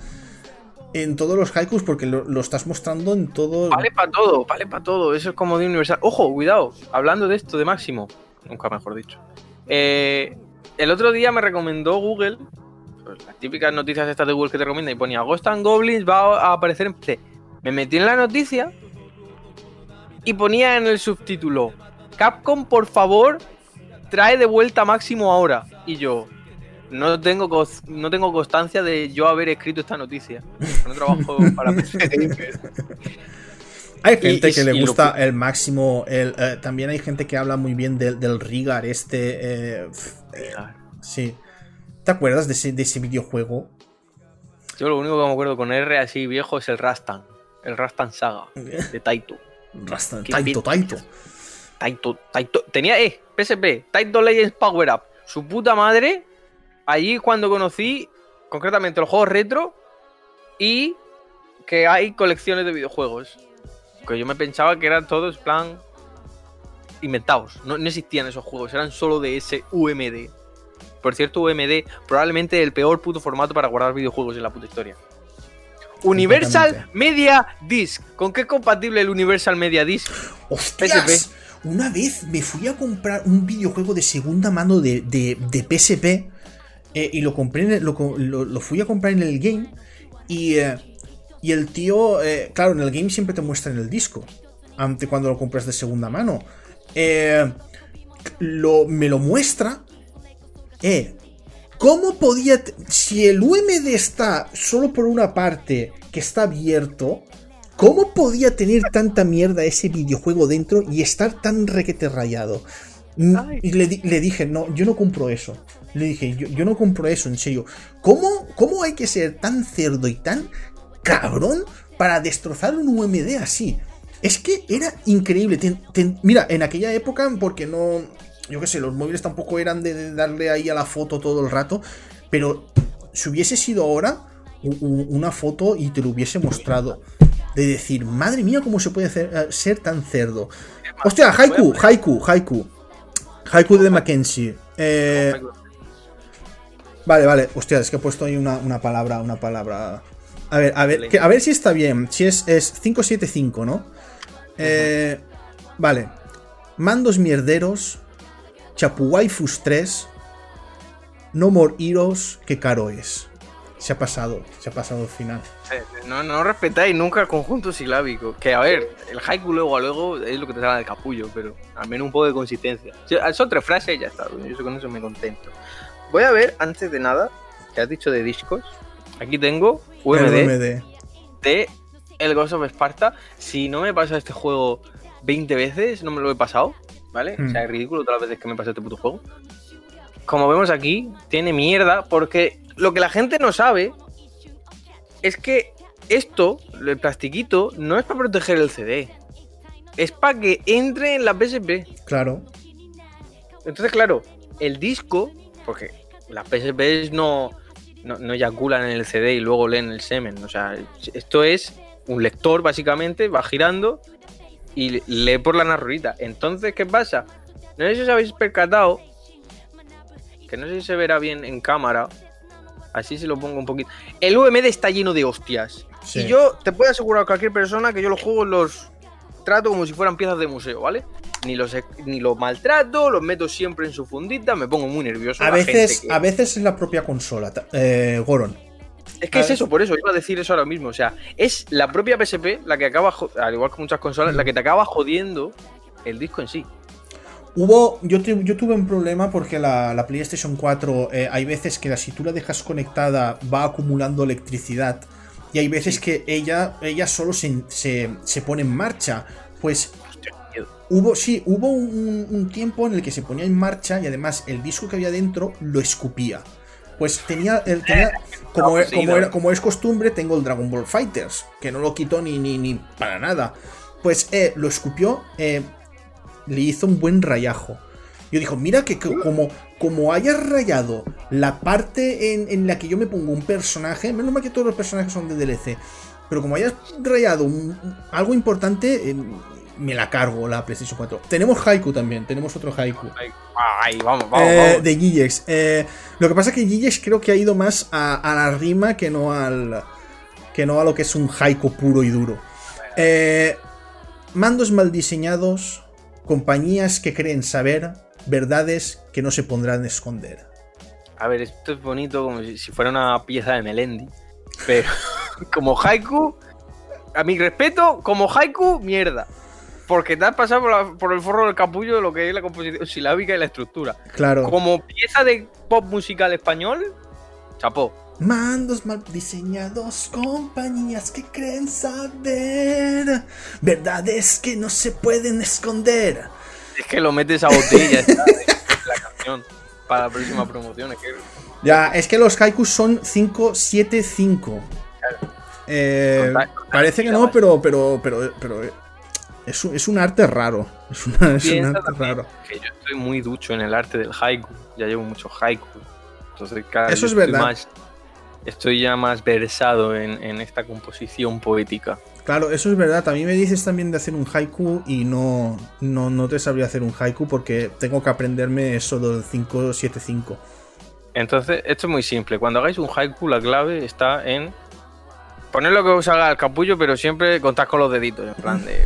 En todos los haikus. Porque lo, lo estás mostrando en todo. Vale para todo, vale para todo. Eso es como de universal. Ojo, cuidado. Hablando de esto de Máximo, nunca mejor dicho. Eh, el otro día me recomendó Google, pues, las típicas noticias estas de Google que te recomienda, y ponía Ghost and Goblins va a aparecer en PC. Me metí en la noticia y ponía en el subtítulo: Capcom, por favor, trae de vuelta Máximo ahora. Y yo. No tengo, no tengo constancia de yo haber escrito esta noticia. No trabajo para PC. Hay gente y- que le y lo gusta el máximo. El, eh, también hay gente que habla muy bien del, del Rigar. Este. eh, eh, sí. ¿Te acuerdas de ese, de ese videojuego? Yo lo único que me acuerdo con R así viejo es el Rastan. El Rastan Saga de Taito. Rastan- Taito. Taito. Taito, Taito. Tenía, eh, PSP, Taito Legends Power Up. Su puta madre. Allí cuando conocí concretamente los juegos retro y que hay colecciones de videojuegos. Que yo me pensaba que eran todos plan inventados. No, no existían esos juegos, eran solo de ese UMD. Por cierto, UMD, probablemente el peor puto formato para guardar videojuegos en la puta historia. Universal. Media Disc. ¿Con qué es compatible el Universal Media Disc? ¡Hostias! Una vez me fui a comprar un videojuego de segunda mano de, de, de PSP eh, y lo compré, lo, lo- lo fui a comprar en el game y, eh, y el tío, eh, claro, en el game siempre te muestran el disco, ante cuando lo compras de segunda mano. Eh, lo, me lo muestra. Eh, ¿Cómo podía... Si el UMD está solo por una parte que está abierto, ¿cómo podía tener tanta mierda ese videojuego dentro y estar tan requete rayado? Mm. Y le, di- le dije, no, yo no compro eso. Le dije, yo, yo no compro eso, en serio. ¿Cómo, ¿Cómo hay que ser tan cerdo y tan cabrón para destrozar un UMD así? Es que era increíble. Ten- ten- mira, en aquella época, porque no. Yo qué sé, los móviles tampoco eran de, darle ahí a la foto todo el rato. Pero si hubiese sido ahora una foto y te lo hubiese mostrado. De decir, madre mía, cómo se puede hacer- eh, ser tan cerdo. Hostia, Haiku, Haiku, Haiku. Haiku de Mackenzie. Eh, Vale, vale. Hostia, es que he puesto ahí una, una palabra, una palabra. A ver, a ver, que- a ver si está bien. Si es, es 575, ¿no? Eh, vale. Mandos mierderos. Chapuwaifus 3. No More Heroes. Qué caro es. Se ha pasado, se ha pasado el final. No, no respetáis nunca el conjunto silábico. Que a ver, el haiku luego a luego es lo que te sale del capullo, pero al menos un poco de consistencia. Son tres frases y ya está. Yo con eso me contento. Voy a ver, antes de nada, que has dicho de discos. Aquí tengo UMD, UMD. de el Ghost of Sparta. Si no me pasa este juego 20 veces, no me lo he pasado, ¿vale? Hmm. O sea, es ridículo todas las veces que me pasado este puto juego. Como vemos aquí, tiene mierda porque lo que la gente no sabe es que esto, el plastiquito, no es para proteger el CD. Es para que entre en la PSP. Claro. Entonces, claro, el disco, porque las PSPs no, no, no eyaculan en el CD y luego leen el semen. O sea, esto es un lector, básicamente, va girando y lee por la narrorita. Entonces, ¿qué pasa? No sé si os habéis percatado, que no sé si se verá bien en cámara, así se lo pongo un poquito. El UMD está lleno de hostias. Sí. Y yo te puedo asegurar a cualquier persona que yo los juegos los trato como si fueran piezas de museo, ¿vale? Ni los, ni los maltrato, los meto siempre en su fundita, me pongo muy nervioso. A veces, que- a veces es la propia consola, eh, Goron. Es que es eso, por eso iba a decir eso ahora mismo. O sea, es la propia PSP la que acaba, al igual que muchas consolas, la que te acaba jodiendo el disco en sí. Hubo, yo, yo tuve un problema porque la, la PlayStation 4 eh, hay veces que la, si tú la dejas conectada va acumulando electricidad y hay veces que ella, ella solo se, se, se pone en marcha. Pues hubo, sí, hubo un, un tiempo en el que se ponía en marcha y además el disco que había dentro lo escupía. Pues tenía, el, tenía como, Ah, sí, como, no. era- como es costumbre, tengo el Dragon Ball Fighters, que no lo quito ni, ni, ni para nada. Pues eh, lo escupió, eh, le hizo un buen rayajo. Yo dijo, mira que, que como, como hayas rayado la parte en, en la que yo me pongo un personaje, menos mal que todos los personajes son de DLC, pero como hayas rayado un- algo importante, eh, me la cargo la PlayStation 4. Tenemos Haiku también, tenemos otro Haiku. Ay, vamos, vamos, Eh, vamos. de Gigex. Eh, lo que pasa es que Gigex creo que ha ido más a, a la rima que no al. que no a lo que es un haiku puro y duro. Eh, mandos mal diseñados, compañías que creen saber, verdades que no se pondrán a esconder. A ver, esto es bonito como si fuera una pieza de Melendi. Pero como haiku, a mi respeto, como haiku, mierda. Porque te has pasado por, la- por el forro del capullo de lo que es la composición silábica y la estructura. Claro. Como pieza de pop musical español, chapó. Mandos mal diseñados, compañías que creen saber, verdades que no se pueden esconder. Es que lo metes a botella está, la canción para la próxima promoción. Es que Ya, es que los haikus son 5, 7, 5. Eh, parece que no, pero, pero, pero, pero eh, es, un, es un arte raro. Es, una- es un arte raro. que yo estoy muy ducho en el arte del haiku. Ya llevo mucho haiku. Entonces, cada Eso vez es estoy verdad. más- estoy ya más versado en, en esta composición poética. Claro, eso es verdad. A mí me dices también de hacer un haiku y no, no, no te sabría hacer un haiku porque tengo que aprenderme eso del 5, 7, 5. Entonces, esto es muy simple. Cuando hagáis un haiku, la clave está en poner lo que os haga el capullo, pero siempre contad con los deditos. En plan de.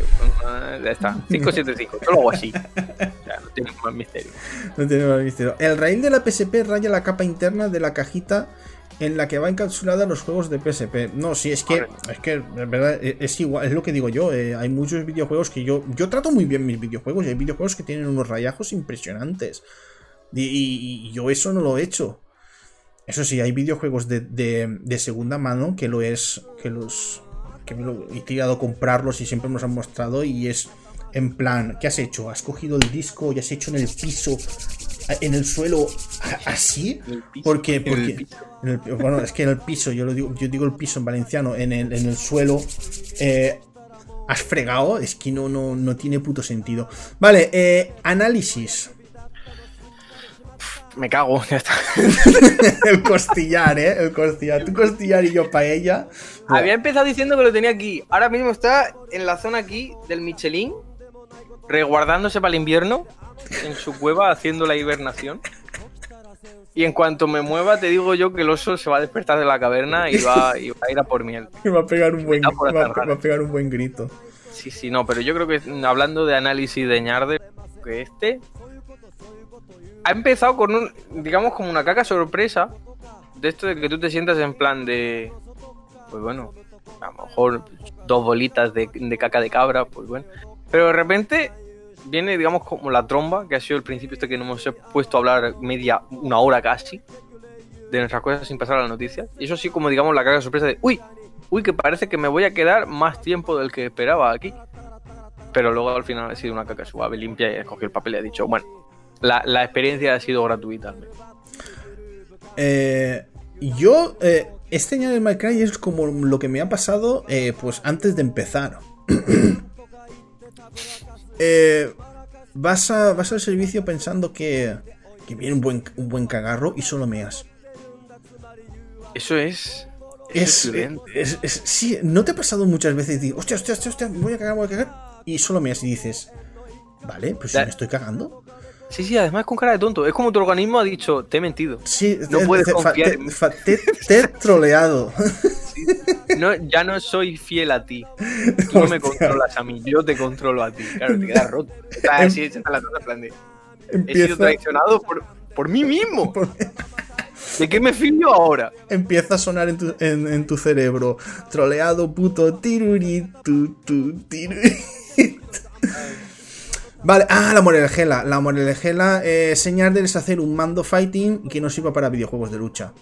Ya está. 575. Yo lo hago así. O sea, no tiene más misterio. No tiene más misterio. El rail de la PSP raya la capa interna de la cajita en la que va encapsulada los juegos de PSP. No, sí, es que, es que, en verdad, e- es igual, es lo que digo yo. eh, hay muchos videojuegos que yo, yo trato muy bien mis videojuegos y hay videojuegos que tienen unos rayajos impresionantes. Y, y- y yo eso no lo he hecho. Eso sí, hay videojuegos de, de- de segunda mano que lo es, que los, que me lo he tirado a comprarlos y siempre me los han mostrado y es en plan, ¿qué has hecho? ¿Has cogido el disco y has hecho en el piso, en el suelo, así? Porque, porque piso. en el- bueno, es que en el piso, yo lo digo, yo digo el piso en valenciano, en el, en el suelo, eh, has fregado, es que no, no, no tiene puto sentido. Vale, eh, análisis. Me cago, ya está. el costillar, eh, el costillar. Tu costillar y yo paella. Había empezado diciendo que lo tenía aquí. Ahora mismo está en la zona aquí del Michelin, resguardándose para el invierno, en su cueva haciendo la hibernación. Y en cuanto me mueva, te digo yo que el oso se va a despertar de la caverna y va, y va a ir a por miel. Me va a pegar un buen, va, va a pegar un buen grito. Sí, sí, no, pero yo creo que mm, hablando de análisis de ñarde, que este ha empezado con un, digamos, como una caca sorpresa de esto de que tú te sientas en plan de, pues bueno, a lo mejor dos bolitas de, caca de cabra, pues bueno, pero de repente viene, digamos, como la tromba, que ha sido el principio este que nos hemos puesto a hablar media, una hora casi, de nuestras cosas sin pasar a las noticias, y eso sí como, digamos, la caca sorpresa de, uy, uy, que parece que me voy a quedar más tiempo del que esperaba aquí. Pero luego al final ha sido una caca suave, limpia y he cogido el papel y ha dicho, bueno, la, la experiencia ha sido gratuita. Eh, yo, eh, este año de Cry es como lo que me ha pasado eh, pues antes de empezar. Eh, vas, a, vas al servicio pensando que, que viene un buen, un buen cagarro y solo meas. Eso es... Es, violento. es- es- sí, ¿no te ha pasado muchas veces? Digo, hostia, hostia, hostia, hostia, voy a cagar, voy a cagar. y solo me y dices, vale, pues si me estoy cagando. Sí, sí, además con cara de tonto. Es como tu organismo ha dicho, te he mentido. Sí, No te- puedes te- confiar te, en te- he troleado. No, ya no soy fiel a ti. Tú no me controlas a mí, yo te controlo a ti. Claro, te quedas roto. Estás así, echando la tonta en plan de, He sido traicionado por, por mí mismo. por- ¿De qué me fío ahora? empieza a sonar en tu, en, en tu cerebro. Troleado, puto, tiruritu, tu, tiruritu. Vale, ah, la Morelgela. La Morelgela, eh, señal de deshacer un mando fighting que no sirva para videojuegos de lucha.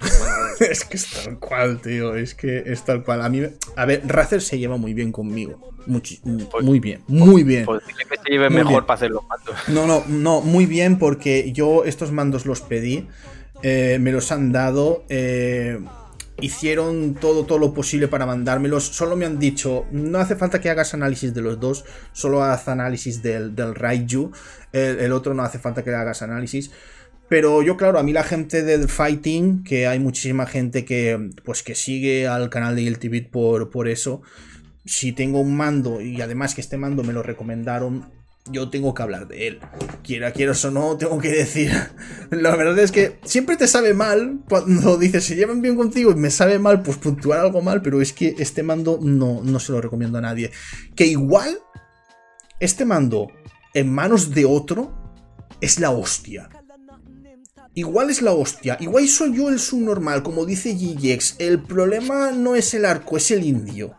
es que es tal cual, tío. Es que es tal cual. A mí, a ver, Razer se lleva muy bien conmigo. Muchi- muy bien, muy bien. Pues dile que se lleve Muy mejor bien. para hacer los mandos. No, no, no, muy bien porque yo estos mandos los pedí, eh, me los han dado, eh, hicieron todo, todo lo posible para mandármelos, solo me han dicho, no hace falta que hagas análisis de los dos, solo haz análisis del, del Raiju, el, otro no hace falta que hagas análisis. Pero yo, claro, a mí la gente del fighting, que hay muchísima gente que, pues, que sigue al canal de Guilty por, por eso, si tengo un mando y además que este mando me lo recomendaron, yo tengo que hablar de él. Quiera, quieras o no, tengo que decir. La verdad es que siempre te sabe mal cuando dices se llevan bien contigo y me sabe mal, pues puntuar algo mal, pero es que este mando no, no se lo recomiendo a nadie. Que igual, este mando en manos de otro es la hostia. Igual es la hostia. Igual soy yo el subnormal, como dice GGX. El problema no es el arco, es el indio.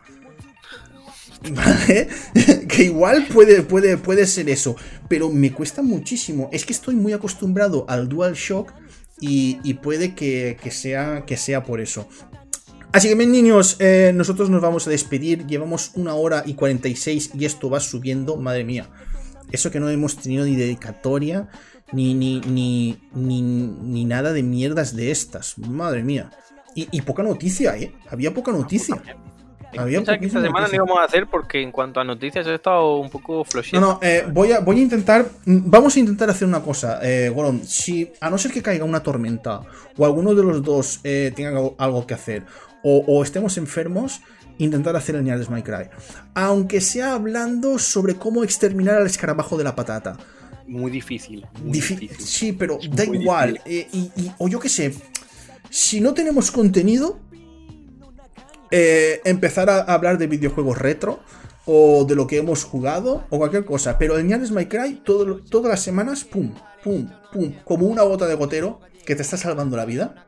Que igual puede, puede, puede ser eso. Pero me cuesta muchísimo. Es que estoy muy acostumbrado al DualShock. Y, y puede que, que sea, que sea por eso. Así que bien niños, eh, nosotros nos vamos a despedir. Llevamos una hora y 46 y esto va subiendo. Madre mía. Eso que no hemos tenido ni dedicatoria, ni, ni, ni, ni, ni nada de mierdas de estas. Madre mía. Y, y poca noticia, ¿eh? Había poca noticia. Había Pensaba que esta semana no íbamos a hacer porque en cuanto a noticias he estado un poco No, flojito. no, eh, voy, a, voy a intentar. mm, Vamos a intentar hacer una cosa, eh, Goron. Si, a no ser que caiga una tormenta o alguno de los dos eh, tenga algo, algo que hacer o, o estemos enfermos, intentar hacer el Niales My Cry. Aunque sea hablando sobre cómo exterminar al escarabajo de la patata. Muy difícil. Muy Difi- difícil. Sí, pero Es da muy igual. eh, y, y- o yo qué sé. Si no tenemos contenido, eh, empezar a hablar de videojuegos retro. O de lo que hemos jugado. O cualquier cosa. Pero el Nianes My Cry, todo- todas las semanas, pum, pum, pum. Como una gota de gotero que te está salvando la vida.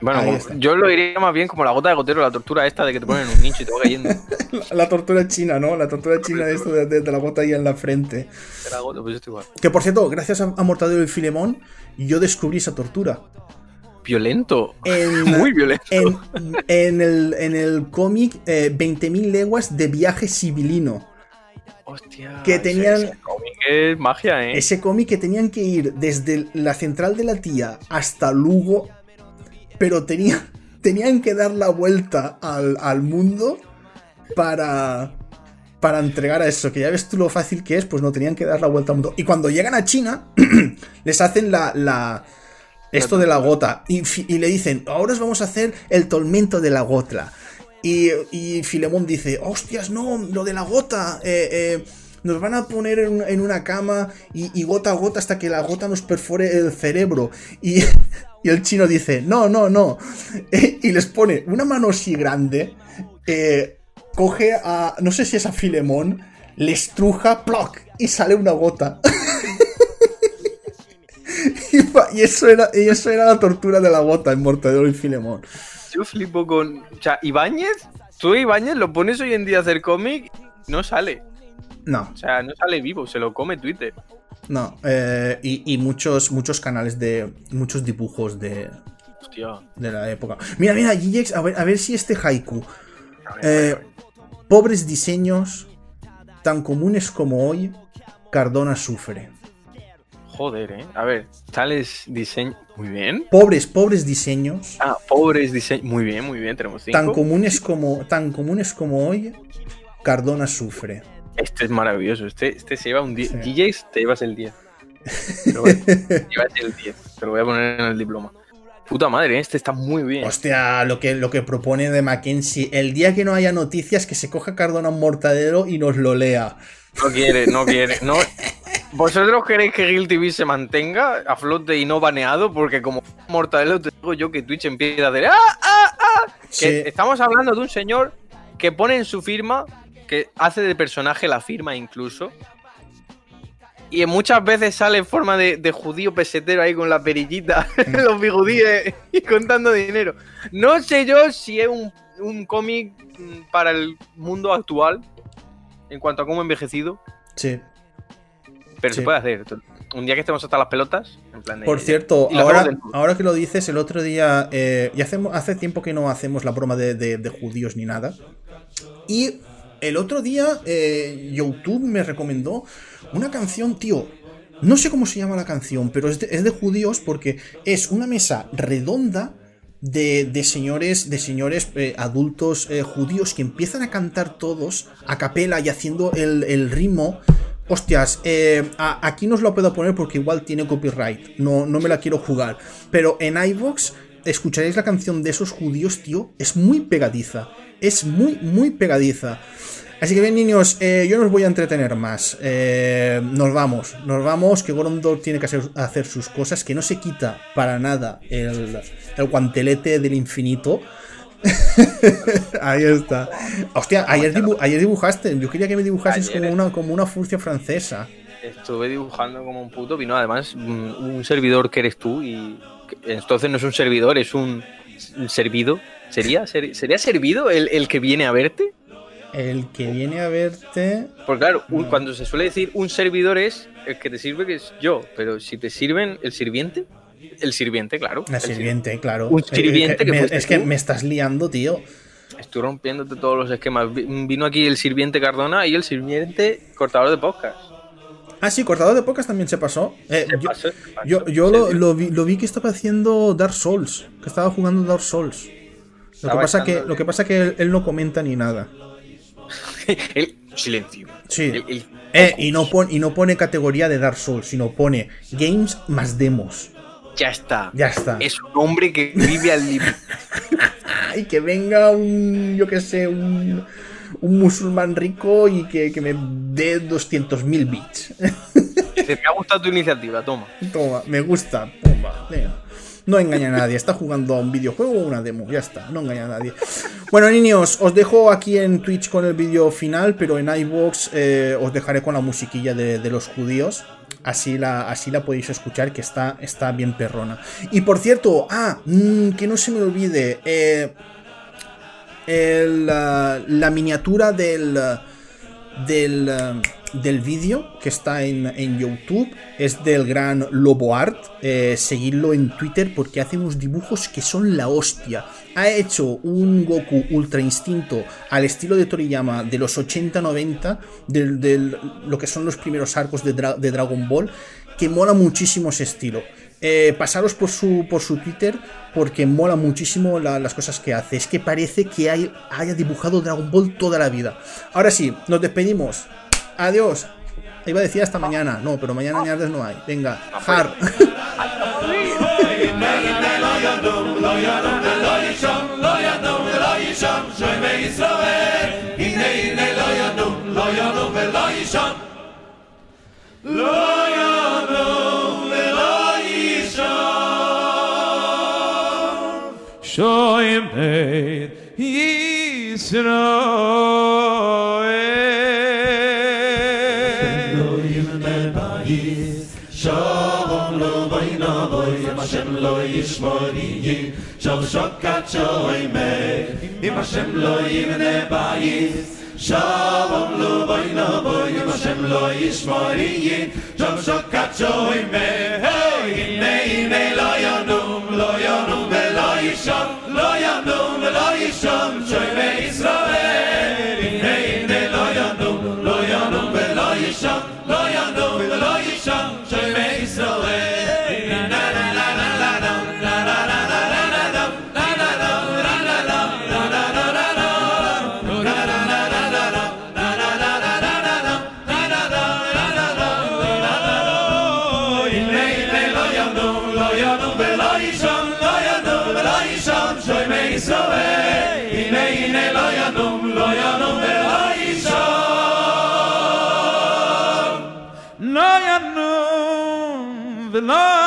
Bueno, yo lo diría más bien como la gota de gotero, la tortura esta de que te ponen en un nicho y te va cayendo. La, la tortura china, ¿no? La tortura china de esto de, de- de la gota ahí en la frente. Era gota, pues igual. Que por cierto, gracias a, a Mortadelo y Filemón, yo descubrí esa tortura. Violento. En, Muy violento. en, en el, en el cómic eh, 20.000 leguas de viaje civilino. Hostia. que ese- tenían- ese cómic es magia, ¿eh? Ese cómic que tenían que ir desde la central de la tía hasta Lugo, pero tenía- tenían que dar la vuelta al, al mundo para, para entregar a eso. Que ya ves tú lo fácil que es, pues no tenían que dar la vuelta al mundo. Y cuando llegan a China, les hacen la... la esto de la gota. Y, y le dicen, ahora os vamos a hacer el tormento de la gotla. Y, Filemón dice, hostias, no, lo de la gota. eh, eh, nos van a poner en, una cama y, gota a gota hasta que la gota nos perfore el cerebro. Y, y el chino dice, no, no, no. Eh, y les pone una mano así grande. eh, coge a, no sé si es a Filemón, le estruja, ploc, y sale una gota. y, eso era, y eso era la tortura de la gota en Mortadelo y Filemón. Yo flipo con. O sea, Ibáñez, tú Ibáñez lo pones hoy en día a hacer cómic, no sale. No, O sea, no sale vivo, se lo come Twitter. no. eh, y, y muchos, muchos canales de. Muchos dibujos de, Hostia. de la época. Mira, mira, GX, a ver, a ver si este haiku. Ver, Eh, pobres diseños, tan comunes como hoy, Cardona sufre. Joder, eh. A ver, tales diseños. Muy bien. Pobres, pobres diseños, Ah, pobres diseños. Muy bien, muy bien. Tenemos cinco. tan comunes como, tan comunes como hoy, Cardona sufre. Este es maravilloso. Este, este se lleva un 10. Sí. DJs, te llevas el 10. Pero bueno, te llevas el 10. Te lo voy a poner en el diploma. Puta madre, este está muy bien. Hostia, lo que, lo que propone de Mackenzie. El día que no haya noticias, que se coja Cardona un mortadero y nos lo lea. No quiere, no quiere. No. ¿Vosotros queréis que Guild TV se mantenga a flote y no baneado? Porque como mortadelo te digo yo que Twitch empieza a hacer ¡Ah, ah, ah! Que estamos hablando de un señor que pone en su firma, que hace de personaje la firma incluso, y muchas veces sale en forma de, judío pesetero ahí con la perillita, los bigudíes y contando dinero. No sé yo si es un, un cómic mm, para el mundo actual en cuanto a cómo envejecido. Sí. Pero se puede hacer. Un día que estemos hasta las pelotas. En plan Por cierto, ahora, ahora, que lo dices, el otro día. Eh, y hacemos, hace tiempo que no hacemos la broma de, judíos ni nada. Y el otro día, eh, YouTube me recomendó una canción, tío. No sé cómo se llama la canción, pero es de, judíos porque es una mesa redonda de, señores, de señores eh, adultos eh, judíos que empiezan a cantar todos a capela y haciendo el, ritmo. Hostias, eh, aquí no os lo puedo poner porque igual tiene copyright. No, no me la quiero jugar. Pero en iVox escucharéis la canción de esos judíos, tío. Es muy pegadiza. Es muy, muy pegadiza. Así que bien, niños, eh, yo no os voy a entretener más. Eh, nos vamos, nos vamos, que Gorondor tiene que hacer, sus cosas, que no se quita para nada el, guantelete del infinito. Ahí está. Hostia, ayer, dibujaste. Yo quería que me dibujases como una, como una furcia francesa. Estuve dibujando como un puto vino. Además, un, servidor que eres tú. Y entonces no es un servidor, es un, servido. ¿Sería, ¿Sería servido el, el que viene a verte? El que viene a verte. Porque claro, cuando se suele decir un servidor es el que te sirve, que es yo. Pero si te sirven el sirviente, el sirviente, claro. El sirviente, claro. Un sirviente eh, que Es que me estás liando, tío. Estoy rompiéndote todos los esquemas. Vino aquí el sirviente Cardona y el sirviente cortador de podcast. Ah, sí, cortador de podcast también se pasó. Eh, yo, yo, lo, vi, lo, vi, que estaba haciendo Dark Souls. Que estaba jugando Dark Souls. Lo que, pasa que, lo que pasa que él no comenta ni nada. el silencio. Sí. Eh, y, no pone, y no pone categoría de Dark Souls, sino pone games más demos. Ya está. Ya está. Es un hombre que vive al límite. y que venga un, yo que sé, un, un musulmán rico y que, me dé 200.000 bits. me ha gustado tu iniciativa, toma. Toma, me gusta. Toma, no engaña a nadie. Está jugando a un videojuego o una demo. Ya está, no engaña a nadie. Bueno, niños, os dejo aquí en Twitch con el vídeo final, pero en iVoox eh, os dejaré con la musiquilla de, los judíos. Así la, así la podéis escuchar, que está, está bien perrona. Y por cierto, ah, mm, que no se me olvide. Eh, la miniatura del. del del vídeo que está en, YouTube es del gran Lobo Art. Eh, seguidlo en Twitter porque hace unos dibujos que son la hostia. Ha hecho un Goku Ultra Instinto al estilo de Toriyama de los 80-90, de lo que son los primeros arcos de, Dragon Ball, que mola muchísimo ese estilo. Eh, pasaros por su, por su Twitter porque mola muchísimo las cosas que hace. Es que parece que haya dibujado Dragon Ball toda la vida. Ahora sí, nos despedimos. Adiós. Iba a decir hasta mañana. No, pero mañana no hay. Venga, Har. Lo yishmori Shal shokat shoy me Im Hashem lo yivne bayis Shalom lo boy no boy Im Hashem lo yishmori Shal shokat shoy me Hey, ine ine lo yonum Lo yonum ve lo yisham Lo yonum ve lo yisham the Lord.